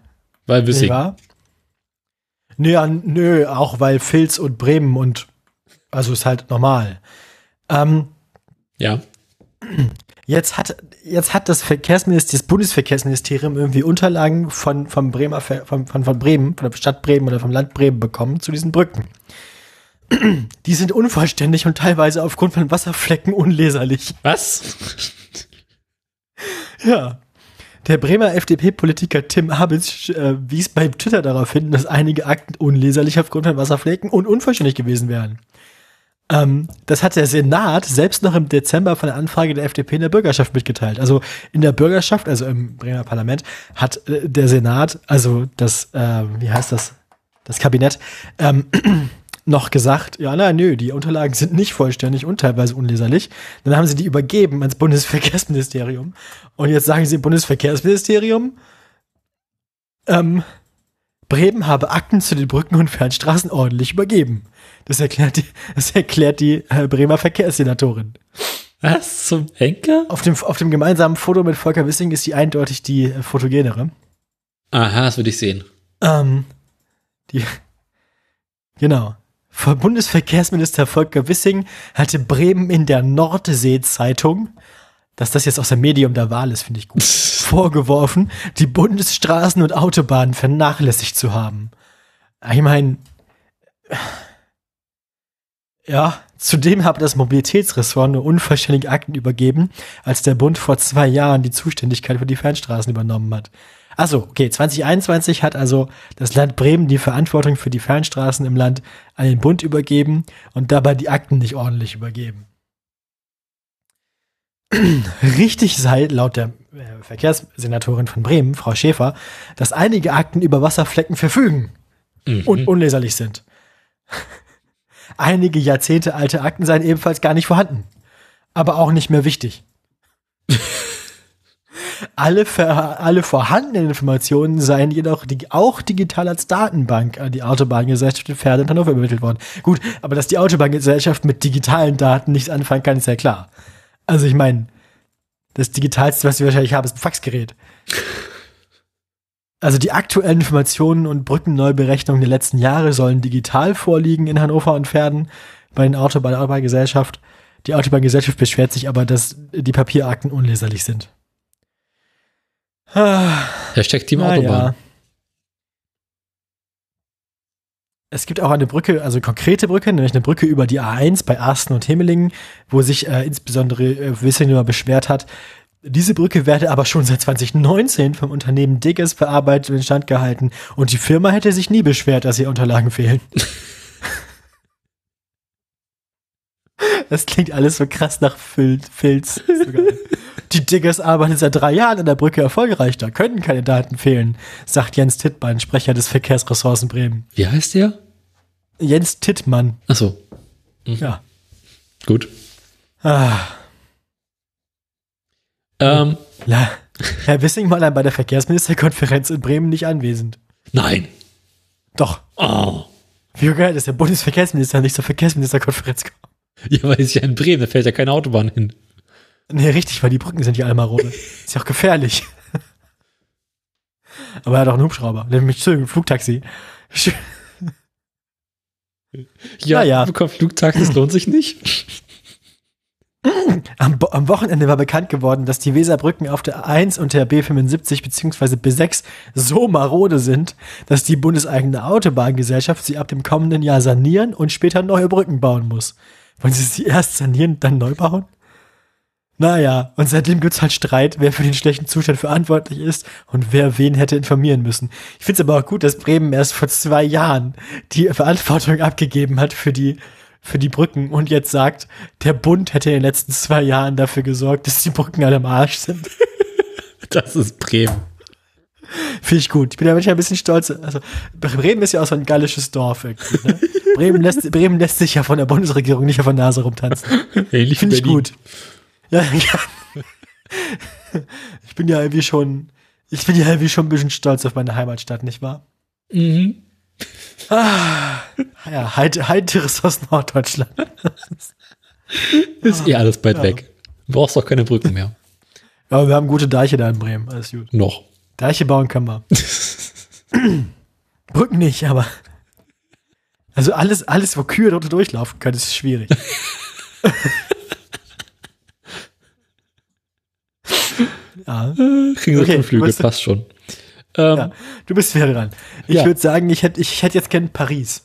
Weil Wissing. wahr? Nö, ja, nö, auch weil Filz und Bremen und also ist halt normal. Ähm, Ja. Jetzt hat, jetzt hat das Verkehrsministerium, das Bundesverkehrsministerium irgendwie Unterlagen von, vom Bremer, von, von, von Bremen, von der Stadt Bremen oder vom Land Bremen bekommen zu diesen Brücken. Die sind unvollständig und teilweise aufgrund von Wasserflecken unleserlich. Was? Ja. Der Bremer FDP-Politiker Tim Abitz äh, wies bei Twitter darauf hin, dass einige Akten unleserlich aufgrund von Wasserflecken und unvollständig gewesen wären. Ähm, das hat der Senat selbst noch im Dezember von der Anfrage der FDP in der Bürgerschaft mitgeteilt. Also in der Bürgerschaft, also im Bremer Parlament, hat äh, der Senat, also das, äh, wie heißt das, das Kabinett, ähm, noch gesagt, ja, na, nö, die Unterlagen sind nicht vollständig und teilweise unleserlich. Dann haben sie die übergeben ans Bundesverkehrsministerium. Und jetzt sagen sie im Bundesverkehrsministerium, ähm, Bremen habe Akten zu den Brücken und Fernstraßen ordentlich übergeben. Das erklärt die, das erklärt die äh, Bremer Verkehrssenatorin. Was zum Henker? Auf dem, auf dem gemeinsamen Foto mit Volker Wissing ist sie eindeutig die äh, fotogenere. Aha, das würde ich sehen. Ähm, die, genau. Vor Bundesverkehrsminister Volker Wissing hatte Bremen in der Nordsee-Zeitung, dass das jetzt aus dem Medium der Wahl ist, finde ich gut, vorgeworfen, die Bundesstraßen und Autobahnen vernachlässigt zu haben. Ich meine, ja, zudem habe das Mobilitätsressort nur unvollständige Akten übergeben, als der Bund vor zwei Jahren die Zuständigkeit für die Fernstraßen übernommen hat. Achso, okay, 2021 hat also das Land Bremen die Verantwortung für die Fernstraßen im Land an den Bund übergeben und dabei die Akten nicht ordentlich übergeben. Richtig sei, laut der äh, Verkehrssenatorin von Bremen, Frau Schäfer, dass einige Akten über Wasserflecken verfügen Mhm. und unleserlich sind. Einige Jahrzehnte alte Akten seien ebenfalls gar nicht vorhanden, aber auch nicht mehr wichtig. alle, ver alle vorhandenen Informationen seien jedoch die, auch digital als Datenbank an die Autobahngesellschaft in Pferde in Hannover übermittelt worden. Gut, aber dass die Autobahngesellschaft mit digitalen Daten nichts anfangen kann, ist ja klar. Also ich meine, das Digitalste, was wir wahrscheinlich haben, ist ein Faxgerät. Also die aktuellen Informationen und Brückenneuberechnungen der letzten Jahre sollen digital vorliegen in Hannover und Pferden bei, den Auto, der Autobahngesellschaft. Die Autobahngesellschaft beschwert sich aber, dass die Papierakten unleserlich sind. Ah, Hashtag Team Autobahn. ja. Es gibt auch eine Brücke, also konkrete Brücke, nämlich eine Brücke über die A1 bei Arsten und Hemelingen, wo sich äh, insbesondere äh, Wissing darüber beschwert hat. Diese Brücke werde aber schon seit 2019 vom Unternehmen Diggers bearbeitet und instand gehalten und die Firma hätte sich nie beschwert, dass ihr Unterlagen fehlen. Das klingt alles so krass nach Fil Filz. So. Die Diggers arbeiten seit drei Jahren an der Brücke erfolgreich, da können keine Daten fehlen, sagt Jens Tittmann, Sprecher des Verkehrsressorts Bremen. Wie heißt der? Jens Tittmann, Achso, ja. gut. Ah, Ähm, la- Herr Wissing war dann bei der Verkehrsministerkonferenz in Bremen nicht anwesend. nein. Doch, Oh. wie geil, dass der Bundesverkehrsminister nicht zur Verkehrsministerkonferenz kommt. Ja, weil es ja in Bremen, da fällt ja keine Autobahn hin. Nee, richtig, weil die Brücken sind ja alle marode. Ist ja auch gefährlich. Aber er hat auch einen Hubschrauber. Nämlich, Entschuldigung, ein Flugtaxi. Ja, ja. Flugtag, das lohnt sich nicht. Am, Bo- am Wochenende war bekannt geworden, dass die Weserbrücken auf der A1 und der B75 bzw. B6 so marode sind, dass die bundeseigene Autobahngesellschaft sie ab dem kommenden Jahr sanieren und später neue Brücken bauen muss. Wollen sie sie erst sanieren dann neu bauen? Naja, und seitdem gibt's halt Streit, wer für den schlechten Zustand verantwortlich ist und wer wen hätte informieren müssen. Ich find's aber auch gut, dass Bremen erst vor zwei Jahren die Verantwortung abgegeben hat für die, für die Brücken und jetzt sagt, der Bund hätte in den letzten zwei Jahren dafür gesorgt, dass die Brücken alle am Arsch sind. Das ist Bremen. Finde ich gut. Ich bin ja manchmal ein bisschen stolz. Also, Bremen ist ja auch so ein gallisches Dorf irgendwie. Ne? Bremen, lässt, Bremen lässt sich ja von der Bundesregierung nicht auf der Nase rumtanzen. Finde ich gut. Ja, ja. Ich bin ja irgendwie schon, ich bin ja irgendwie schon ein bisschen stolz auf meine Heimatstadt, nicht wahr? Mhm. Ah, ja, heit, heiteres aus Norddeutschland. Ist eh alles bald Ja. weg. Du brauchst doch keine Brücken mehr. Aber wir haben gute Deiche da in Bremen, alles gut. Noch. Deiche bauen können wir. Brücken nicht, aber. Also alles, alles, wo Kühe dort durchlaufen können, ist schwierig. Ja, Kriegen sie Okay, du- passt schon. Ähm, ja, du bist wieder dran. Ich Ja. würde sagen, ich hätte ich hätte jetzt gern Paris.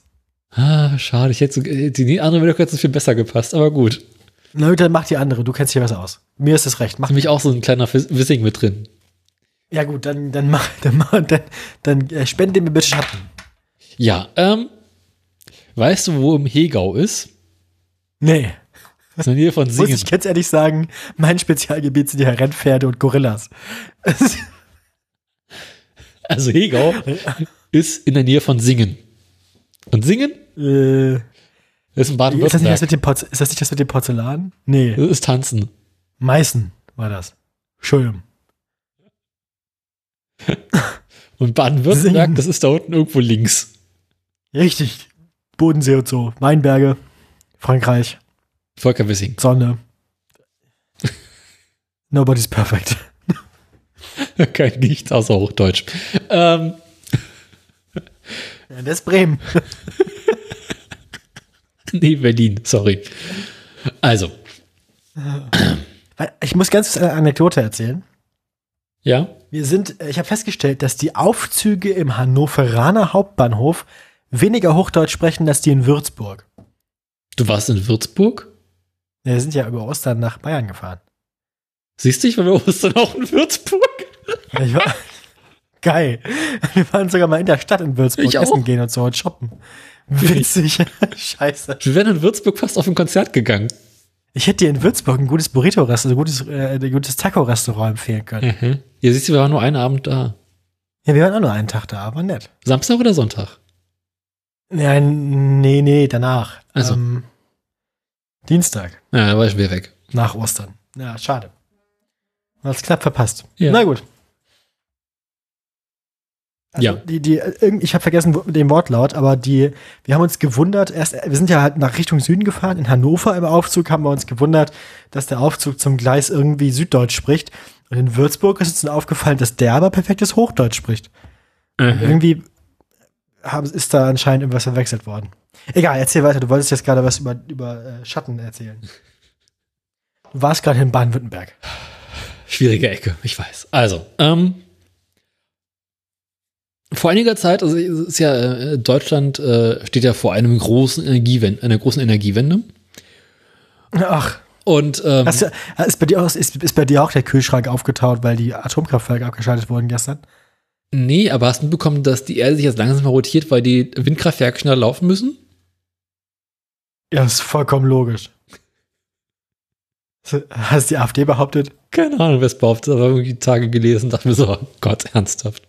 ah, schade, ich hätte so, die andere wäre doch jetzt viel besser gepasst, aber gut. Na gut, dann mach die andere, du kennst dich besser aus. Mir ist es recht. Mach. Mich auch so ein kleiner Wiss- Wissing mit drin. Ja gut, dann, dann mach, dann mach, dann, dann äh, spende mir bitte Schatten. Ja, ähm, weißt du, wo im Hegau ist? Nee. Ist der Nähe von Muss Singen. ich ganz ehrlich sagen, mein Spezialgebiet sind ja Rennpferde und Gorillas. Also Hegau ist in der Nähe von Singen. Und Singen äh, ist in ist, das nicht das Baden-Württemberg. mit dem Porz ist das nicht das mit dem Porzellan? Nee, Das ist Tanzen. Meißen war das. Entschuldigung. Und Baden-Württemberg, das ist da unten irgendwo links. Richtig. Bodensee und so. Weinberge. Frankreich. Volker Wissing. Sonne. Nobody's perfect. Kein Nichts außer Hochdeutsch. Ähm, Ja, das ist Bremen. nee, Berlin, sorry. Also, Ich muss ganz eine Anekdote erzählen. ja, Wir sind, ich habe festgestellt, dass die Aufzüge im Hannoveraner Hauptbahnhof weniger Hochdeutsch sprechen als die in Würzburg. du warst in Würzburg? Ja, Wir sind ja über Ostern nach Bayern gefahren. Siehst du, ich war bei Ostern auch in Würzburg. Ja, Ich war, geil. Wir waren sogar mal in der Stadt in Würzburg Ich auch. essen gehen und so und shoppen. Witzig. Scheiße. Wir wären in Würzburg fast auf ein Konzert gegangen. Ich hätte dir in Würzburg ein gutes Burrito-Restaurant, ein gutes, äh, ein gutes Taco-Restaurant empfehlen können. Mhm. Ja, siehst du, wir waren nur einen Abend da. Ja, wir waren auch nur einen Tag da, aber nett. Samstag oder Sonntag? Ja, nee, nee, danach. Also. Ähm, Dienstag, Ja, da war ich wieder weg. nach Ostern. Ja, schade. Hat's knapp verpasst. Ja. Na gut. Also Ja. Die, die, ich habe vergessen den Wortlaut, aber die, wir haben uns gewundert, erst, wir sind ja halt nach Richtung Süden gefahren, in Hannover im Aufzug haben wir uns gewundert, dass der Aufzug zum Gleis irgendwie Süddeutsch spricht. Und in Würzburg ist uns dann aufgefallen, dass der aber perfektes Hochdeutsch spricht. Irgendwie haben, ist da anscheinend irgendwas verwechselt worden. Egal, erzähl weiter. Du wolltest jetzt gerade was über, über äh, Schatten erzählen. Du warst gerade in Baden-Württemberg. Schwierige Ecke, ich weiß. Also, ähm, vor einiger Zeit, also ist ja, äh, Deutschland äh, steht ja vor einem großen Energiewende, einer großen Energiewende. Ach, Und ähm, hast du, ist, bei dir auch, ist, ist bei dir auch der Kühlschrank aufgetaut, weil die Atomkraftwerke abgeschaltet wurden gestern? Nee, aber hast du mitbekommen, dass die Erde sich jetzt langsam mal rotiert, weil die Windkraftwerke schneller laufen müssen? Ja, das ist vollkommen logisch. Hast die AfD behauptet? Keine Ahnung, wer es behauptet, aber irgendwie die Tage gelesen und dachte mir so, oh Gott, ernsthaft.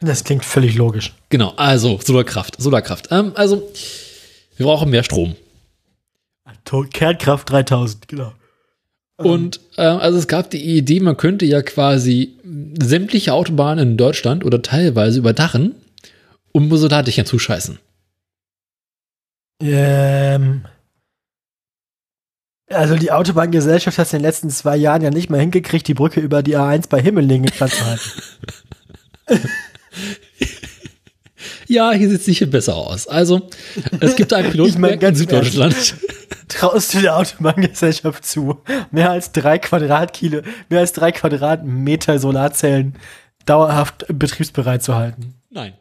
Das klingt völlig logisch. Genau, also Solarkraft, Solarkraft. Ähm, also, wir brauchen mehr Strom. Atom Kernkraft 3000, genau. Und äh, also es gab die Idee, man könnte ja quasi sämtliche Autobahnen in Deutschland oder teilweise überdachen, um Solardächern zuscheißen. Ähm, also die Autobahngesellschaft hat es in den letzten zwei Jahren ja nicht mehr hingekriegt, die Brücke über die A1 bei Himmelingen instand zu halten. Ja, hier sieht es sicher besser aus. Also, es gibt ein Ich Pilotprojekt mein, in Süddeutschland. Traust du der Autobahngesellschaft zu, mehr als drei Quadratkilo, mehr als drei Quadratmeter Solarzellen dauerhaft betriebsbereit zu halten? Nein.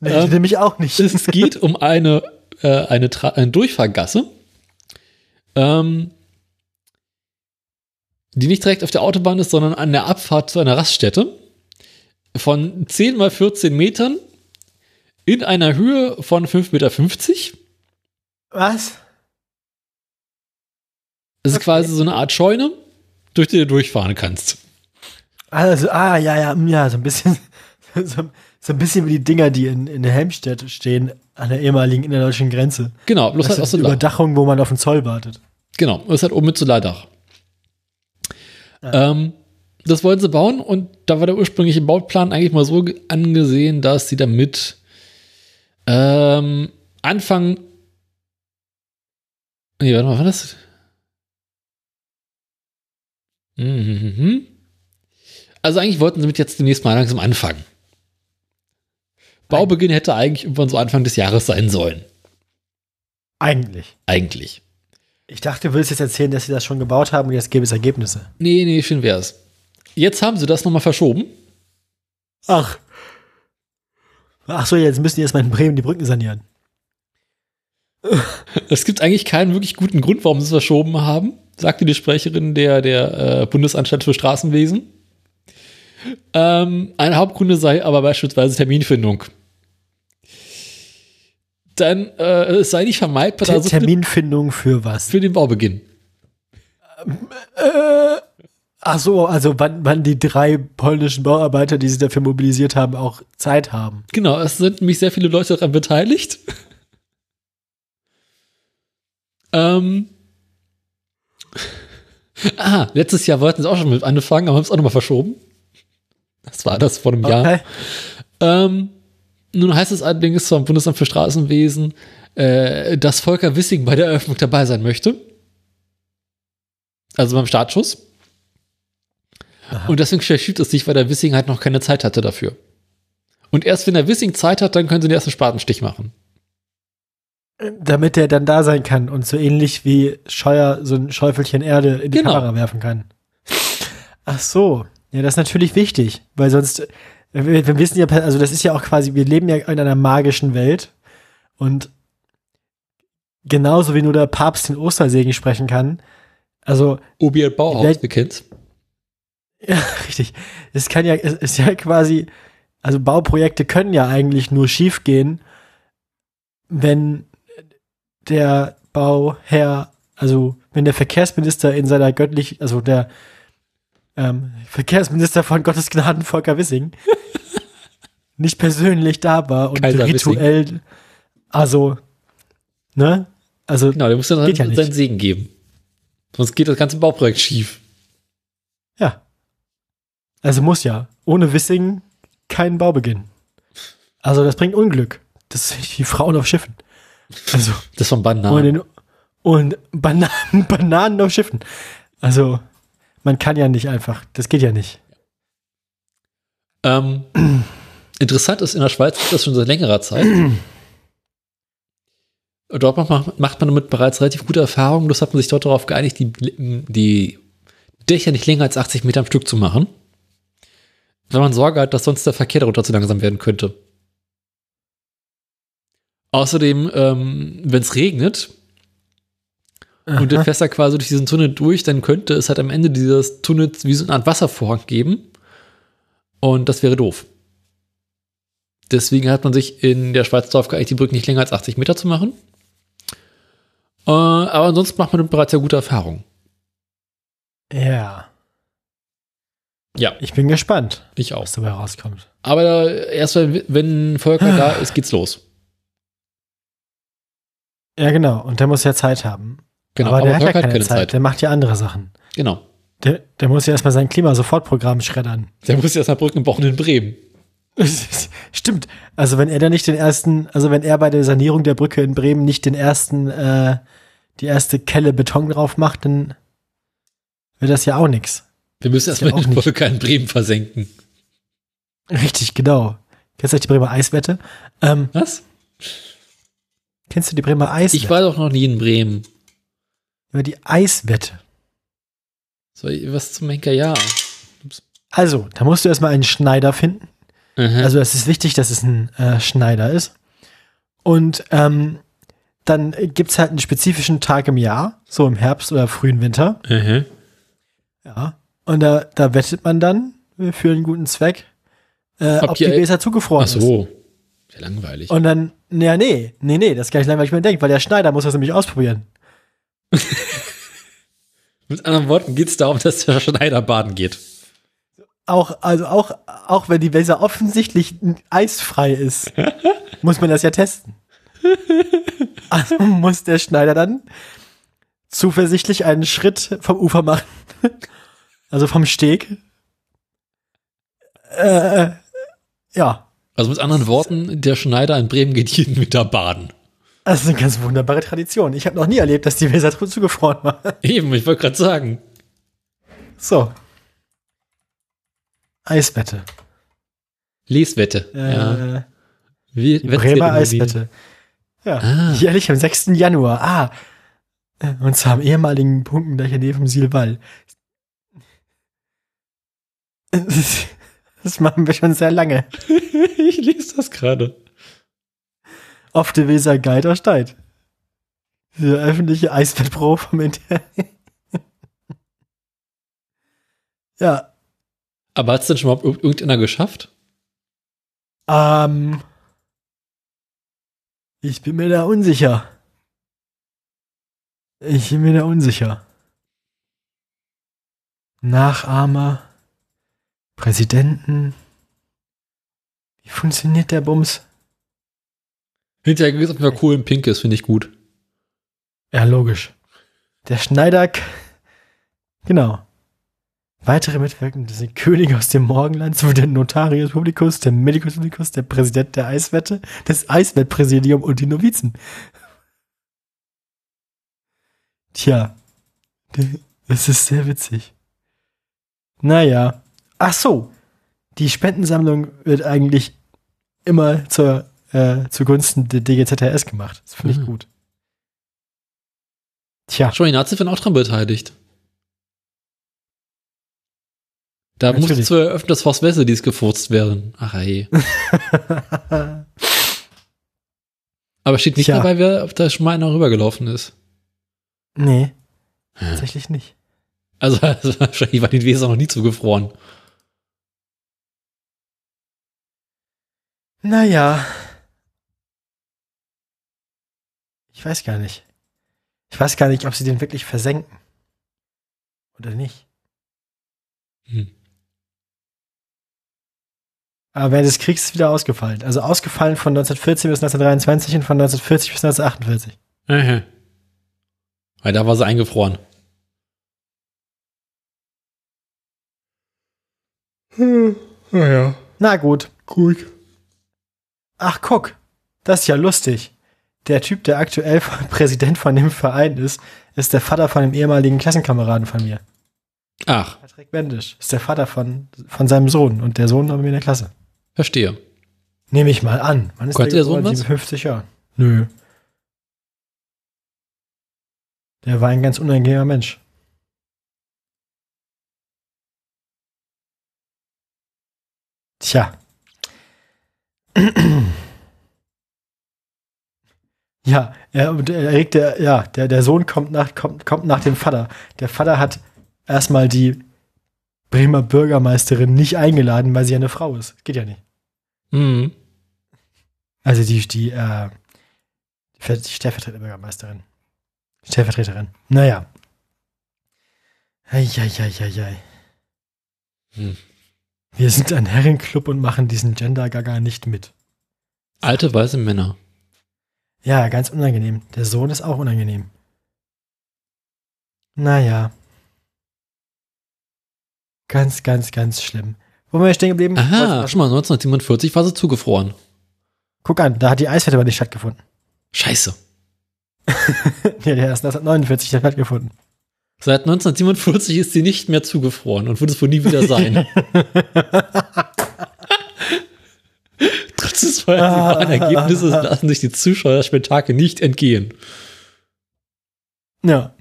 Nee, Ähm, nämlich auch nicht. Es geht um eine, äh, eine, Tra eine Durchfahrgasse, ähm, die nicht direkt auf der Autobahn ist, sondern an der Abfahrt zu einer Raststätte von 10 mal 14 Metern in einer Höhe von 5,50 Meter. Was? Das ist Okay. quasi so eine Art Scheune, durch die du durchfahren kannst. Also, ah, ja, ja, mm, ja, so ein bisschen, so, so ein bisschen wie die Dinger, die in, in Helmstedt stehen, an der ehemaligen innerdeutschen Grenze. Genau, bloß Das halt aus Solar. Überdachung, wo man auf den Zoll wartet. Genau, das hat oben mit Solardach. Ähm, das wollten sie bauen und da war der ursprüngliche Bauplan eigentlich mal so ge- angesehen, dass sie damit ähm, Anfang. Nee, warte mal, war das? Mhm. Also eigentlich wollten sie mit jetzt demnächst mal langsam anfangen. Baubeginn hätte eigentlich irgendwann so Anfang des Jahres sein sollen. Eigentlich. Eigentlich. Ich dachte, du willst jetzt erzählen, dass sie das schon gebaut haben und jetzt gäbe es Ergebnisse. Nee, nee, schön wär's. Jetzt haben sie das nochmal verschoben. Ach. Ach so, jetzt müssen die erstmal in Bremen die Brücken sanieren. Es gibt eigentlich keinen wirklich guten Grund, warum sie es verschoben haben, sagte die Sprecherin der, der äh, Bundesanstalt für Straßenwesen. Ähm, ein Hauptgrund sei aber beispielsweise Terminfindung. Dann äh, es sei nicht vermeidbar, Ter Terminfindung für was? für den Baubeginn. Ach so, also wann, wann die drei polnischen Bauarbeiter, die sich dafür mobilisiert haben, auch Zeit haben. Genau, es sind nämlich sehr viele Leute daran beteiligt. ähm. Ah, letztes Jahr wollten sie auch schon mit anfangen, aber haben es auch nochmal verschoben. Das war das vor einem Jahr. Okay. Ähm, nun heißt es allerdings vom Bundesamt für Straßenwesen, äh, dass Volker Wissing bei der Eröffnung dabei sein möchte. Also beim Startschuss. Und deswegen verschiebt es sich, weil der Wissing halt noch keine Zeit hatte dafür. Und erst wenn der Wissing Zeit hat, dann können sie den ersten Spatenstich machen. Damit der dann da sein kann und so ähnlich wie Scheuer so ein Schäufelchen Erde in die Genau. Kamera werfen kann. Ach so. Ja, das ist natürlich wichtig, weil sonst, wir, wir wissen ja, also das ist ja auch quasi, wir leben ja in einer magischen Welt und genauso wie nur der Papst den Ostersegen sprechen kann, also Obiel Bauhaus, wir kennt's. Ja, richtig. Es kann ja, es ist ja quasi, also Bauprojekte können ja eigentlich nur schief gehen, wenn der Bauherr, also wenn der Verkehrsminister in seiner göttlich, also der ähm, Verkehrsminister von Gottes Gnaden Volker Wissing nicht persönlich da war und Kaiser Wissing. rituell, also, ne? Also, Genau, der muss dann ja seinen Segen geben. Sonst geht das ganze Bauprojekt schief. ja. Also muss ja. Ohne Wissing kein Baubeginn. Also das bringt Unglück. Das ist wie Frauen auf Schiffen. Also, Das von und, Bananen. den, und Bananen, Bananen auf Schiffen. Also, man kann ja nicht einfach. Das geht ja nicht. Ähm, interessant ist, in der Schweiz gibt das schon seit längerer Zeit. Dort macht, macht man damit bereits relativ gute Erfahrungen. Das hat man sich dort darauf geeinigt, die, die Dächer nicht länger als 80 Meter am Stück zu machen. Weil man Sorge hat, dass sonst der Verkehr darunter zu langsam werden könnte. Außerdem, ähm, wenn es regnet und der Aha. da quasi durch diesen Tunnel durch, dann könnte es halt am Ende dieses Tunnels wie so eine Art Wasservorhang geben. Und das wäre doof. Deswegen hat man sich in der Schweiz darauf geeinigt, die Brücken nicht länger als 80 Meter zu machen. Äh, aber ansonsten macht man bereits sehr gute Erfahrungen. Ja. Ja, Ich bin gespannt, ich auch. was dabei rauskommt. Aber erst wenn, Volker da ist, geht's los. Ja, genau. Und der muss ja Zeit haben. Genau, aber der hat ja Volker keine, Zeit. Der macht ja andere Sachen. Genau. Der, der muss ja erstmal sein Klima-Sofortprogramm schreddern. Der muss erst mal Brücken bauen in Bremen. Stimmt. Also wenn er da nicht den ersten, also wenn er bei der Sanierung der Brücke in Bremen nicht den ersten, äh, die erste Kelle Beton drauf macht, dann wird das ja auch nix. Wir müssen ja erstmal auch den. Volker in Bremen versenken. Richtig, genau. Kennst du die Bremer Eiswette? Ähm, Was? kennst du die Bremer Eiswette? Ich war doch noch nie in Bremen. Über die Eiswette. Ich was zum Henker? Ja. Also, da musst du erstmal einen Schneider finden. Mhm. Also es ist wichtig, dass es ein äh, Schneider ist. Und ähm, dann gibt's halt einen spezifischen Tag im Jahr, so im Herbst oder frühen Winter. Mhm. Ja. Und da, da wettet man dann für einen guten Zweck, äh, Ob ob, die Weser zugefroren Ach ist. so. Sehr langweilig. Und dann, ja, nee, nee, nee, das ist gar nicht langweilig, man denkt, weil der Schneider muss das nämlich ausprobieren. Mit anderen Worten geht es darum, dass der Schneider baden geht. auch, also auch, auch wenn die Weser offensichtlich eisfrei ist, muss man das ja testen. Also muss der Schneider dann zuversichtlich einen Schritt vom Ufer machen. Also vom Steg. Äh, ja. Also mit anderen Worten, der Schneider in Bremen geht jeden Winter baden. Das ist eine ganz wunderbare Tradition. Ich habe noch nie erlebt, dass die Weser zugefroren war. Eben, ich wollte gerade sagen. So. Eiswette. Leswette. Äh, ja. Wie, Die Bremer Eiswette. Ja. Ah. Jährlich am 6. Januar. Ah. Äh, Und zwar am ehemaligen Punkengleicher neben dem Silval. Das machen wir schon sehr lange. ich lese das gerade. Auf der Weser Geider steigt. Diese öffentliche Eiswettprobe vom Internet. ja. Aber hat es denn schon mal irg- irgendeiner geschafft? Ähm. Ich bin mir da unsicher. Ich bin mir da unsicher. Nachahmer. Präsidenten. Wie funktioniert der Bums? Hinterher es auf cool Pink ist, finde ich gut. Ja, logisch. Der Schneider. Genau. Weitere Mitwirkende sind König aus dem Morgenland sowie der Notarius Publicus, der Medicus Publicus, der Präsident der Eiswette, das Eiswettpräsidium und die Novizen. Tja, das ist sehr witzig. Naja. Ach so. Die Spendensammlung wird eigentlich immer zur, äh, zugunsten der DGZRS gemacht. Das finde ich Mhm. gut. Tja. Schon die Nazis werden auch dran beteiligt. Da Natürlich. musste zwar eröffnet, dass Horst Wessel gefurzt werden. Ach ey. Aber steht nicht Tja. dabei, wer ob da schon mal einer rübergelaufen ist. nee, tatsächlich nicht. Also, also wahrscheinlich war die Weser noch nie zugefroren. Naja. Ich weiß gar nicht. Ich weiß gar nicht, ob sie den wirklich versenken. Oder nicht. Hm. Aber während des Kriegs ist wieder ausgefallen. Also ausgefallen von 1914 bis 1923 und von 1940 bis 1948. Aha. Weil da war sie eingefroren. Naja. Na gut. Gut. Ach, guck. Das ist ja lustig. Der Typ, der aktuell Präsident von dem Verein ist, ist der Vater von dem ehemaligen Klassenkameraden von mir. Ach, Patrick Bendisch ist der Vater von, von seinem Sohn und der Sohn war bei mir in der Klasse. verstehe. Nehme ich mal an. Wann ist Konnte der Sohn geboren? was? 57 Jahre. Nö. Der war ein ganz unangenehmer Mensch. Tja. Ja, er, er regt der, ja, der, der Sohn kommt nach, kommt, kommt nach dem Vater. Der Vater hat erstmal die Bremer Bürgermeisterin nicht eingeladen, weil sie ja eine Frau ist. Geht ja nicht. Mhm. Also die, die, äh, die stellvertretende Bürgermeisterin. Stellvertreterin. Naja. Eieieiei. Hm. Wir sind ein Herrenclub und machen diesen Gender-Gaga nicht mit. Alte weiße Männer. Ja, ganz unangenehm. Der Sohn ist auch unangenehm. Naja. Ganz, ganz, ganz schlimm. Wo wir stehen geblieben? Aha, schon mal 1947 war sie zugefroren. Guck an, da hat die Eiswette aber nicht stattgefunden. Scheiße. ja, der erst 1949 hat stattgefunden. Seit 1947 ist sie nicht mehr zugefroren und wird es wohl nie wieder sein. Trotz des vorhersehbaren Ergebnisses lassen sich die Zuschauer das Spektakel nicht entgehen. Ja.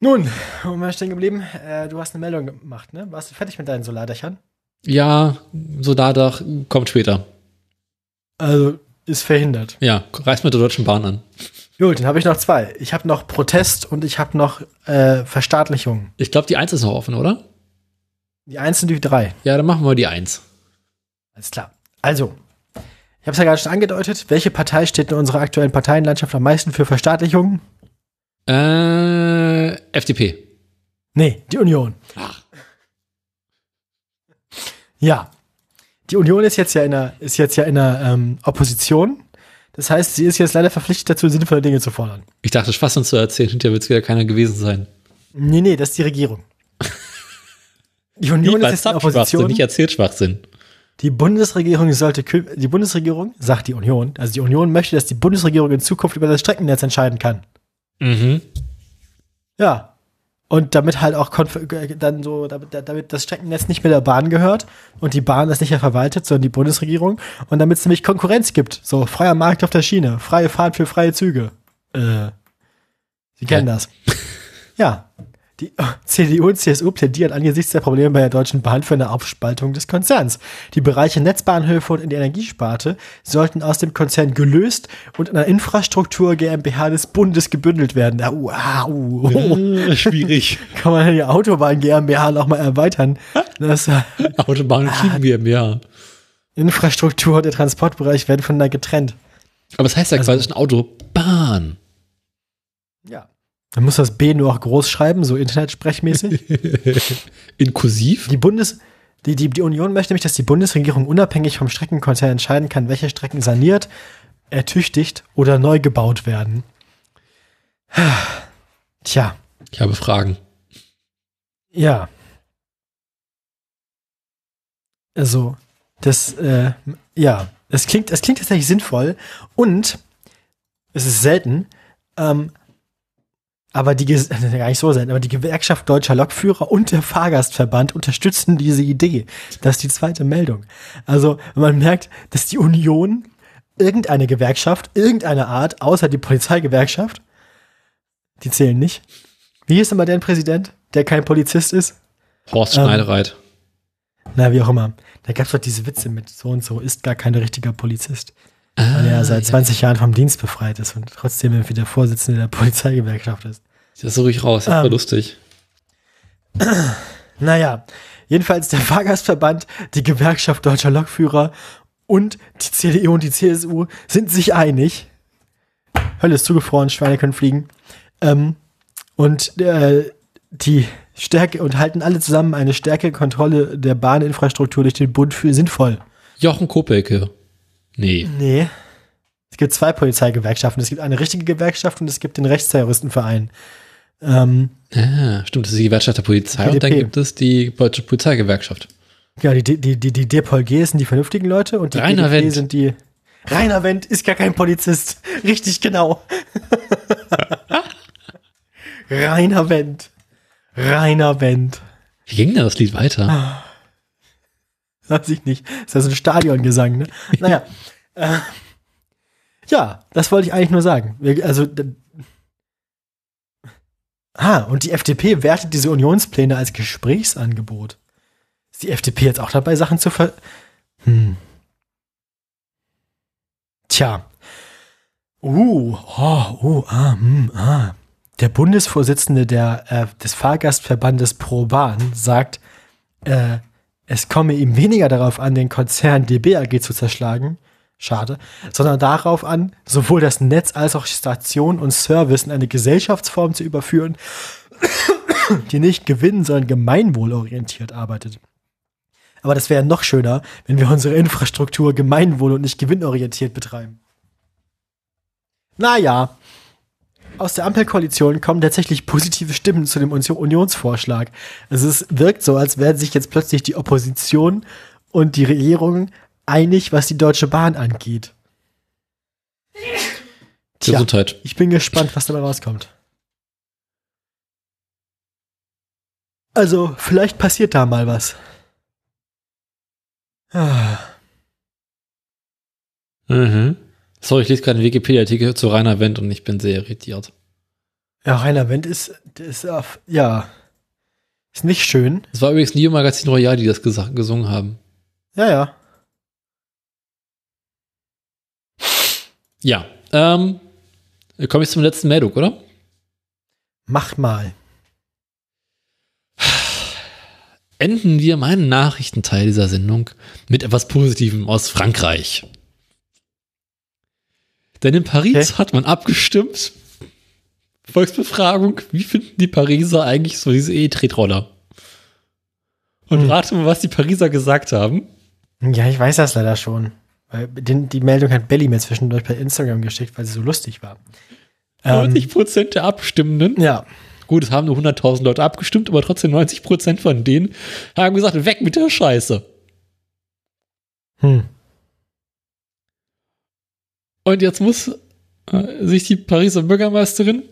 Nun, wo wir stehen geblieben? Äh, du hast eine Meldung gemacht, ne? Warst du fertig mit deinen Solardächern? Ja, Solardach kommt später. Also, ist verhindert. Ja, reiß mit der Deutschen Bahn an. Gut, dann habe ich noch zwei. Ich habe noch Protest und ich habe noch äh, Verstaatlichung. Ich glaube, die Eins ist noch offen, oder? Die eins und die drei. Ja, dann machen wir die Eins. Alles klar. Also, ich habe es ja gerade schon angedeutet. Welche Partei steht in unserer aktuellen Parteienlandschaft am meisten für Verstaatlichung? Äh, FDP. Nee, die Union. Ach. Ja. Die Union ist jetzt ja in der, ist jetzt ja in der ähm, Opposition. Das heißt, sie ist jetzt leider verpflichtet dazu, sinnvolle Dinge zu fordern. Ich dachte, Schwachsinn zu erzählen, hinterher wird es wieder keiner gewesen sein. Nee, nee, das ist die Regierung. Die Union ist jetzt der Opposition. nicht erzählt Schwachsinn. Die Bundesregierung sollte, die Bundesregierung, sagt die Union, also die Union möchte, dass die Bundesregierung in Zukunft über das Streckennetz entscheiden kann. Mhm. Ja. Und damit halt auch konf- äh, dann so, damit, damit das Streckennetz nicht mehr der Bahn gehört und die Bahn das nicht mehr verwaltet, sondern die Bundesregierung und damit es nämlich Konkurrenz gibt. So, freier Markt auf der Schiene, freie Fahrt für freie Züge. Äh. Sie kennen das. Ja. Die CDU und CSU plädieren angesichts der Probleme bei der Deutschen Bahn für eine Aufspaltung des Konzerns. Die Bereiche Netzbahnhöfe und in die Energiesparte sollten aus dem Konzern gelöst und in einer Infrastruktur GmbH des Bundes gebündelt werden. Au, au, Äh, schwierig. kann man die Autobahn GmbH noch mal erweitern. Das äh, Autobahn und Schienen GmbH. Infrastruktur und der Transportbereich werden voneinander getrennt. Aber es heißt ja quasi schon Autobahn. Ja. Man muss das B nur auch groß schreiben, so internetsprechmäßig. In Kursiv? Die Bundes die, die, die Union möchte nämlich, dass die Bundesregierung unabhängig vom Streckenkonzern entscheiden kann, welche Strecken saniert, ertüchtigt oder neu gebaut werden. Tja, Ich habe Fragen. ja. Also, das, äh, ja, es klingt, es klingt tatsächlich sinnvoll und es ist selten, ähm, aber die, gar nicht so selten, aber die Gewerkschaft Deutscher Lokführer und der Fahrgastverband unterstützen diese Idee. Das ist die zweite Meldung. Also, man merkt, dass die Union irgendeine Gewerkschaft, irgendeine Art, außer die Polizeigewerkschaft, die zählen nicht. Wie ist immer deren Präsident, der kein Polizist ist? Horst Ähm, Schneidereit. Na, wie auch immer. Da gab es doch diese Witze mit so und so ist gar kein richtiger Polizist. Weil er Ah, seit 20 Jahren vom Dienst befreit ist und trotzdem irgendwie der Vorsitzende der Polizeigewerkschaft ist. Das suche ich raus. Das war Ähm. lustig. Naja, jedenfalls der Fahrgastverband, die Gewerkschaft deutscher Lokführer und die CDU und die CSU sind sich einig. Hölle ist zugefroren, Schweine können fliegen. Ähm, und äh, die Stärke und halten alle zusammen eine stärkere Kontrolle der Bahninfrastruktur durch den Bund für sinnvoll. Jochen Kopelke. Nee. Nee. Es gibt zwei Polizeigewerkschaften. Es gibt eine richtige Gewerkschaft und es gibt den Rechtsterroristenverein. Ähm, Ah, stimmt, das ist die Gewerkschaft der Polizei und dann gibt es die Deutsche Polizeigewerkschaft. ja, die, die, die, die DPOLG sind die vernünftigen Leute und die Rainer PDP Wendt. sind die. Rainer Wendt ist gar kein Polizist. Richtig genau. Rainer Wendt. Rainer Wendt. Wie ging denn das Lied weiter? Weiß ich nicht. Ist das ein Stadiongesang, ne? Naja. äh, ja, das wollte ich eigentlich nur sagen. Wir- Also, ah, und die FDP wertet diese Unionspläne als Gesprächsangebot. Ist die FDP jetzt auch dabei, Sachen zu ver... Hm. Tja. Uh, oh, uh, ah, hm, ah. Der Bundesvorsitzende der, äh, des Fahrgastverbandes ProBahn sagt, äh, es komme ihm weniger darauf an, den Konzern DBAG zu zerschlagen, schade, sondern darauf an, sowohl das Netz als auch Station und Service in eine Gesellschaftsform zu überführen, die nicht gewinn, sondern gemeinwohlorientiert arbeitet. Aber das wäre noch schöner, wenn wir unsere Infrastruktur gemeinwohl- und nicht gewinnorientiert betreiben. Naja, aus der Ampelkoalition kommen tatsächlich positive Stimmen zu dem Uni- Unionsvorschlag. Also es wirkt so, als wären sich jetzt plötzlich die Opposition und die Regierung einig, was die Deutsche Bahn angeht. Tja, Gesundheit. ich bin gespannt, was dabei rauskommt. Also, vielleicht passiert da mal was. Ah, Mhm. Sorry, ich lese gerade einen Wikipedia-Artikel zu Rainer Wendt und ich bin sehr irritiert. Ja, Rainer Wendt ist, ist ja, ist nicht schön. Es war übrigens Neo Magazin Royal, die das gesa- gesungen haben. Ja, ja. Ja. Ähm, komme ich zum letzten Meldung, oder? Macht mal. Enden wir meinen Nachrichtenteil dieser Sendung mit etwas Positivem aus Frankreich. Denn in Paris Okay. hat man abgestimmt. Volksbefragung, wie finden die Pariser eigentlich so diese E-Tretroller? Und rate mal, was die Pariser gesagt haben. Ja, ich weiß das leider schon. Weil die Meldung hat Belly mir zwischendurch bei Instagram geschickt, weil sie so lustig war. Ähm, 90 Prozent der Abstimmenden. ja. Gut, es haben nur 100.000 Leute abgestimmt, aber trotzdem 90 Prozent von denen haben gesagt, weg mit der Scheiße. Hm. Und jetzt muss äh, sich die Pariser Bürgermeisterin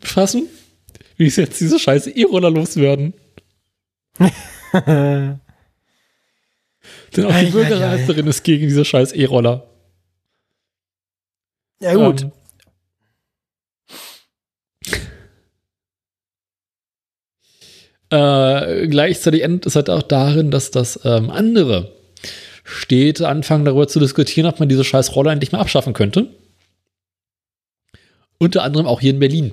fassen, wie sie jetzt diese scheiße E-Roller loswerden. Denn auch Ei, ei, die Bürgermeisterin ist gegen diese scheiß E-Roller. ja, gut. Ähm, Äh, gleichzeitig endet es halt auch darin, dass das ähm, andere Städte anfangen darüber zu diskutieren, ob man diese scheiß Roller endlich mal abschaffen könnte. Unter anderem auch hier in Berlin.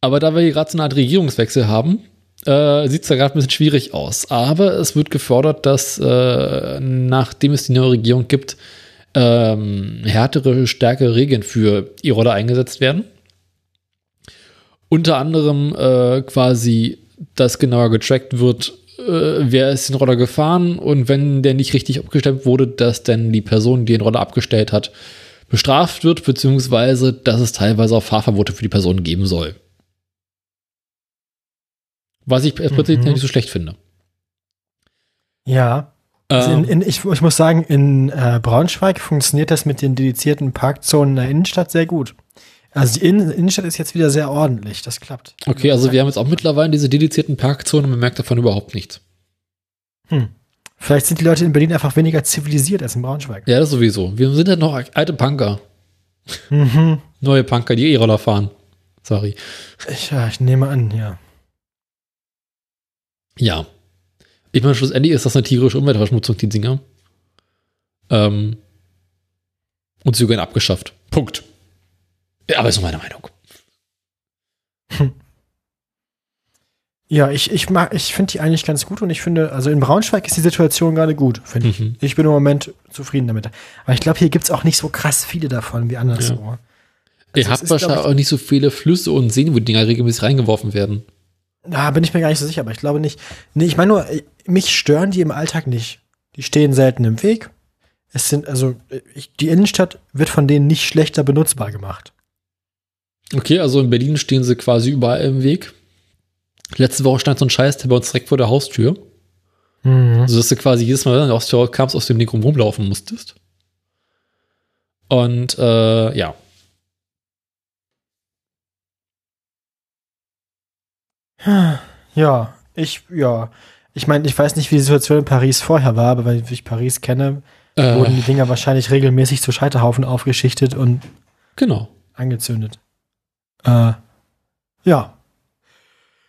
Aber da wir hier gerade so eine Art Regierungswechsel haben, äh, sieht es da gerade ein bisschen schwierig aus. Aber es wird gefordert, dass äh, nachdem es die neue Regierung gibt, ähm, härtere, stärkere Regeln für E-Roller eingesetzt werden. Unter anderem äh, quasi, dass genauer getrackt wird, äh, wer ist den Roller gefahren und wenn der nicht richtig abgestellt wurde, dass dann die Person, die den Roller abgestellt hat, bestraft wird, beziehungsweise dass es teilweise auch Fahrverbote für die Person geben soll. Was ich Mhm. nicht so schlecht finde. Ja. Also Ähm, in, in, ich, ich muss sagen, in äh, Braunschweig funktioniert das mit den dedizierten Parkzonen in der Innenstadt sehr gut. Also die Innen Innenstadt ist jetzt wieder sehr ordentlich, das klappt. okay, also wir haben jetzt auch mittlerweile diese dedizierten Parkzonen und man merkt davon überhaupt nichts. Hm. Vielleicht sind die Leute in Berlin einfach weniger zivilisiert als in Braunschweig. Ja, das sowieso. Wir sind ja noch alte Punker. Mhm. Neue Punker, die E-Roller fahren. Sorry. Ich, ja, ich nehme an, ja. Ja. Ich meine, schlussendlich ist das eine tierische Umweltverschmutzung, die Dinger. Ähm, und sie werden abgeschafft. Punkt. Ja, aber ist nur meine Meinung. Ja, ich, ich mag, ich finde die eigentlich ganz gut und ich finde, also in Braunschweig ist die Situation gerade gut, finde ich. Mhm. Ich bin im Moment zufrieden damit. Aber ich glaube, hier gibt's auch nicht so krass viele davon wie anderswo. Ihr es habt ist, wahrscheinlich auch nicht so viele Flüsse und Seen, wo die Dinger regelmäßig reingeworfen werden. Da bin ich mir gar nicht so sicher, aber ich glaube nicht. Nee, ich meine nur, äh, mich stören die im Alltag nicht. Die stehen selten im Weg. Es sind, also, äh, ich, die Innenstadt wird von denen nicht schlechter benutzbar gemacht. Okay, also in Berlin stehen sie quasi überall im Weg. Letzte Woche stand so ein Scheiß, der bei uns direkt vor der Haustür. Mhm. Also, dass du quasi jedes Mal, wenn du an der Haustür kamst, aus dem Ding rum rumlaufen musstest. Und, äh, ja. Ja, ich, ja. Ich meine, ich weiß nicht, wie die Situation in Paris vorher war, aber weil ich Paris kenne, Äh, wurden die Dinger wahrscheinlich regelmäßig zu Scheiterhaufen aufgeschichtet und genau. angezündet. Äh, ja.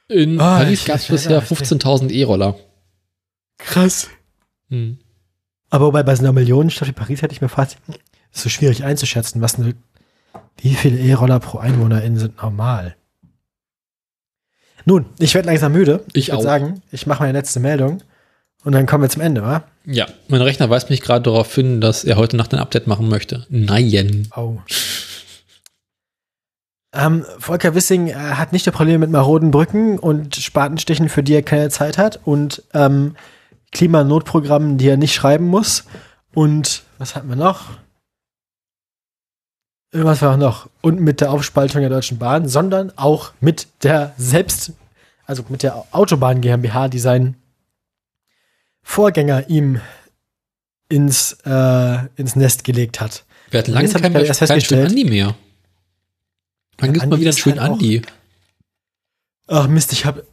In Ah, Paris ich- gab es ich- bisher ja, 15.000 E-Roller. Krass. Hm. Aber wobei bei so einer Millionenstadt wie Paris hätte ich mir fast, ist so schwierig einzuschätzen, was eine, wie viele E-Roller pro Einwohnerin sind normal. Nun, ich werde langsam müde. Ich würd auch. sagen, ich mache meine letzte Meldung und dann kommen wir zum Ende, wa? Ja, mein Rechner weist mich gerade darauf hin, dass er heute Nacht ein Update machen möchte. Nein. Oh. Ähm, Volker Wissing äh, hat nicht nur Probleme mit maroden Brücken und Spatenstichen, für die er keine Zeit hat und ähm, Klimanotprogrammen, die er nicht schreiben muss. Und was hatten wir noch? Irgendwas war noch. Und mit der Aufspaltung der Deutschen Bahn, sondern auch mit der selbst, also mit der Autobahn GmbH, die sein Vorgänger ihm ins, äh, ins Nest gelegt hat. Wir hatten lange hab keinen ich mehr Andi. Wann gibt Andi mal wieder einen schönen halt Andi? Ach Mist, ich habe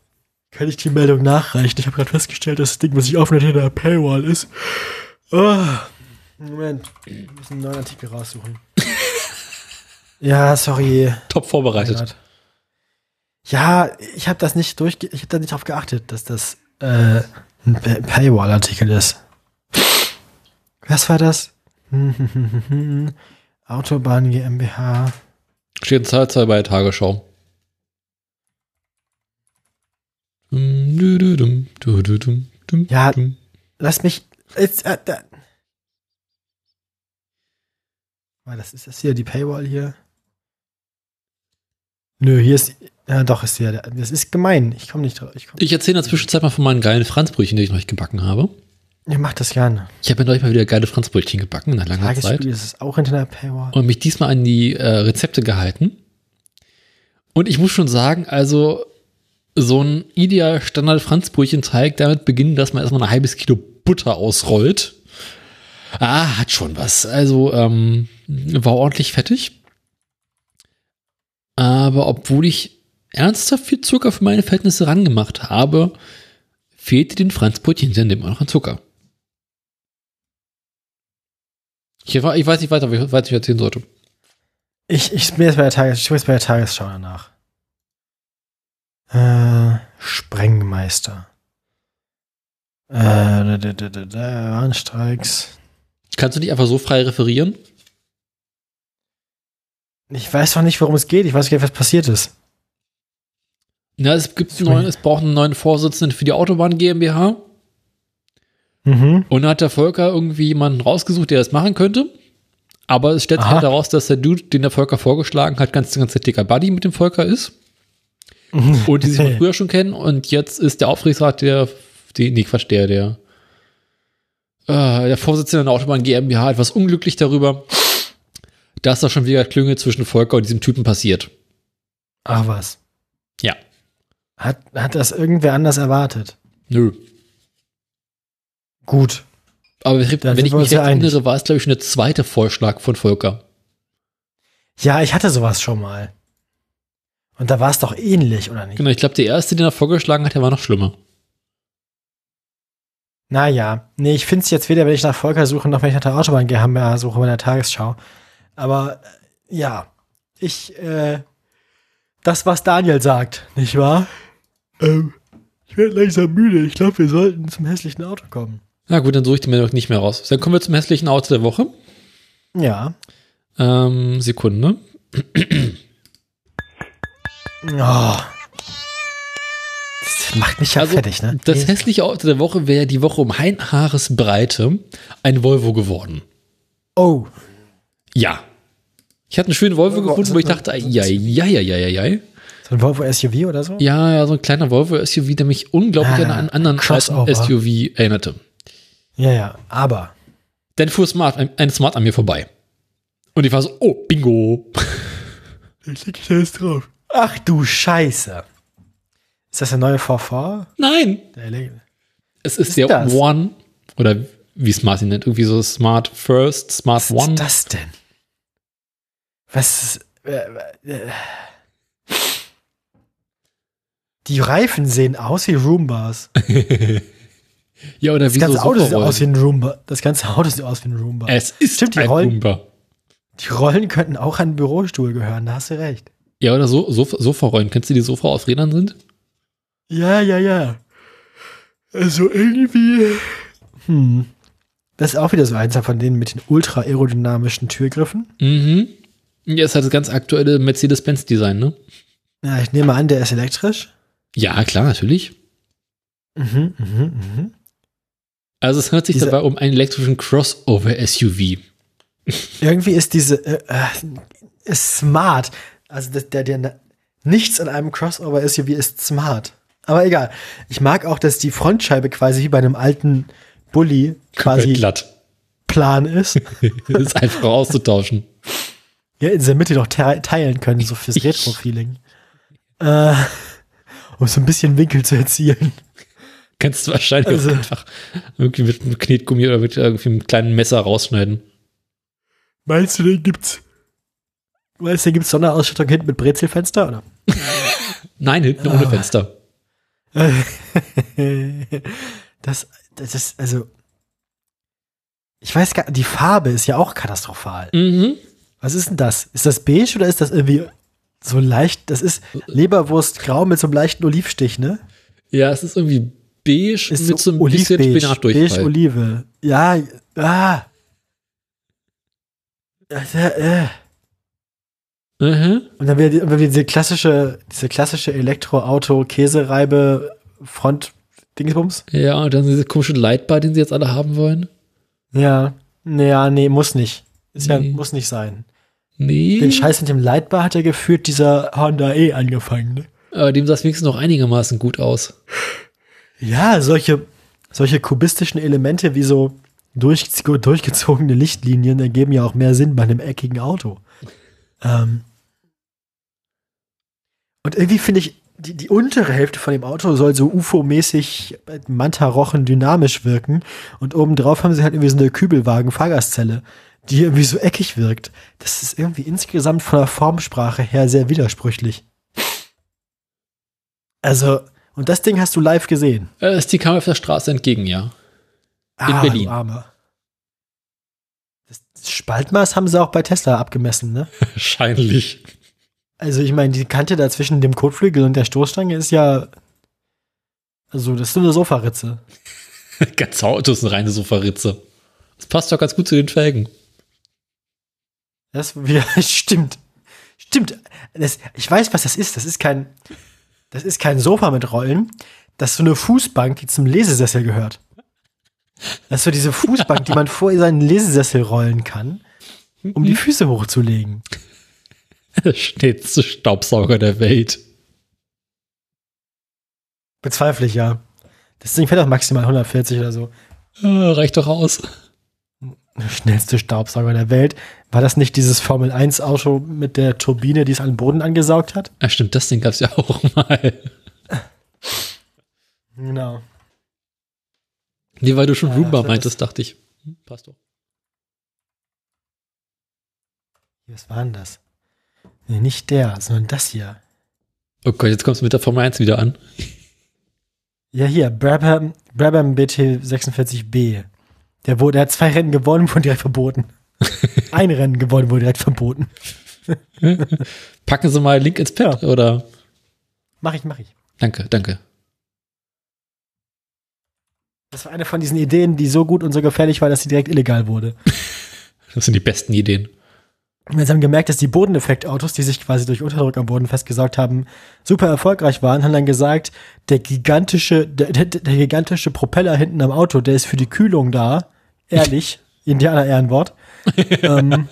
kann ich die Meldung nachreichen? Ich habe gerade festgestellt, dass das Ding, was ich aufnehme, hinter der Paywall ist. Oh, Moment, ich muss einen neuen Artikel raussuchen. ja, sorry. Top vorbereitet. Ja, ich habe das nicht durch, ich habe da nicht drauf geachtet, dass das äh, ein Pa- Paywall-Artikel ist. Was war das? Autobahn GmbH. Steht Zahlzahl bei der Tagesschau. Ja. Lass mich. Jetzt, äh, da. Ah, das ist das hier, die Paywall hier. Nö, hier ist. Ja, doch, ist ja, das ist gemein. Ich komme nicht drauf. Ich, komm, Ich erzähle in der Zwischenzeit mal von meinen geilen Franzbrötchen, die ich noch nicht gebacken habe. Ich mach das gerne. Ich habe ja neulich mal wieder geile Franzbrötchen gebacken nach langer Zeit. Tagesspiel ist es auch hinter der Paywall. und mich diesmal an die äh, Rezepte gehalten. Und ich muss schon sagen, also so ein ideal Standard Franzbrötchenteig damit beginnen, dass man erstmal ein halbes Kilo Butter ausrollt. Ah, hat schon was. Also ähm, war ordentlich fettig. Aber obwohl ich ernsthaft viel Zucker für meine Verhältnisse rangemacht habe, fehlte den Franzbrötchen immer noch an Zucker. Ich, ich weiß nicht weiter, was ich erzählen sollte. Ich, ich bin jetzt bei der, Tages, ich bin jetzt bei der Tagesschau danach. Äh, Sprengmeister. Äh, da, da, da, da, da, Warnstreiks. Kannst du nicht einfach so frei referieren? Ich weiß doch nicht, worum es geht. Ich weiß nicht, was passiert ist. Ja, es gibt einen neuen, es braucht einen neuen Vorsitzenden für die Autobahn GmbH. Mhm. Und dann hat der Volker irgendwie jemanden rausgesucht, der das machen könnte. Aber es stellt sich halt heraus, dass der Dude, den der Volker vorgeschlagen hat, ganz, ganz dicker Buddy mit dem Volker ist. Und die sich von früher schon kennen. Und jetzt ist der Aufsichtsrat der, die, nee, Quatsch, der, der, äh, der Vorsitzende der Autobahn GmbH etwas unglücklich darüber, dass da schon wieder Klünge zwischen Volker und diesem Typen passiert. Ach was. Ja. Hat, hat das irgendwer anders erwartet? Nö. Gut. Aber wenn Da wenn ich mich recht erinnere, war es, glaube ich, schon der zweite Vorschlag von Volker. Ja, ich hatte sowas schon mal. Und da war es doch ähnlich, oder nicht? Genau, ich glaube, der erste, den er vorgeschlagen hat, der war noch schlimmer. Naja, nee, ich finde es jetzt weder, wenn ich nach Volker suche, noch wenn ich nach der Autobahn GmbH suche bei der Tagesschau. Aber äh, ja, ich, äh, das, was Daniel sagt, nicht wahr? Ähm, ich werde langsam müde. Ich glaube, wir sollten zum hässlichen Auto kommen. Na gut, dann suche ich mir noch nicht mehr raus. Dann kommen wir zum hässlichen Auto der Woche. Ja. Ähm, Sekunde. Oh. Das macht mich ja Also, fertig, ne? Das hässliche Auto der Woche wäre die Woche um ein Haaresbreite ein Volvo geworden. oh, Ja. Ich hatte einen schönen Volvo Volvo, gefunden, wo ich dachte, ja, ja, ja, ja, ja, ja. so ein Volvo SUV oder so? Ja, ja, so ein kleiner Volvo-SUV, der mich unglaublich Ah, an einen anderen Crossover. SUV erinnerte. Ja, ja, aber. Dann fuhr Smart, ein, ein Smart an mir vorbei. Und ich war so, oh, bingo. Ich da jetzt drauf. Ach du Scheiße. Ist das der neue VV? Nein, Der Ele- es ist, ist der das? One, oder wie Smart ihn nennt, irgendwie so Smart First, Smart Was One. ist das denn? Was ist, äh, äh, Die Reifen sehen aus wie Roombas. ja, oder Das wie ganze so Auto sieht aus wie ein Roomba. Das ganze Auto sieht aus wie ein Roomba. Es ist Stimmt, die ein Rollen- Roomba. Die Rollen könnten auch an einen Bürostuhl gehören, da hast du recht. Ja, oder so, Sofa, Sofa-Rollen. Kennst du die Sofa auf Rädern sind? Ja, ja, ja. Also irgendwie. Hm. Das ist auch wieder so eins von denen mit den ultra aerodynamischen Türgriffen. Mhm. Ja, ist halt das ganz aktuelle Mercedes-Benz-Design, ne? Ja, ich nehme an, der ist elektrisch. Ja, klar, natürlich. Mhm, mhm, mhm. Also es handelt sich Diese- dabei um einen elektrischen Crossover-SUV. Irgendwie ist diese äh, äh, ist smart. Also das, der, der nichts an einem Crossover SUV ist smart. Aber egal. Ich mag auch, dass die Frontscheibe quasi wie bei einem alten Bulli quasi glatt. plan ist. Das ist einfach auszutauschen. ja, in der Mitte noch te teilen können, so fürs Retro-Feeling. Äh, um so ein bisschen Winkel zu erzielen. Kannst du wahrscheinlich Also- einfach irgendwie mit einem Knetgummi oder mit irgendwie einem kleinen Messer rausschneiden. Meinst du, den gibt's? Meinst du, den gibt's Sonderausstattung hinten mit Brezelfenster, oder? Nein, hinten Ah. ohne Fenster. das, das ist, also. Ich weiß gar die Farbe ist ja auch katastrophal. Mhm. Was ist denn das? Ist das beige oder ist das irgendwie so leicht? Das ist Leberwurstgrau mit so einem leichten Olivstich, ne? Ja, es ist irgendwie beige Ist mit so ein bisschen Olivbeige. Spinatdurchfall. Beige Olive. Ja, ah. Äh, äh. Mhm. Und dann wieder, die- wieder diese klassische, diese klassische Elektroauto-Käsereibe Front Dingsbums. Ja, und dann diese komische Lightbar, den sie jetzt alle haben wollen. Ja, naja, nee, muss nicht. Ist ja, Nee. muss nicht sein. Nee. Den Scheiß mit dem Lightbar hat ja geführt dieser Honda E angefangen, ne? Aber dem sah es wenigstens noch einigermaßen gut aus. Ja, solche, solche kubistischen Elemente wie so durch, durchgezogene Lichtlinien ergeben ja auch mehr Sinn bei einem eckigen Auto. Ähm und irgendwie finde ich, die, die untere Hälfte von dem Auto soll so UFO-mäßig Manta-Rochen dynamisch wirken. Und obendrauf haben sie halt irgendwie so eine Kübelwagen-Fahrgastzelle, die irgendwie so eckig wirkt. Das ist irgendwie insgesamt von der Formsprache her sehr widersprüchlich. Also, und das Ding hast du live gesehen. Äh, die kam auf der Straße entgegen, ja. In ah, Berlin. Arme. Das Spaltmaß haben sie auch bei Tesla abgemessen, ne? Wahrscheinlich. Also ich meine, die Kante da zwischen dem Kotflügel und der Stoßstange ist ja. Also, das ist eine Sofaritze. Ganze Auto ist eine reine Sofaritze. Das passt doch ganz gut zu den Felgen. Das ja, stimmt. Stimmt. Das, ich weiß, was das ist. Das ist kein. Das ist kein Sofa mit Rollen. Das ist so eine Fußbank, die zum Lesesessel gehört. Das ist so diese Fußbank, die man vor seinen Lesesessel rollen kann, um die Füße hochzulegen. Der schnellste Staubsauger der Welt. Bezweifle ich ja. Das Ding fährt auch maximal 140 oder so. Ja, reicht doch aus. Schnellste Staubsauger der Welt. War das nicht dieses Formel 1 Auto mit der Turbine, die es an den Boden angesaugt hat? Ja, stimmt, das Ding gab es ja auch mal. Genau. Nee, weil du schon ja, Roomba meintest, dachte ich. Hm, passt doch. Was war denn das? Nee, nicht der, sondern das hier. Oh Gott, jetzt kommst du mit der Formel 1 wieder an. Ja, hier, Brabham, Brabham BT46B. Der, wurde, der hat zwei Rennen gewonnen, wurde direkt verboten. Ein Rennen gewonnen, wurde direkt verboten. Packen Sie mal Link ins Pad, ja. oder? Mach ich, mach ich. Danke, danke. Das war eine von diesen Ideen, die so gut und so gefährlich war, dass sie direkt illegal wurde. Das sind die besten Ideen. Und jetzt haben gemerkt, dass die Bodeneffektautos, die sich quasi durch Unterdruck am Boden festgesaugt haben, super erfolgreich waren, haben dann gesagt, der gigantische, der, der, der gigantische Propeller hinten am Auto, der ist für die Kühlung da. Ehrlich, Indianer-Ehrenwort. ähm,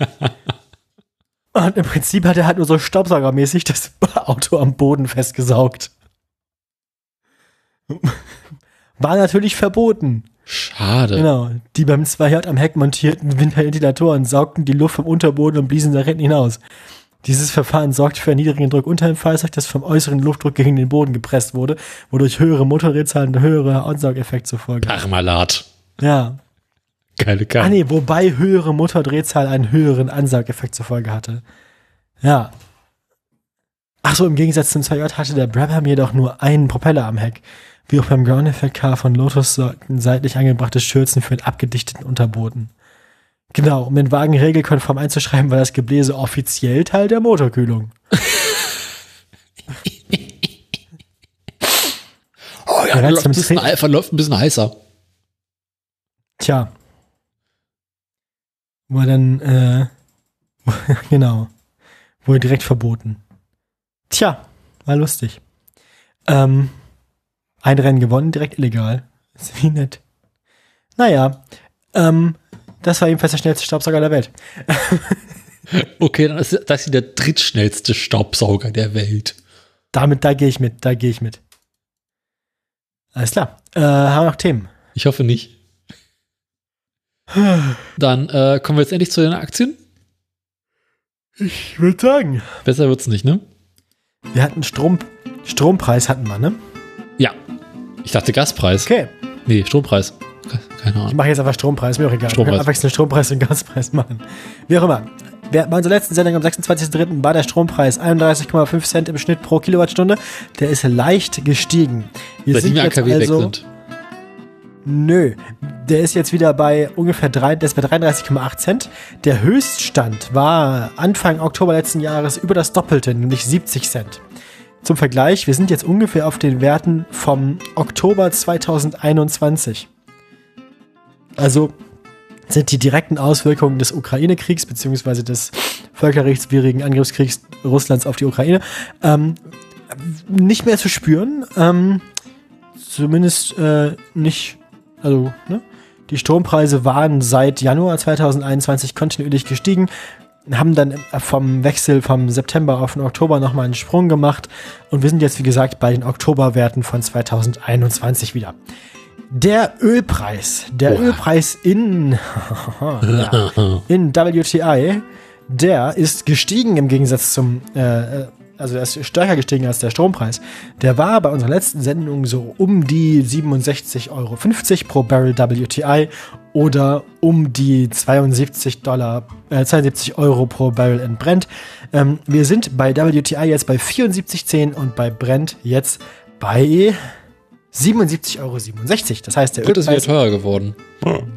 und im Prinzip hat er halt nur so Staubsaugermäßig das Auto am Boden festgesaugt. War natürlich verboten. Schade. Genau. Die beim 2J am Heck montierten Ventilatoren saugten die Luft vom Unterboden und bliesen hinten hinaus. Dieses Verfahren sorgt für einen niedrigen Druck unter dem Fahrzeug, das vom äußeren Luftdruck gegen den Boden gepresst wurde, wodurch höhere Motorrädzahlen und höhere Ansaugeffekt zur Folge Parmalat. Ja. Geile Karte. Ah nee, wobei höhere Motordrehzahl einen höheren Ansaugeffekt zur Folge hatte. Ja. Ach so, im Gegensatz zum 2J hatte der Brabham jedoch nur einen Propeller am Heck wie auch beim Ground Effect Car von Lotus sollten seitlich angebrachte Schürzen für einen abgedichteten Unterboden. Genau, um den Wagen regelkonform einzuschreiben, war das Gebläse offiziell Teil der Motorkühlung. oh ja, läuft ein, bisschen, verläuft ein bisschen heißer. Tja. War dann, äh, genau. Wurde direkt verboten. Tja, war lustig. Ähm, ein Rennen gewonnen, direkt illegal. Ist wie nett. Naja, ähm, das war jedenfalls der schnellste Staubsauger der Welt. okay, dann ist das der drittschnellste Staubsauger der Welt. Damit, da gehe ich mit, da gehe ich mit. Alles klar. Äh, haben wir noch Themen? Ich hoffe nicht. Dann äh, kommen wir jetzt endlich zu den Aktien. Ich würde sagen. Besser wird's nicht, ne? Wir hatten Strom, Strompreis hatten wir, ne? Ja. Ich dachte Gaspreis. Okay. Nee, Strompreis. Keine Ahnung. Ich mache jetzt einfach Strompreis, mir auch egal. Strompreis. Wir abwechselnd Strompreis und Gaspreis machen. Wie auch immer. bei unserer letzten Sendung am 26.03. war der Strompreis 31,5 Cent im Schnitt pro Kilowattstunde. Der ist leicht gestiegen. Wir Seitdem sind jetzt AKW also, weg sind. Nö, der ist jetzt wieder bei ungefähr 3, der ist bei 33,8 Cent. Der Höchststand war Anfang Oktober letzten Jahres über das Doppelte, nämlich 70 Cent. Zum Vergleich, wir sind jetzt ungefähr auf den Werten vom Oktober 2021. Also sind die direkten Auswirkungen des Ukraine-Kriegs bzw. des völkerrechtswidrigen Angriffskriegs Russlands auf die Ukraine ähm, nicht mehr zu spüren. Ähm, zumindest äh, nicht, also ne? die Strompreise waren seit Januar 2021 kontinuierlich gestiegen haben dann vom Wechsel vom September auf den Oktober nochmal einen Sprung gemacht und wir sind jetzt, wie gesagt, bei den Oktoberwerten von 2021 wieder. Der Ölpreis, der Boah. Ölpreis in, ja, in WTI, der ist gestiegen im Gegensatz zum, äh, äh, also er ist stärker gestiegen als der Strompreis. Der war bei unserer letzten Sendung so um die 67,50 Euro pro Barrel WTI oder um die 72 Dollar, äh, 72 Euro pro Barrel in Brent. Ähm, wir sind bei WTI jetzt bei 74,10 und bei Brent jetzt bei 77,67 Euro. Das heißt, der Wird es wieder Ölpreis teurer geworden.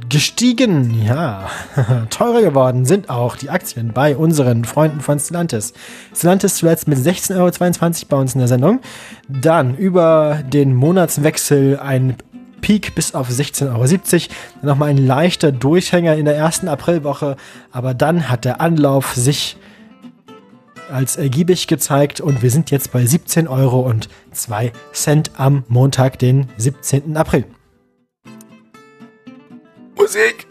gestiegen, ja. Teurer geworden sind auch die Aktien bei unseren Freunden von Stellantis. Stellantis zuletzt mit 16,22 Euro bei uns in der Sendung. Dann über den Monatswechsel ein Peak bis auf 16,70 Euro. Nochmal ein leichter Durchhänger in der ersten Aprilwoche, aber dann hat der Anlauf sich als ergiebig gezeigt und wir sind jetzt bei 17 Euro und 2 Cent am Montag, den 17. April. Musik!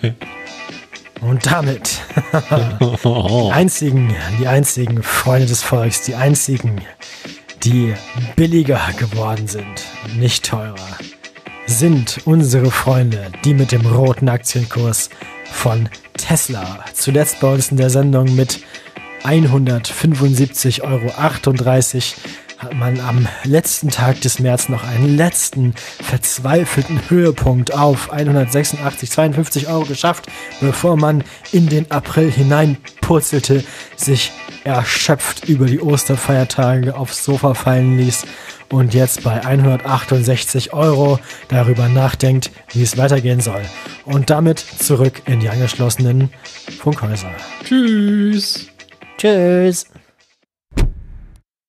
und damit die einzigen, die einzigen Freunde des Volks, die einzigen, die billiger geworden sind, nicht teurer, sind unsere Freunde, die mit dem roten Aktienkurs von Tesla. Zuletzt bei uns in der Sendung mit 175,38 Euro hat man am letzten Tag des März noch einen letzten verzweifelten Höhepunkt auf 186,52 Euro geschafft, bevor man in den April hineinpurzelte, sich erschöpft über die Osterfeiertage aufs Sofa fallen ließ und jetzt bei 168 Euro darüber nachdenkt, wie es weitergehen soll. Und damit zurück in die angeschlossenen Funkhäuser. Tschüss. Tschüss.